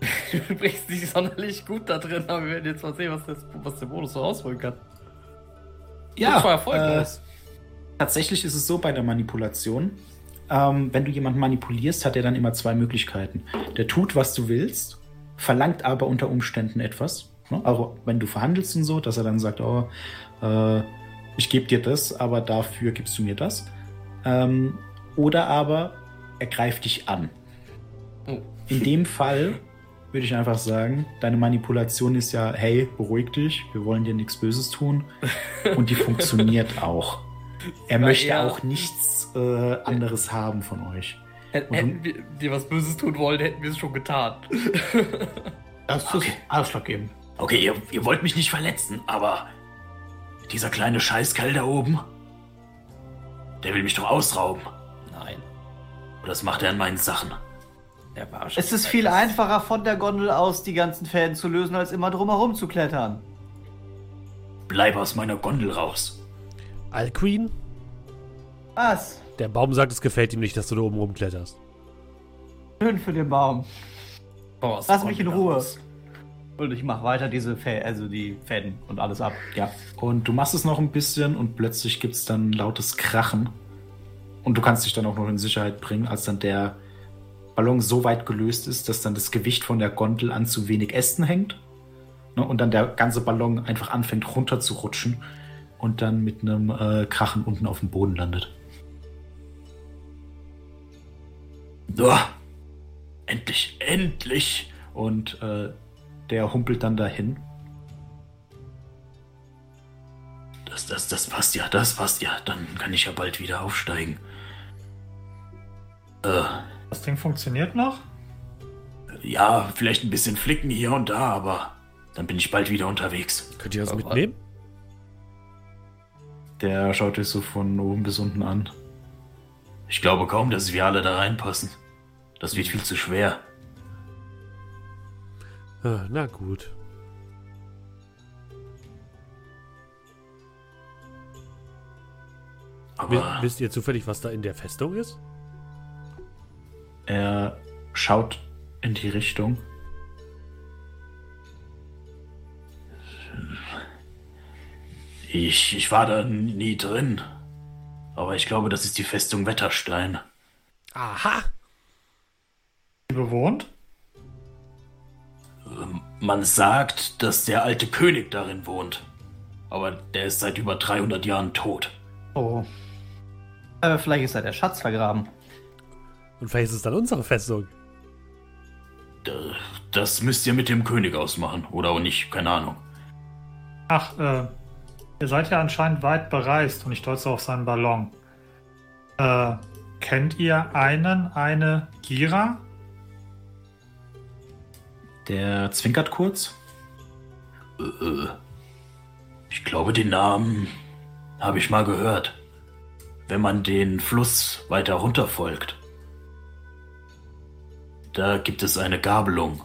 [LAUGHS] Du bist nicht sonderlich gut da drin, aber wir werden jetzt mal sehen, was, das, was der Bonus so rausholen kann. Ja äh. Tatsächlich ist es so bei der Manipulation. Ähm, wenn du jemanden manipulierst, hat er dann immer zwei Möglichkeiten. Der tut, was du willst, verlangt aber unter Umständen etwas. Ne? Also wenn du verhandelst und so, dass er dann sagt, oh, äh, ich gebe dir das, aber dafür gibst du mir das. Ähm, oder aber er greift dich an. Oh. In dem [LAUGHS] Fall würde ich einfach sagen, deine Manipulation ist ja, hey, beruhig dich, wir wollen dir nichts Böses tun. Und die funktioniert [LAUGHS] auch. Er möchte eher- auch nichts äh, anderes haben von euch. Hätten wir dir was Böses tun wollen, hätten wir es schon getan. [LAUGHS] Das ist Okay. ausschlaggebend. Okay, ihr, ihr wollt mich nicht verletzen, aber dieser kleine Scheißkerl da oben, der will mich doch ausrauben. Nein. Und das macht er an meinen Sachen. Er war schon Es ist viel einfacher, von der Gondel aus die ganzen Fäden zu lösen, als immer drumherum zu klettern. Bleib aus meiner Gondel raus. Alqueen, Was? der Baum sagt, es gefällt ihm nicht, dass du da oben rumkletterst. Schön für den Baum. Boah, Lass mich in Ruhe. raus. Und ich mach weiter diese Fä also die Fäden und alles ab. Ja. Und du machst es noch ein bisschen und plötzlich gibt es dann lautes Krachen. Und du kannst dich dann auch noch in Sicherheit bringen, als dann der Ballon so weit gelöst ist, dass dann das Gewicht von der Gondel an zu wenig Ästen hängt. Ne, Und dann der ganze Ballon einfach anfängt runter zu rutschen und dann mit einem äh, Krachen unten auf dem Boden landet. So. Endlich, endlich! Und äh, der humpelt dann dahin. Das, das, das passt ja, das passt ja. Dann kann ich ja bald wieder aufsteigen. Äh, Das Ding funktioniert noch? ja, vielleicht ein bisschen flicken hier und da, aber dann bin ich bald wieder unterwegs. Könnt ihr das Aber- mitnehmen? Der schaut dich so von oben bis unten an. Ich glaube kaum, dass wir alle da reinpassen. Das wird viel zu schwer. Ah, Na gut. Aber Wisst ihr zufällig, was da in der Festung ist? Er schaut in die Richtung. Ich, ich war da nie drin. Aber ich glaube, das ist die Festung Wetterstein. Aha! Die bewohnt? Man sagt, dass der alte König darin wohnt. Aber der ist seit über 300 Jahren tot. Oh. Aber vielleicht ist da der Schatz vergraben. Und vielleicht ist es dann unsere Festung. Das müsst ihr mit dem König ausmachen. Oder auch nicht, keine Ahnung. Ach, äh, ihr seid ja anscheinend weit bereist und ich deute auf seinen Ballon. Äh, kennt ihr einen, eine Gira? Der zwinkert kurz. Äh, Ich glaube, den Namen habe ich mal gehört. Wenn man den Fluss weiter runter folgt, da gibt es eine Gabelung.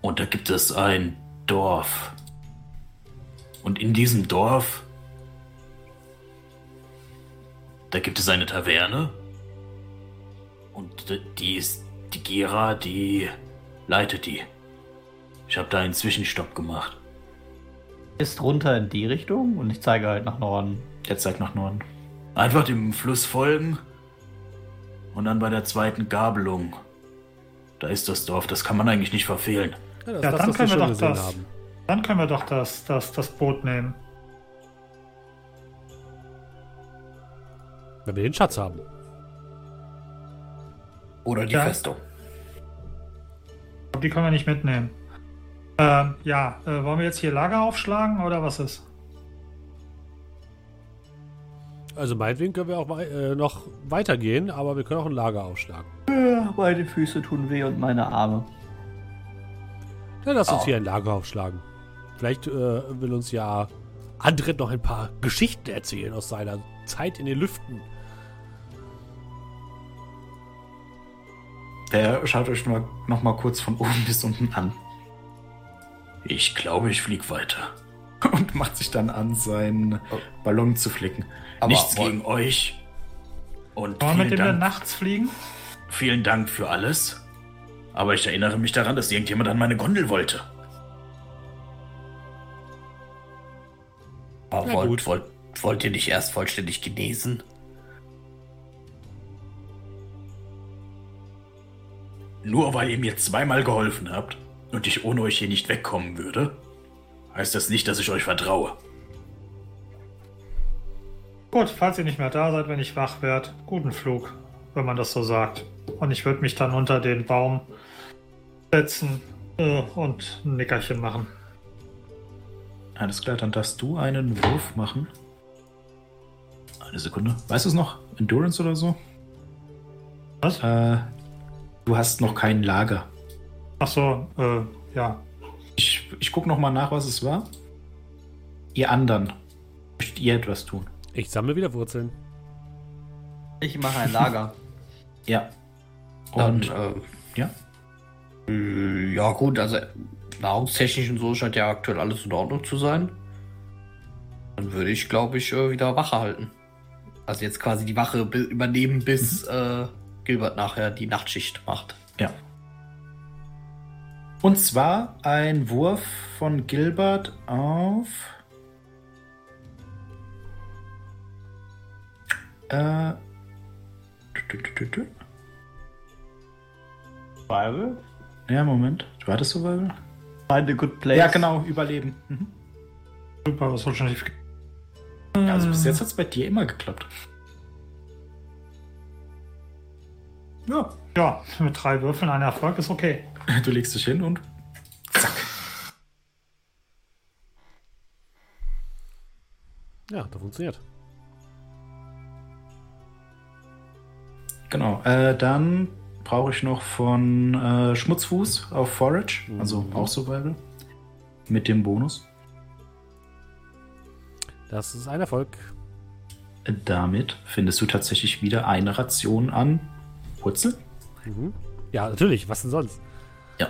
Und da gibt es ein Dorf. Und in diesem Dorf, da gibt es eine Taverne. Und die ist die Gira, die leitet die. Ich habe da einen Zwischenstopp gemacht. Ist runter in die Richtung und ich zeige halt nach Norden. Der zeigt nach Norden. Einfach dem Fluss folgen und dann bei der zweiten Gabelung. Da ist das Dorf, das kann man eigentlich nicht verfehlen. Ja, das Ja, ist dann können wir doch das. haben. Dann können wir doch das, das, das Boot nehmen. Wenn wir den Schatz haben. Oder die Ja. Festung. Die können wir nicht mitnehmen. Ähm, ja, äh, wollen wir jetzt hier Lager aufschlagen oder was ist? Also meinetwegen können wir auch äh, noch weitergehen, aber wir können auch ein Lager aufschlagen. Ja, meine Füße tun weh und meine Arme. Ja, lass uns Oh. hier ein Lager aufschlagen. Vielleicht äh, will uns ja Andret noch ein paar Geschichten erzählen aus seiner Zeit in den Lüften. Der schaut euch nur noch mal kurz von oben [LAUGHS] bis unten an. Ich glaube, ich flieg weiter. Und macht sich dann an, seinen Ballon zu flicken. Aber Nichts wollen- gegen euch. Und Wollen wir mit dem dann nachts fliegen? vielen Dank für alles. Aber ich erinnere mich daran, dass irgendjemand an meine Gondel wollte. Aber Na wollt, gut. wollt, wollt ihr nicht erst vollständig genesen? Nur weil ihr mir zweimal geholfen habt und ich ohne euch hier nicht wegkommen würde, heißt das nicht, dass ich euch vertraue. Gut, falls ihr nicht mehr da seid, wenn ich wach werde, guten Flug, wenn man das so sagt. Und ich würde mich dann unter den Baum setzen äh, und ein Nickerchen machen. Alles klar, dann darfst du einen Wurf machen. Eine Sekunde. Weißt du es noch? Endurance oder so? Was? Äh, du hast noch kein Lager. Ach so, äh, ja. Ich, ich gucke noch mal nach, was es war. Ihr anderen, möchtet ihr etwas tun? Ich sammle wieder Wurzeln. Ich mache ein Lager. [LAUGHS] Ja. Dann, Und äh, ja. äh, ja gut, also nahrungstechnisch und so scheint ja aktuell alles in Ordnung zu sein. Dann würde ich, glaube ich, äh, wieder Wache halten. Also jetzt quasi die Wache übernehmen, bis äh, Gilbert nachher die Nachtschicht macht. Ja. Und zwar ein Wurf von Gilbert auf. Äh. Survival? Ja, Moment. War das Survival? Find a good place. Ja, genau, Überleben. Mhm. Super, was soll schon nicht. Ja, also bis jetzt hat es bei dir immer geklappt. Ja. Ja, mit drei Würfeln ein Erfolg ist okay. [LAUGHS] Du legst dich hin und zack. Ja, das funktioniert. Genau. Äh, dann brauche ich noch von äh, Schmutzfuß auf Forage, also Mhm. auch Survival. Mit dem Bonus. Das ist ein Erfolg. Damit findest du tatsächlich wieder eine Ration an Wurzel. Mhm. Ja, natürlich. Was denn sonst? Ja.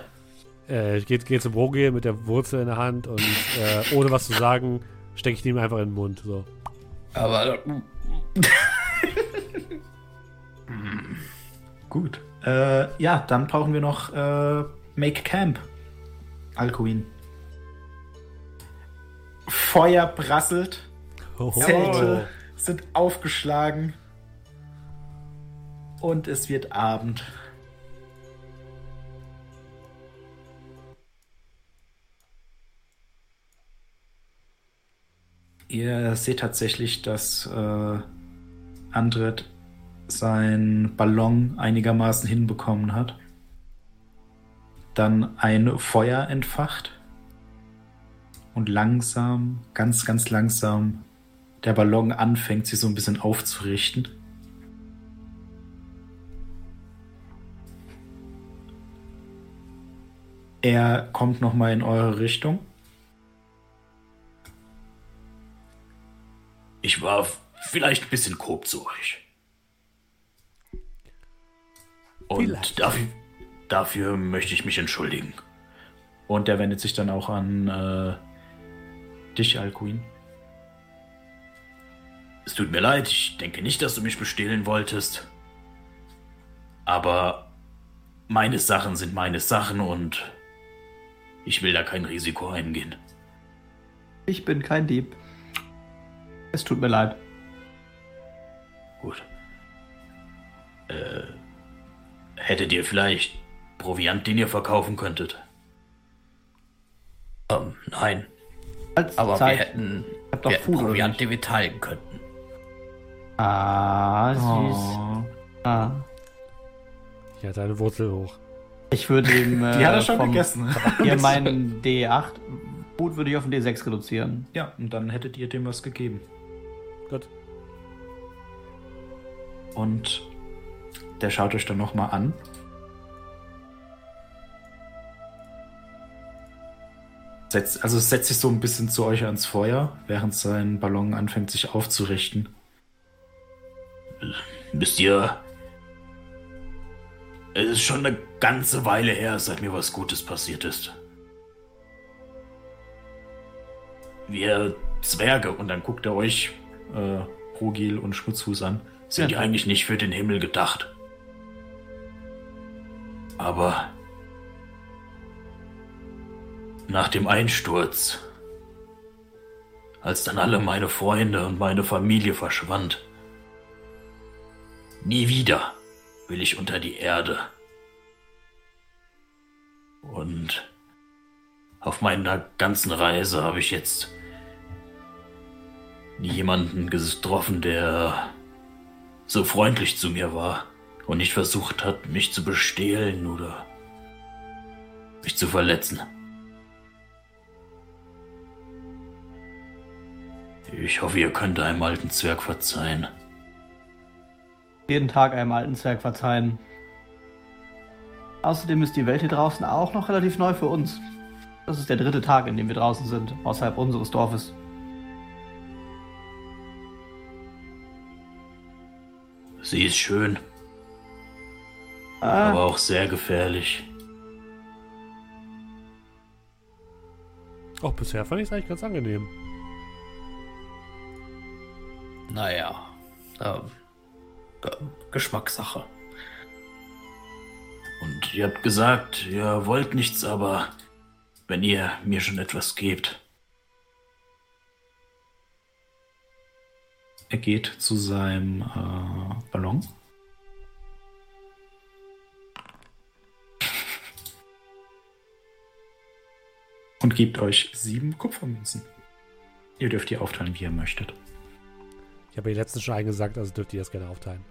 Äh, ich gehe geh zu Broge mit der Wurzel in der Hand und äh, ohne was zu sagen, stecke ich die ihm einfach in den Mund. So. Aber Gut. Äh, ja, dann brauchen wir noch äh, Make Camp. Alcuin. Feuer prasselt, Oh. Zelte sind aufgeschlagen und es wird Abend. Ihr seht tatsächlich, dass äh, Andret sein Ballon einigermaßen hinbekommen hat. Dann ein Feuer entfacht. Und langsam, ganz, ganz langsam, der Ballon anfängt, sich so ein bisschen aufzurichten. Er kommt nochmal in eure Richtung. Ich war vielleicht ein bisschen grob zu euch. Und dafür, dafür möchte ich mich entschuldigen. Und er wendet sich dann auch an äh, dich, Alcuin. Es tut mir leid, ich denke nicht, dass du mich bestehlen wolltest. Aber meine Sachen sind meine Sachen und ich will da kein Risiko eingehen. Ich bin kein Dieb. Es tut mir leid. Gut. Äh, hättet ihr vielleicht Proviant, den ihr verkaufen könntet? ähm, nein. Als Aber Zeit. wir hätten, hab doch wir hätten Proviant, den wir teilen könnten. Ah, süß. Oh. Ah. Ich halte eine Wurzel hoch. Ich würde ihm. [LAUGHS] Äh, Die hat er schon vom- gegessen. Hier [LAUGHS] meinen D8. Gut würde ich auf den D6 reduzieren. Ja, und dann hättet ihr dem was gegeben. Gut. Und der schaut euch dann nochmal an. Setzt, also es setzt sich so ein bisschen zu euch ans Feuer, während sein Ballon anfängt sich aufzurichten. Wisst ihr, es ist schon eine ganze Weile her, seit mir was Gutes passiert ist. Wir Zwerge, und dann guckt er euch, äh, Rogil und Schmutzfuß an, sind ja Ja. eigentlich nicht für den Himmel gedacht. Aber nach dem Einsturz, als dann alle meine Freunde und meine Familie verschwand, nie wieder will ich unter die Erde. Und auf meiner ganzen Reise habe ich jetzt nie jemanden getroffen, der so freundlich zu mir war und nicht versucht hat, mich zu bestehlen oder mich zu verletzen. Ich hoffe, ihr könnt einem alten Zwerg verzeihen. jeden Tag einem alten Zwerg verzeihen. Außerdem ist die Welt hier draußen auch noch relativ neu für uns. Das ist der dritte Tag, in dem wir draußen sind, außerhalb unseres Dorfes. Sie ist schön, Ah, aber auch sehr gefährlich. Auch bisher fand ich es eigentlich ganz angenehm. Naja, ähm, Ge Geschmackssache. Und ihr habt gesagt, ihr wollt nichts, aber wenn ihr mir schon etwas gebt. Er geht zu seinem äh, Ballon. Und gibt euch sieben Kupfermünzen. Ihr dürft die aufteilen, wie ihr möchtet. Ich habe ja letztens schon eingesagt, also dürft ihr das gerne aufteilen.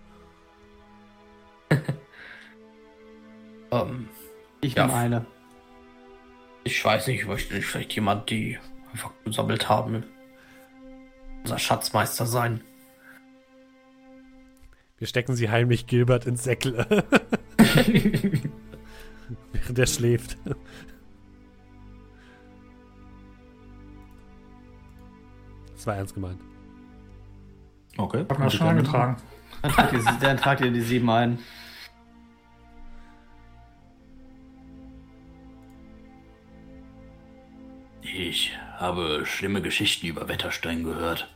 [LAUGHS] Ähm, ich ja. nehme eine. ich weiß nicht, möchte nicht vielleicht jemand, die einfach gesammelt haben, unser Schatzmeister sein. Wir stecken sie heimlich Gilbert ins Säckle. [LAUGHS] [LAUGHS] Während er schläft. Das war ernst gemeint. Okay. Ich hab mir schon angetragen. Dann tragt ihr, dann tragt ihr die sieben ein. Ich habe schlimme Geschichten über Wetterstein gehört.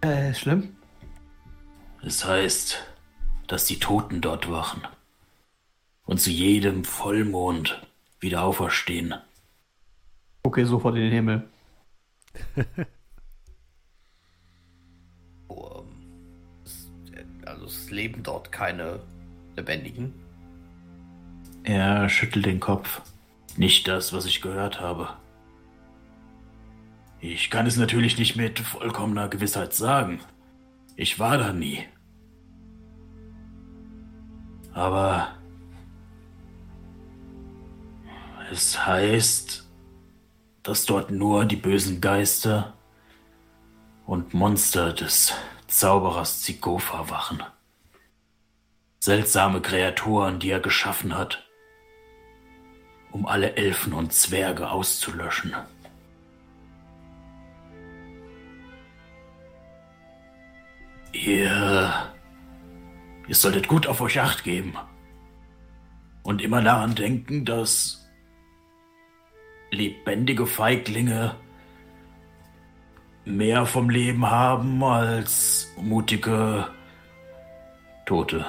Äh, schlimm? Es heißt, dass die Toten dort wachen und zu jedem Vollmond wieder auferstehen. Okay, sofort in den Himmel. [LAUGHS] Also es leben dort keine Lebendigen. Er schüttelt den Kopf. Nicht das, was ich gehört habe. Ich kann es natürlich nicht mit vollkommener Gewissheit sagen. Ich war da nie. Aber es heißt, dass dort nur die bösen Geister und Monster des Zauberers Zigofa wachen. Seltsame Kreaturen, die er geschaffen hat, um alle Elfen und Zwerge auszulöschen. Ihr. Ihr solltet gut auf euch acht geben. Und immer daran denken, dass lebendige Feiglinge mehr vom Leben haben als mutige Tote.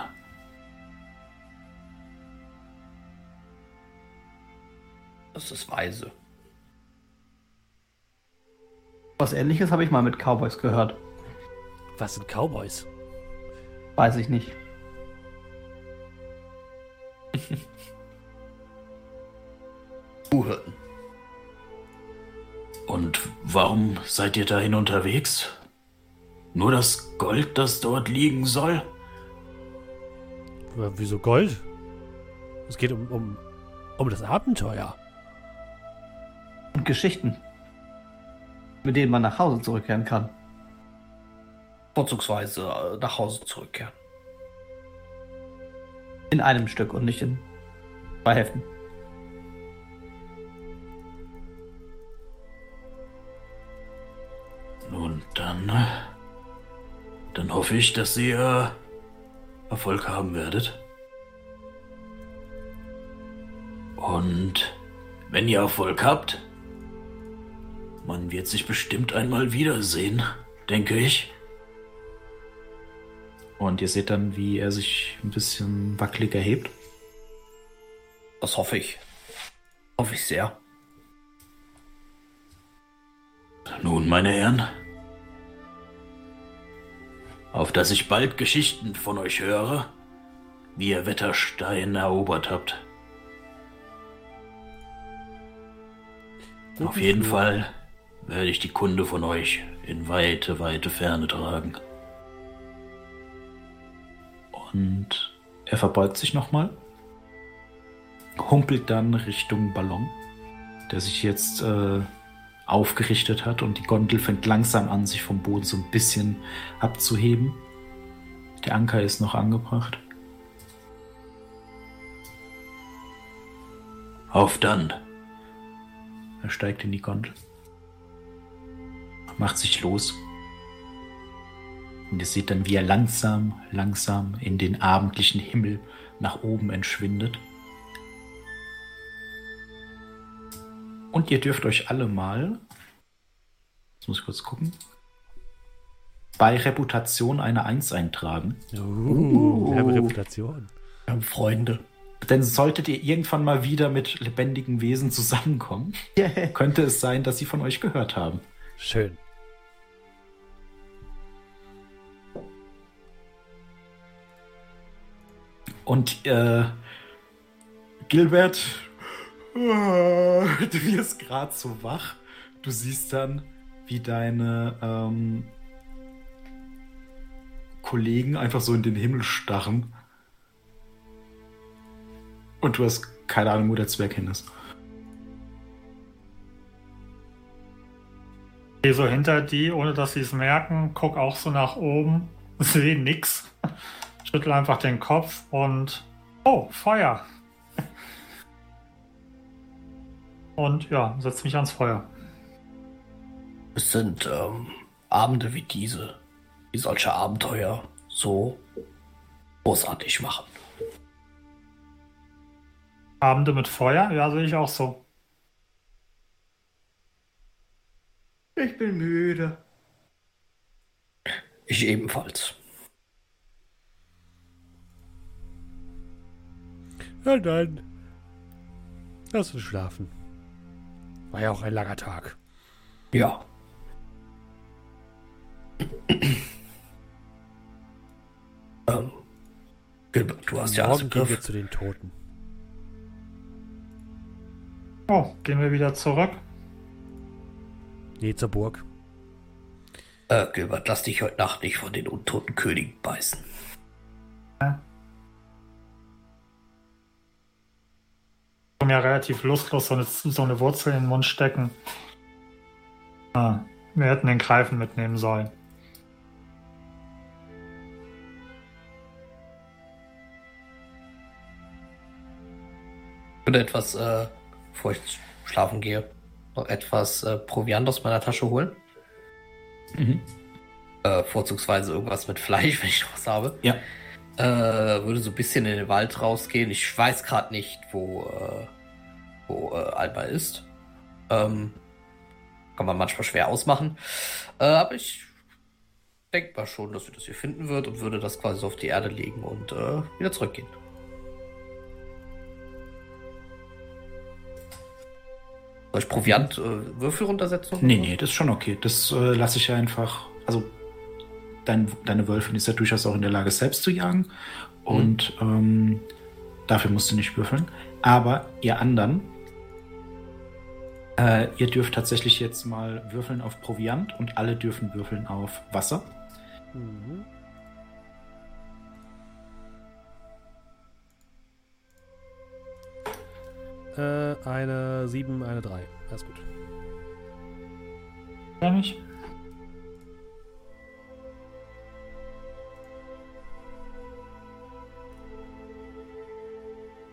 Das ist weise. Was ähnliches habe ich mal mit Cowboys gehört. Was sind Cowboys? Weiß ich nicht. [LAUGHS] Kuhhirten. Und warum seid ihr dahin unterwegs? Nur das Gold, das dort liegen soll? Aber wieso Gold? Es geht um, um, um das Abenteuer. Und Geschichten. Mit denen man nach Hause zurückkehren kann. Vorzugsweise äh, nach Hause zurückkehren. In einem Stück und nicht in zwei Heften. Nun, dann. Dann hoffe ich, dass ihr Erfolg haben werdet. Und wenn ihr Erfolg habt, man wird sich bestimmt einmal wiedersehen, denke ich. Und ihr seht dann, wie er sich ein bisschen wackelig erhebt. Das hoffe ich. Hoffe ich sehr. Nun, meine Herren, auf dass ich bald Geschichten von euch höre, wie ihr Wetterstein erobert habt. Auf jeden Fall werde ich die Kunde von euch in weite, weite Ferne tragen. Und er verbeugt sich nochmal, humpelt dann Richtung Ballon, der sich jetzt äh, aufgerichtet hat und die Gondel fängt langsam an, sich vom Boden so ein bisschen abzuheben. Der Anker ist noch angebracht. Auf dann. Er steigt in die Gondel. Macht sich los. Und ihr seht dann, wie er langsam, langsam in den abendlichen Himmel nach oben entschwindet. Und ihr dürft euch alle mal, jetzt muss ich kurz gucken, bei Reputation eine 1 eintragen. Uh, wir haben Reputation. Wir haben Freunde. Denn solltet ihr irgendwann mal wieder mit lebendigen Wesen zusammenkommen, [LAUGHS] könnte es sein, dass sie von euch gehört haben. Schön. Und äh, Gilbert, [LAUGHS] du wirst gerade so wach. Du siehst dann, wie deine ähm, Kollegen einfach so in den Himmel starren. Und du hast keine Ahnung, wo der Zwerg hin ist. Gehe so hinter die, ohne dass sie es merken, guck auch so nach oben, [LAUGHS] sehe nix, schüttel einfach den Kopf und oh, Feuer. Und ja, setz mich ans Feuer. Es sind ähm, Abende wie diese, die solche Abenteuer so großartig machen. Abende mit Feuer? Ja, sehe ich auch so. Ich bin müde. Ich ebenfalls. Ja, dann. Lass uns schlafen. War ja auch ein langer Tag. Ja. [CLEARS THROAT] ähm, Gilbert, du hast ja Morgen gehen wir zu den Toten. Oh, gehen wir wieder zurück. Nee, zur Burg. Äh, Gilbert, lass dich heute Nacht nicht von den untoten Königen beißen. Ich mir relativ lustlos so eine, so eine Wurzel in den Mund stecken. Ah, wir hätten den Greifen mitnehmen sollen. Ich würde etwas, äh, bevor ich schlafen gehe, noch etwas äh, Proviant aus meiner Tasche holen. Äh, vorzugsweise irgendwas mit Fleisch, [LAUGHS] wenn ich noch was habe. Ja. Äh, würde so ein bisschen in den Wald rausgehen. Ich weiß gerade nicht, wo, äh, wo äh, Alba ist. Ähm, kann man manchmal schwer ausmachen. Äh, aber ich denke mal schon, dass wir das hier finden wird und würde das quasi so auf die Erde legen und äh, wieder zurückgehen. Soll ich Proviant äh, Würfel runtersetzen? Nee, nee, das ist schon okay. Das lasse ich einfach. Also, dein, deine Wölfin ist ja durchaus auch in der Lage, selbst zu jagen. Und ähm, dafür musst du nicht würfeln. Aber ihr anderen, äh, ihr dürft tatsächlich jetzt mal würfeln auf Proviant und alle dürfen würfeln auf Wasser. Mhm. Äh, eine 7, eine 3. Alles gut. Kenn ich?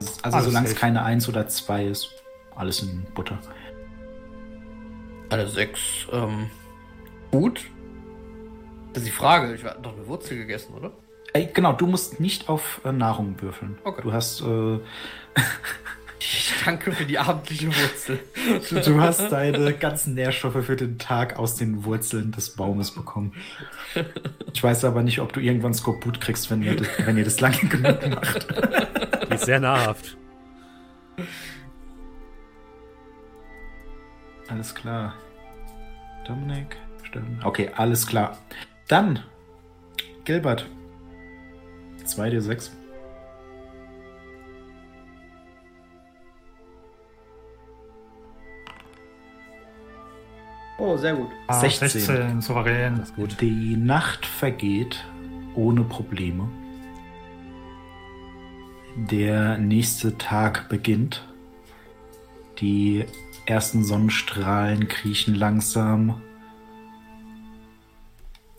Also, Alles solange es keine 1 oder 2 ist, alles in Butter. Eine 6. Ähm, gut. Das ist die Frage. Ich habe doch eine Wurzel gegessen, oder? Ey, genau, du musst nicht auf äh, Nahrung würfeln. Okay. Du hast, äh, [LAUGHS] Ich danke für die abendliche Wurzel. du, du hast deine [LAUGHS] ganzen Nährstoffe für den Tag aus den Wurzeln des Baumes bekommen. Ich weiß aber nicht, ob du irgendwann Skorbut kriegst, wenn ihr das, wenn ihr das lange genug macht. [LAUGHS] [LAUGHS] Sehr nahrhaft. Alles klar. Dominik, stimmt. Okay, alles klar. Dann, Gilbert. 2d6. Oh, sehr gut. Ah, 16. 16, souverän. Das ist gut. Die Nacht vergeht ohne Probleme. Der nächste Tag beginnt. Die ersten Sonnenstrahlen kriechen langsam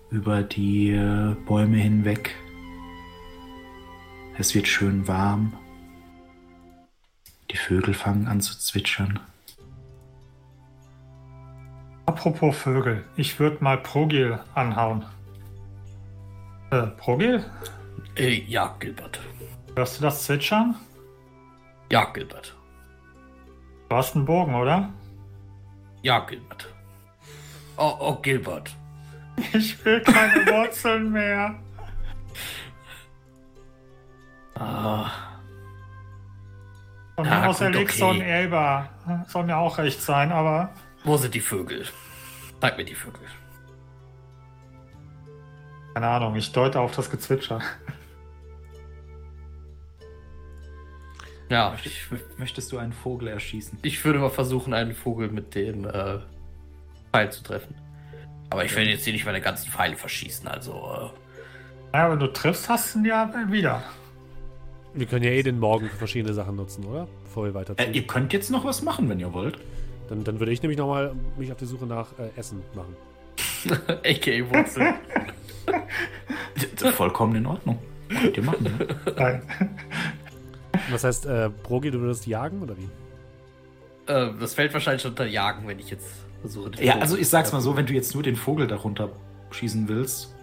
über die äh, Bäume hinweg. Es wird schön warm. Die Vögel fangen an zu zwitschern. Apropos Vögel, ich würde mal Progil anhauen. Äh, Progil? Äh, ja, Gilbert. Hörst du das Zwitschern? Ja, Gilbert. Du hast einen Bogen, oder? Ja, Gilbert. Oh, oh, Gilbert. Ich will keine [LAUGHS] Wurzeln mehr. Ah, Von Ja, mir aus gut, erlegst so ein. Elber. Soll mir auch recht sein, aber wo sind die Vögel? Zeig mir die Vögel. keine Ahnung, ich deute auf das Gezwitscher. Ja, Möchtest du einen Vogel erschießen? ich würde mal versuchen, einen Vogel mit dem äh, Pfeil zu treffen. Aber ich will jetzt hier nicht meine ganzen Pfeile verschießen, also. Naja, wenn du triffst, hast du ihn ja wieder. Wir können ja eh den Morgen für verschiedene Sachen nutzen, oder? Bevor wir weiterziehen. Äh, ihr könnt jetzt noch was machen, wenn ihr wollt. dann, dann würde ich nämlich nochmal mich auf die Suche nach äh, Essen machen. Äh, AKA Wurzel. Vollkommen in Ordnung. Könnt ihr machen, ne? Nein. Was heißt, äh, Brogi, du würdest jagen oder wie? äh, das fällt wahrscheinlich unter Jagen, wenn ich jetzt versuche. den Ja, Vogel also ich sag's mal so, wenn du jetzt nur den Vogel darunter schießen willst,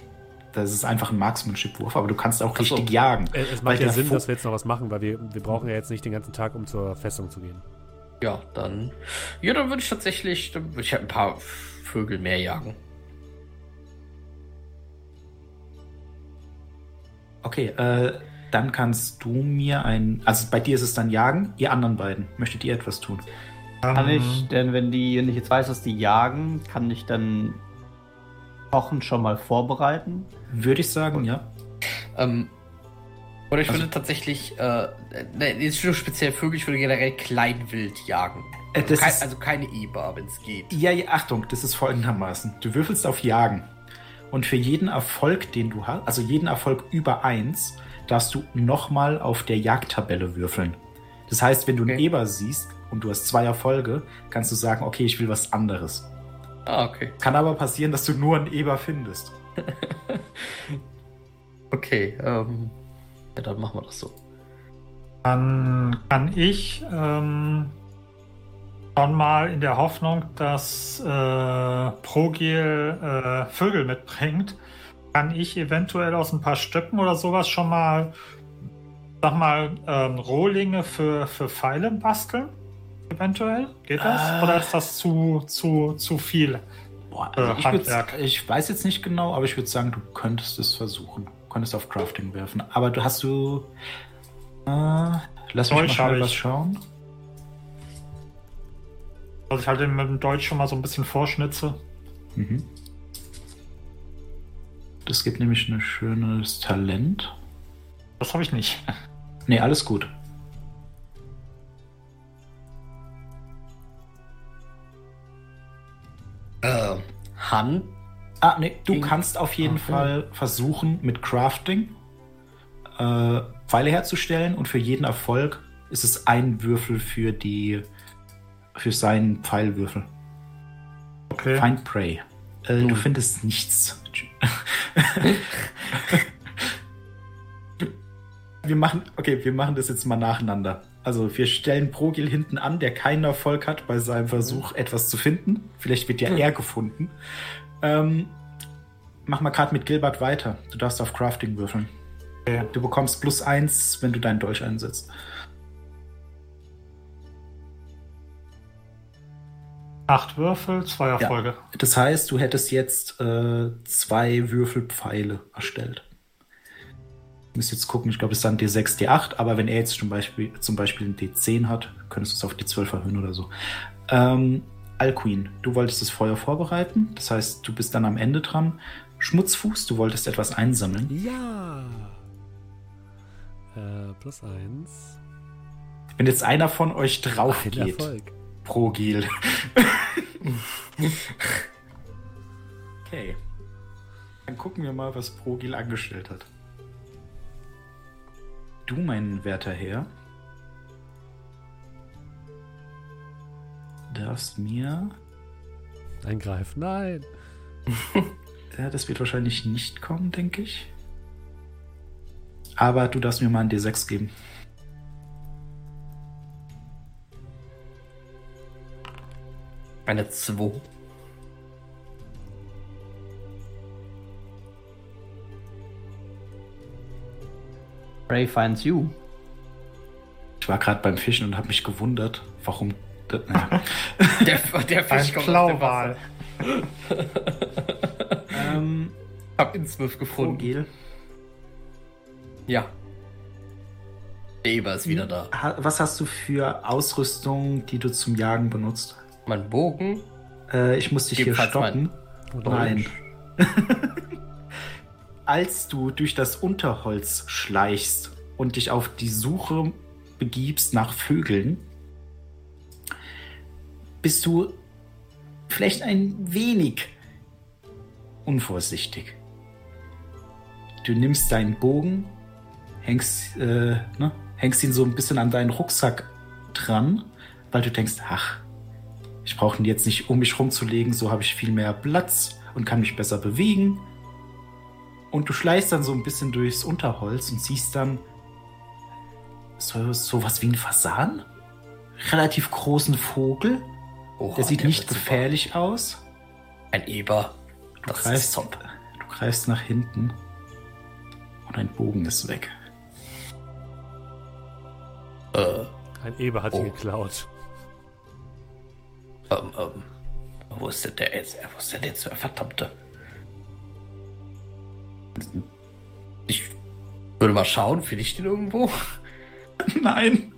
das ist einfach ein Marksmanship-Wurf, aber du kannst auch Ach so. richtig jagen. Äh, es macht ja Sinn, Vo- dass wir jetzt noch was machen, weil wir, wir brauchen ja jetzt nicht den ganzen Tag, um zur Festung zu gehen. Ja, dann. Ja, dann würde ich tatsächlich. Dann würde ich halt ein paar Vögel mehr jagen. Okay, äh, dann kannst du mir ein. Also bei dir ist es dann Jagen, ihr anderen beiden. Möchtet ihr etwas tun? Kann Ähm, ich, denn wenn die, wenn ich jetzt weiß, dass die jagen, kann ich dann Kochen schon mal vorbereiten? Würde ich sagen, ja. Ähm, oder ich Also- würde tatsächlich. Äh, ne, jetzt nur speziell Vögel, ich würde generell Kleinwild jagen. Äh, das Kein, ist, also keine Eber, wenn es geht. ja, ja, Achtung, das ist folgendermaßen. Du würfelst auf Jagen. Und für jeden Erfolg, den du hast, also jeden Erfolg über 1, darfst du nochmal auf der Jagdtabelle würfeln. Das heißt, wenn du einen Okay. Eber siehst und du hast zwei Erfolge, kannst du sagen, okay, ich will was anderes. Ah, okay. Kann aber passieren, dass du nur einen Eber findest. [LAUGHS] Okay, ähm. Ja, dann machen wir das so. Dann kann ich ähm, schon mal in der Hoffnung, dass äh, Progil äh, Vögel mitbringt, kann ich eventuell aus ein paar Stücken oder sowas schon mal, sag mal, ähm, Rohlinge für, für Pfeile basteln? Eventuell? Geht das? Ah. Oder ist das zu, zu, zu viel? Boah, Äh, also ich, Handwerk. ich weiß jetzt nicht genau, aber ich würde sagen, du könntest es versuchen. Du könntest auf Crafting werfen. Aber du hast du. Äh, lass mich mal Deutsch schnell habe was ich. schauen. Dass ich halt mit dem Deutsch schon mal so ein bisschen vorschnitze. Mhm. Das gibt nämlich ein schönes Talent. Das habe ich nicht. Nee, alles gut. Äh, Han. Ah, nee, du Ging- kannst auf jeden Okay. Fall versuchen, mit Crafting äh, Pfeile herzustellen und für jeden Erfolg ist es ein Würfel für die für seinen Pfeilwürfel. Okay. Find Prey. Äh, du findest nichts. wir machen, okay, wir machen das jetzt mal nacheinander. Also wir stellen Progil hinten an, der keinen Erfolg hat bei seinem Versuch, etwas zu finden. Vielleicht wird ja er gefunden. Ähm, mach mal gerade mit Gilbert weiter. Du darfst auf Crafting würfeln. Du bekommst plus eins, wenn du deinen Dolch einsetzt. Acht Würfel, zwei Erfolge. Das heißt, du hättest jetzt äh, zwei Würfelpfeile erstellt. Ich muss jetzt gucken, ich glaube, es ist dann D6, D8, aber wenn er jetzt zum Beispiel, zum Beispiel ein D10 hat, könntest du es auf D12 erhöhen oder so. Ähm, Alcuin, du wolltest das Feuer vorbereiten, das heißt, du bist dann am Ende dran. Schmutzfuß, du wolltest etwas einsammeln. Ja! Äh, plus eins. Wenn jetzt einer von euch drauf Ein geht, Erfolg. Pro Gil. okay. Dann gucken wir mal, was Progil angestellt hat. Du, mein werter Herr, darfst mir. Eingreifen. Nein. Ja, das wird wahrscheinlich nicht kommen, denke ich. Aber du darfst mir mal ein D6 geben. Eine 2. Ray finds you. Ich war gerade beim Fischen und habe mich gewundert, warum. [LAUGHS] Der, der Ein Fisch kommt Blauwal. [LAUGHS] Ähm, Hab Innsmouth gefunden. Vogel. Ja. Der Eber ist wieder da. Ha- Was hast du für Ausrüstung, die du zum Jagen benutzt? Mein Bogen. Äh, ich muss dich hier stoppen. Nein. [LAUGHS] Als du durch das Unterholz schleichst und dich auf die Suche begibst nach Vögeln, bist du vielleicht ein wenig unvorsichtig. Du nimmst deinen Bogen, hängst, äh, ne, hängst ihn so ein bisschen an deinen Rucksack dran, weil du denkst, ach, ich brauche ihn jetzt nicht um mich rumzulegen, so habe ich viel mehr Platz und kann mich besser bewegen. Und du schleichst dann so ein bisschen durchs Unterholz und siehst dann so, so was wie ein Fasan. Relativ großen Vogel. Oha, Der sieht nicht wird super. gefährlich aus. Ein Eber. Du Das greifst, ist top. du greifst nach hinten und dein Bogen ist weg. Äh, Ein Eber hat ihn Oh. geklaut. Ähm, ähm. Wo ist denn der jetzt? Wo ist denn jetzt der verdammte? Ich würde mal schauen, finde ich den irgendwo? [LAUGHS] Nein!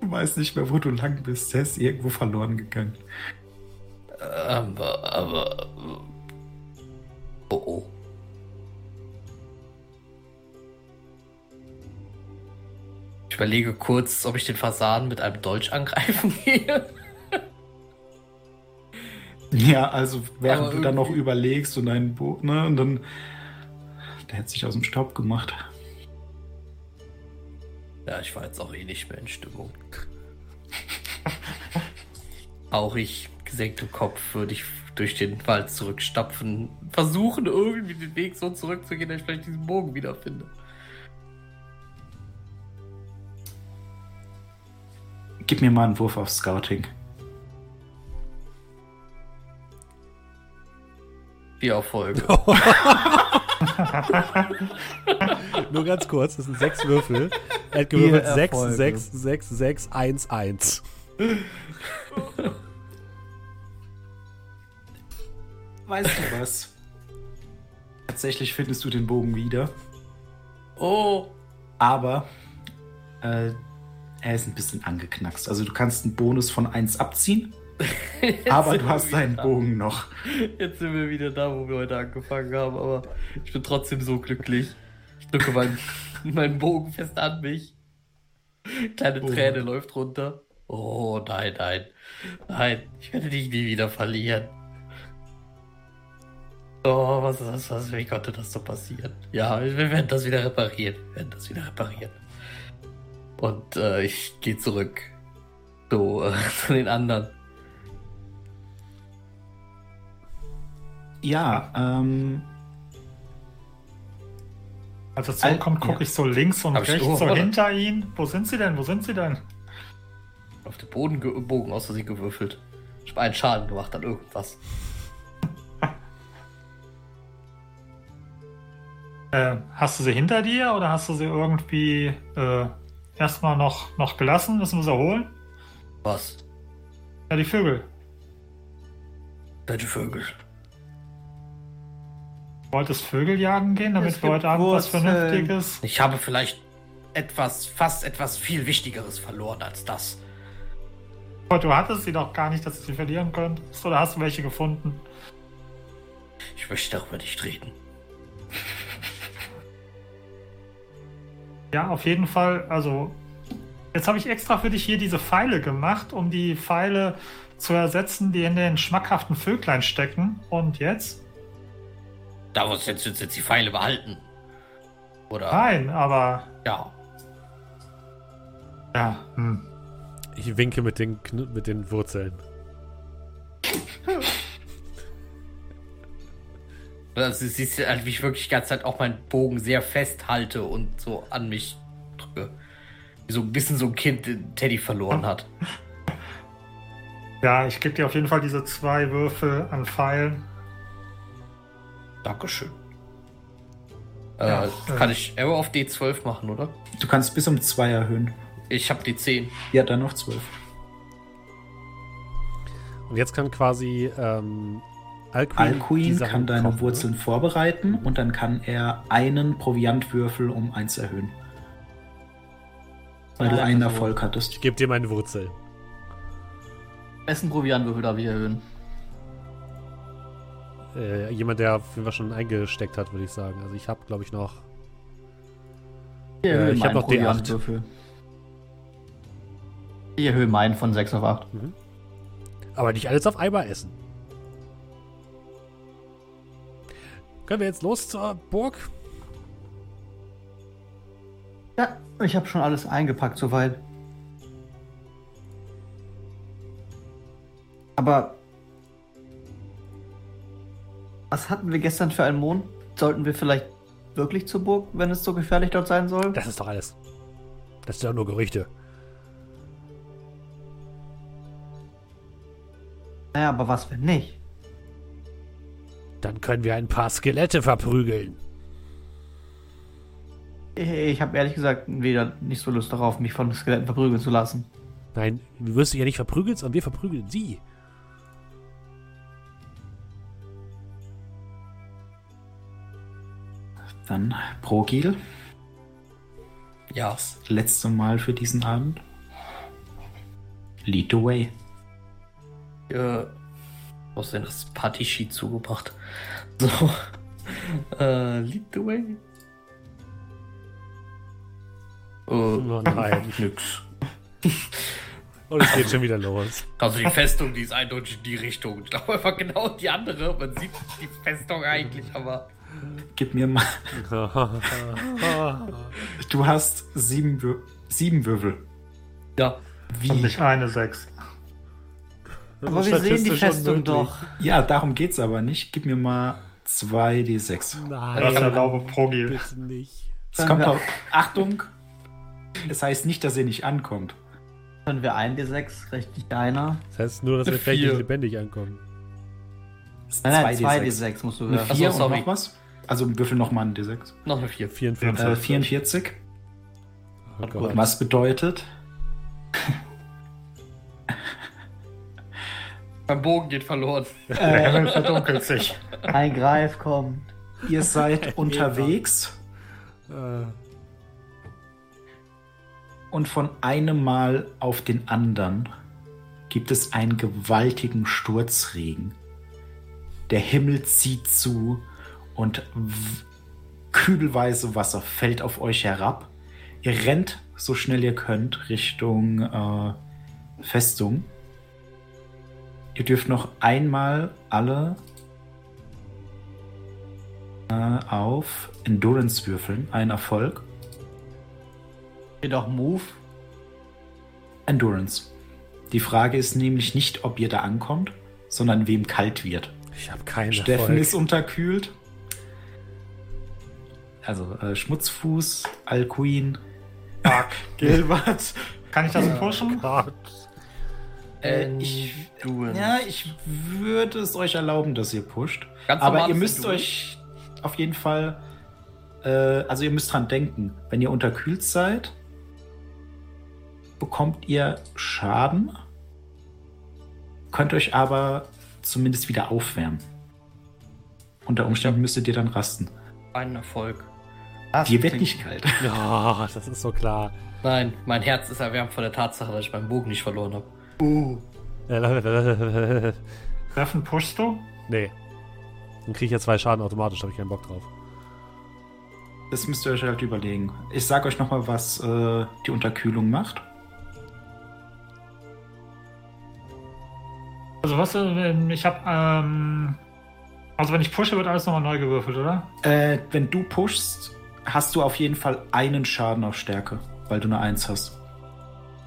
Du weißt nicht mehr, wo du lang bist. Der ist irgendwo verloren gegangen. Ähm, aber. Oh oh. Ich überlege kurz, ob ich den Fasan mit einem Dolch angreifen gehe. Ja, also während Aber du dann noch überlegst und deinen Bogen, ne, und dann. Der hat sich aus dem Staub gemacht. Ja, ich war jetzt auch eh nicht mehr in Stimmung. [LAUGHS] auch ich, gesenktem Kopf, würde ich durch den Wald zurückstapfen, versuchen irgendwie den Weg so zurückzugehen, dass ich vielleicht diesen Bogen wiederfinde. Gib mir mal einen Wurf auf Scouting. Die Erfolge. [LAUGHS] Nur ganz kurz, das sind sechs Würfel. Er hat gewürfelt Vier 6, Erfolge. 6, 6, 6, 1, 1. Weißt du was? Tatsächlich findest du den Bogen wieder, Oh, aber äh, er ist ein bisschen angeknackst. Also du kannst einen Bonus von 1 abziehen, [LAUGHS] aber du hast deinen da. Bogen noch. Jetzt sind wir wieder da, wo wir heute angefangen haben, aber ich bin trotzdem so glücklich. Ich drücke meinen, [LAUGHS] meinen Bogen fest an mich. Kleine Oh. Träne läuft runter. Oh nein, nein. Nein, ich werde dich nie wieder verlieren. Oh, was ist das? Was, wie konnte das so passieren? Ja, wir werden das wieder reparieren. Wir werden das wieder reparieren. Und äh, ich gehe zurück. So, [LAUGHS] äh, zu den anderen. Ja, ähm, Als er zurückkommt, ja. gucke ich so links und Hab ich rechts so hinter ihn. Wo sind sie denn? Wo sind sie denn? auf den Boden ge Bogen aus Versehen gewürfelt. Ich habe einen Schaden gemacht an irgendwas. [LAUGHS] Äh, hast du sie hinter dir oder hast du sie irgendwie äh, erstmal noch, noch gelassen? Müssen wir sie holen? Was? Ja, die Vögel. Welche Vögel? Wolltest Vögel jagen gehen, damit wir heute Abend was. Vernünftiges? Ich habe vielleicht etwas, fast etwas viel Wichtigeres verloren als das. Aber Du hattest sie doch gar nicht, dass du sie verlieren könntest. Oder hast du welche gefunden? Ich möchte darüber nicht reden. Ja, auf jeden Fall. Also, jetzt habe ich extra für dich hier diese Pfeile gemacht, um die Pfeile zu ersetzen, die in den schmackhaften Vöglein stecken. Und jetzt? Da muss jetzt, jetzt, jetzt die Pfeile behalten. Oder? Nein, aber Ja. ja, hm. Ich winke mit den, Kn mit den Wurzeln. [LAUGHS] Also siehst du, halt, wie ich wirklich die ganze Zeit auch meinen Bogen sehr fest halte und so an mich drücke. Wie so ein bisschen so ein Kind den Teddy verloren hat. Ja, ich gebe dir auf jeden Fall diese zwei Würfel an Pfeilen. Dankeschön. Ja, äh, äh. kann ich Arrow auf D12 machen, oder? Du kannst bis um zwei erhöhen. Ich habe D10. Ja, dann noch zwölf. Und jetzt kann quasi ähm, Alcuin, die Alcuin kann deine kochen, ne? Wurzeln vorbereiten und dann kann er einen Proviantwürfel um eins erhöhen. Weil Ja, du einen also- Erfolg hattest. Ich gebe dir meine Wurzel. Essen Proviantwürfel darf ich erhöhen. Äh, jemand, der auf jeden Fall schon eingesteckt hat, würde ich sagen. Also ich habe, glaube ich, noch. Ich Äh, erhöhe ich hab meinen noch D8. Proviantwürfel. Ich erhöhe meinen von 6 auf 8. Aber nicht alles auf einmal essen. Können wir jetzt los zur Burg? Ja, ich habe schon alles eingepackt soweit. Aber was hatten wir gestern für einen Mond? Sollten wir vielleicht wirklich zur Burg, wenn es so gefährlich dort sein soll? Das ist doch alles. Das sind doch nur Gerüchte. Naja, aber was, wenn nicht? Dann können wir ein paar Skelette verprügeln. Ich habe ehrlich gesagt wieder nicht so Lust darauf, mich von Skeletten verprügeln zu lassen. Nein, du wirst dich ja nicht verprügeln, sondern wir verprügeln sie. Dann Progil, Ja. das letzte Mal für diesen Abend. Lead the way. Wo ist denn das Party-Sheet zugebracht? [LAUGHS] So. äh, lead the way. Äh, Oh nein. nix. [LAUGHS] Und es geht schon wieder los. Also die Festung, die ist eindeutig in die Richtung. Ich glaube einfach genau die andere. Man sieht die Festung eigentlich, aber. Gib mir mal. [LAUGHS] Du hast sieben, Wür sieben Würfel. Ja. Und Wie? nicht eine 6. Aber wir sehen die Festung doch. Ja, darum geht's aber nicht. Gib mir mal zwei D6. Nein, Das erlaube Progil. bitte nicht. Es kommt auf. Achtung! Es heißt nicht, dass ihr nicht ankommt. Können wir ein D6, richtig einer? Das heißt nur, dass wir Eine vielleicht nicht lebendig ankommen. Ist Nein, nein, zwei 2 D6. D6 musst du Eine werfen. 4 Achso, und noch was? Also würfel nochmal ein D6. Noch eine 4. 44. Äh, 44. oh Gott. Was bedeutet, Mein Bogen geht verloren. Der Himmel verdunkelt sich. Ein Greif kommt. ihr seid [LAUGHS] unterwegs Äh, und von einem Mal auf den anderen gibt es einen gewaltigen Sturzregen. Der Himmel zieht zu und kübelweise Wasser fällt auf euch herab. Ihr rennt so schnell ihr könnt Richtung äh, Festung. Ihr dürft noch einmal alle äh, auf Endurance würfeln. Ein Erfolg. Geht auch Move. Endurance. Die Frage ist nämlich nicht, ob ihr da ankommt, sondern wem kalt wird. ich habe keinen Steffen Erfolg. ist unterkühlt. Also äh, Schmutzfuß, Alcuin, Fuck. [LAUGHS] Gilbert. Kann ich das pushen? Gott. Äh, ich, ja, ich würde es euch erlauben, dass ihr pusht. Ganz Aber ihr müsst Endurance? euch auf jeden Fall, äh, also ihr müsst dran denken, wenn ihr unterkühlt seid, bekommt ihr Schaden, könnt euch aber zumindest wieder aufwärmen. Unter Umständen müsstet ihr dann rasten. Ein Erfolg. Das Dir wird nicht kalt. [LAUGHS] Ja, das ist so klar. Nein, mein Herz ist erwärmt von der Tatsache, dass ich meinen Bogen nicht verloren habe. Äh, Steffen, [LAUGHS] pushst du? nee. Dann kriege ich ja zwei Schaden automatisch, da habe ich keinen Bock drauf. Das müsst ihr euch halt überlegen. Ich sag euch nochmal, was äh, die Unterkühlung macht. Also was, äh, ich hab, ähm, also wenn ich pushe, wird alles nochmal neu gewürfelt, oder? Äh, wenn du pushst, hast du auf jeden Fall einen Schaden auf Stärke, weil du eine 1 hast.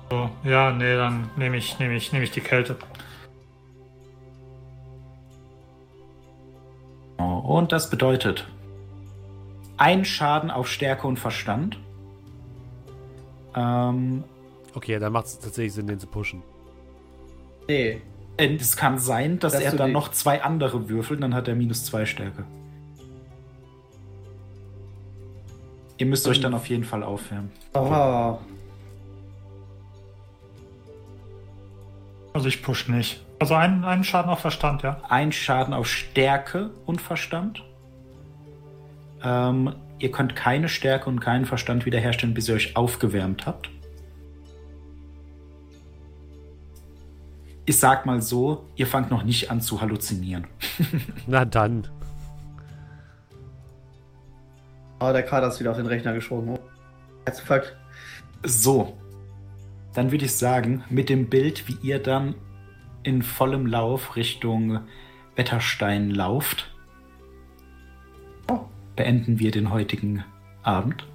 So, ja, nee, dann nehme ich, nehme ich, nehme ich die Kälte. Und das bedeutet ein Schaden auf Stärke und Verstand. Ähm, Okay, dann macht es tatsächlich Sinn, den zu pushen. Nee. und es kann sein, dass, Dass er dann noch zwei andere würfelt, dann hat er minus zwei Stärke. Ihr müsst euch dann auf jeden Fall aufwärmen. Aha. Also ich push nicht. Also einen, einen Schaden auf Verstand, ja. Ein Schaden auf Stärke und Verstand. Ähm, ihr könnt keine Stärke und keinen Verstand wiederherstellen, bis ihr euch aufgewärmt habt. Ich sag mal so, ihr fangt noch nicht an zu halluzinieren. Na dann. Oh, der Kader ist wieder auf den Rechner geschoben. Oh. Herzinfarkt. So, dann würde ich sagen, mit dem Bild, wie ihr dann in vollem Lauf Richtung Wetterstein lauft, Oh. beenden wir den heutigen Abend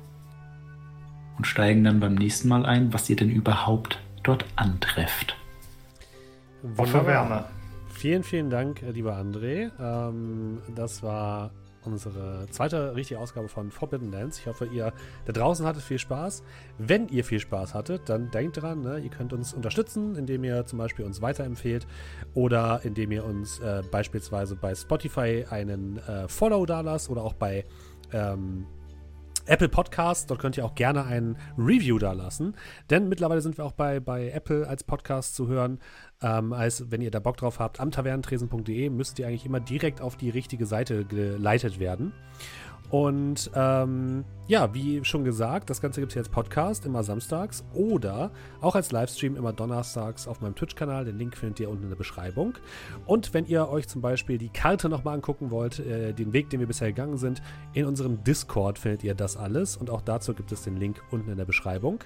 und steigen dann beim nächsten Mal ein, was ihr denn überhaupt dort antrefft. Für Wärme. Vielen, vielen Dank, äh, lieber André. Ähm, das war unsere zweite richtige Ausgabe von Forbidden Lands. Ich hoffe, ihr da draußen hattet viel Spaß. Wenn ihr viel Spaß hattet, dann denkt dran, ne, ihr könnt uns unterstützen, indem ihr zum Beispiel uns weiterempfehlt oder indem ihr uns äh, beispielsweise bei Spotify einen äh, Follow da lasst oder auch bei ähm, Apple Podcast. Dort könnt ihr auch gerne ein Review da lassen. Denn mittlerweile sind wir auch bei, bei Apple als Podcast zu hören. Ähm, als wenn ihr da Bock drauf habt, am tavernentresen.de müsst ihr eigentlich immer direkt auf die richtige Seite geleitet werden. Und ähm, ja, wie schon gesagt, das Ganze gibt es jetzt Podcast immer samstags oder auch als Livestream immer donnerstags auf meinem Twitch-Kanal. Den Link findet ihr unten in der Beschreibung. Und wenn ihr euch zum Beispiel die Karte nochmal angucken wollt, äh, den Weg, den wir bisher gegangen sind, in unserem Discord findet ihr das alles. Und auch dazu gibt es den Link unten in der Beschreibung.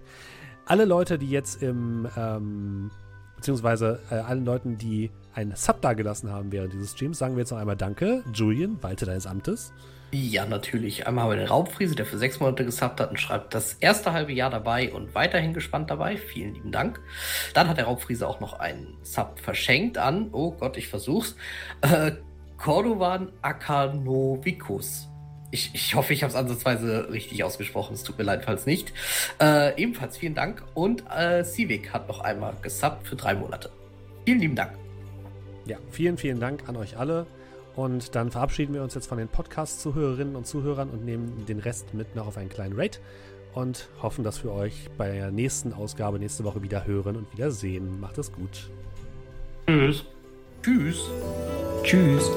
Alle Leute, die jetzt im, ähm, beziehungsweise äh, allen Leuten, die einen Sub dagelassen haben während dieses Streams, sagen wir jetzt noch einmal Danke. Julian, walte deines Amtes. Ja, natürlich. Einmal haben wir den Raubfriese, der für sechs Monate gesubbt hat und schreibt das erste halbe Jahr dabei und weiterhin gespannt dabei. Vielen lieben Dank. Dann hat der Raubfriese auch noch einen Sub verschenkt an, oh Gott, ich versuch's, äh, Cordovan Akanovicus. Ich, ich hoffe, ich habe es ansatzweise richtig ausgesprochen. Es tut mir leid, falls nicht. Äh, ebenfalls vielen Dank. Und äh, Civic hat noch einmal gesubbt für drei Monate. Vielen lieben Dank. Ja, vielen, vielen Dank an euch alle. Und dann verabschieden wir uns jetzt von den Podcast-Zuhörerinnen und Zuhörern und nehmen den Rest mit noch auf einen kleinen Raid und hoffen, dass wir euch bei der nächsten Ausgabe nächste Woche wieder hören und wieder sehen. Macht es gut. Tschüss. Tschüss. Tschüss.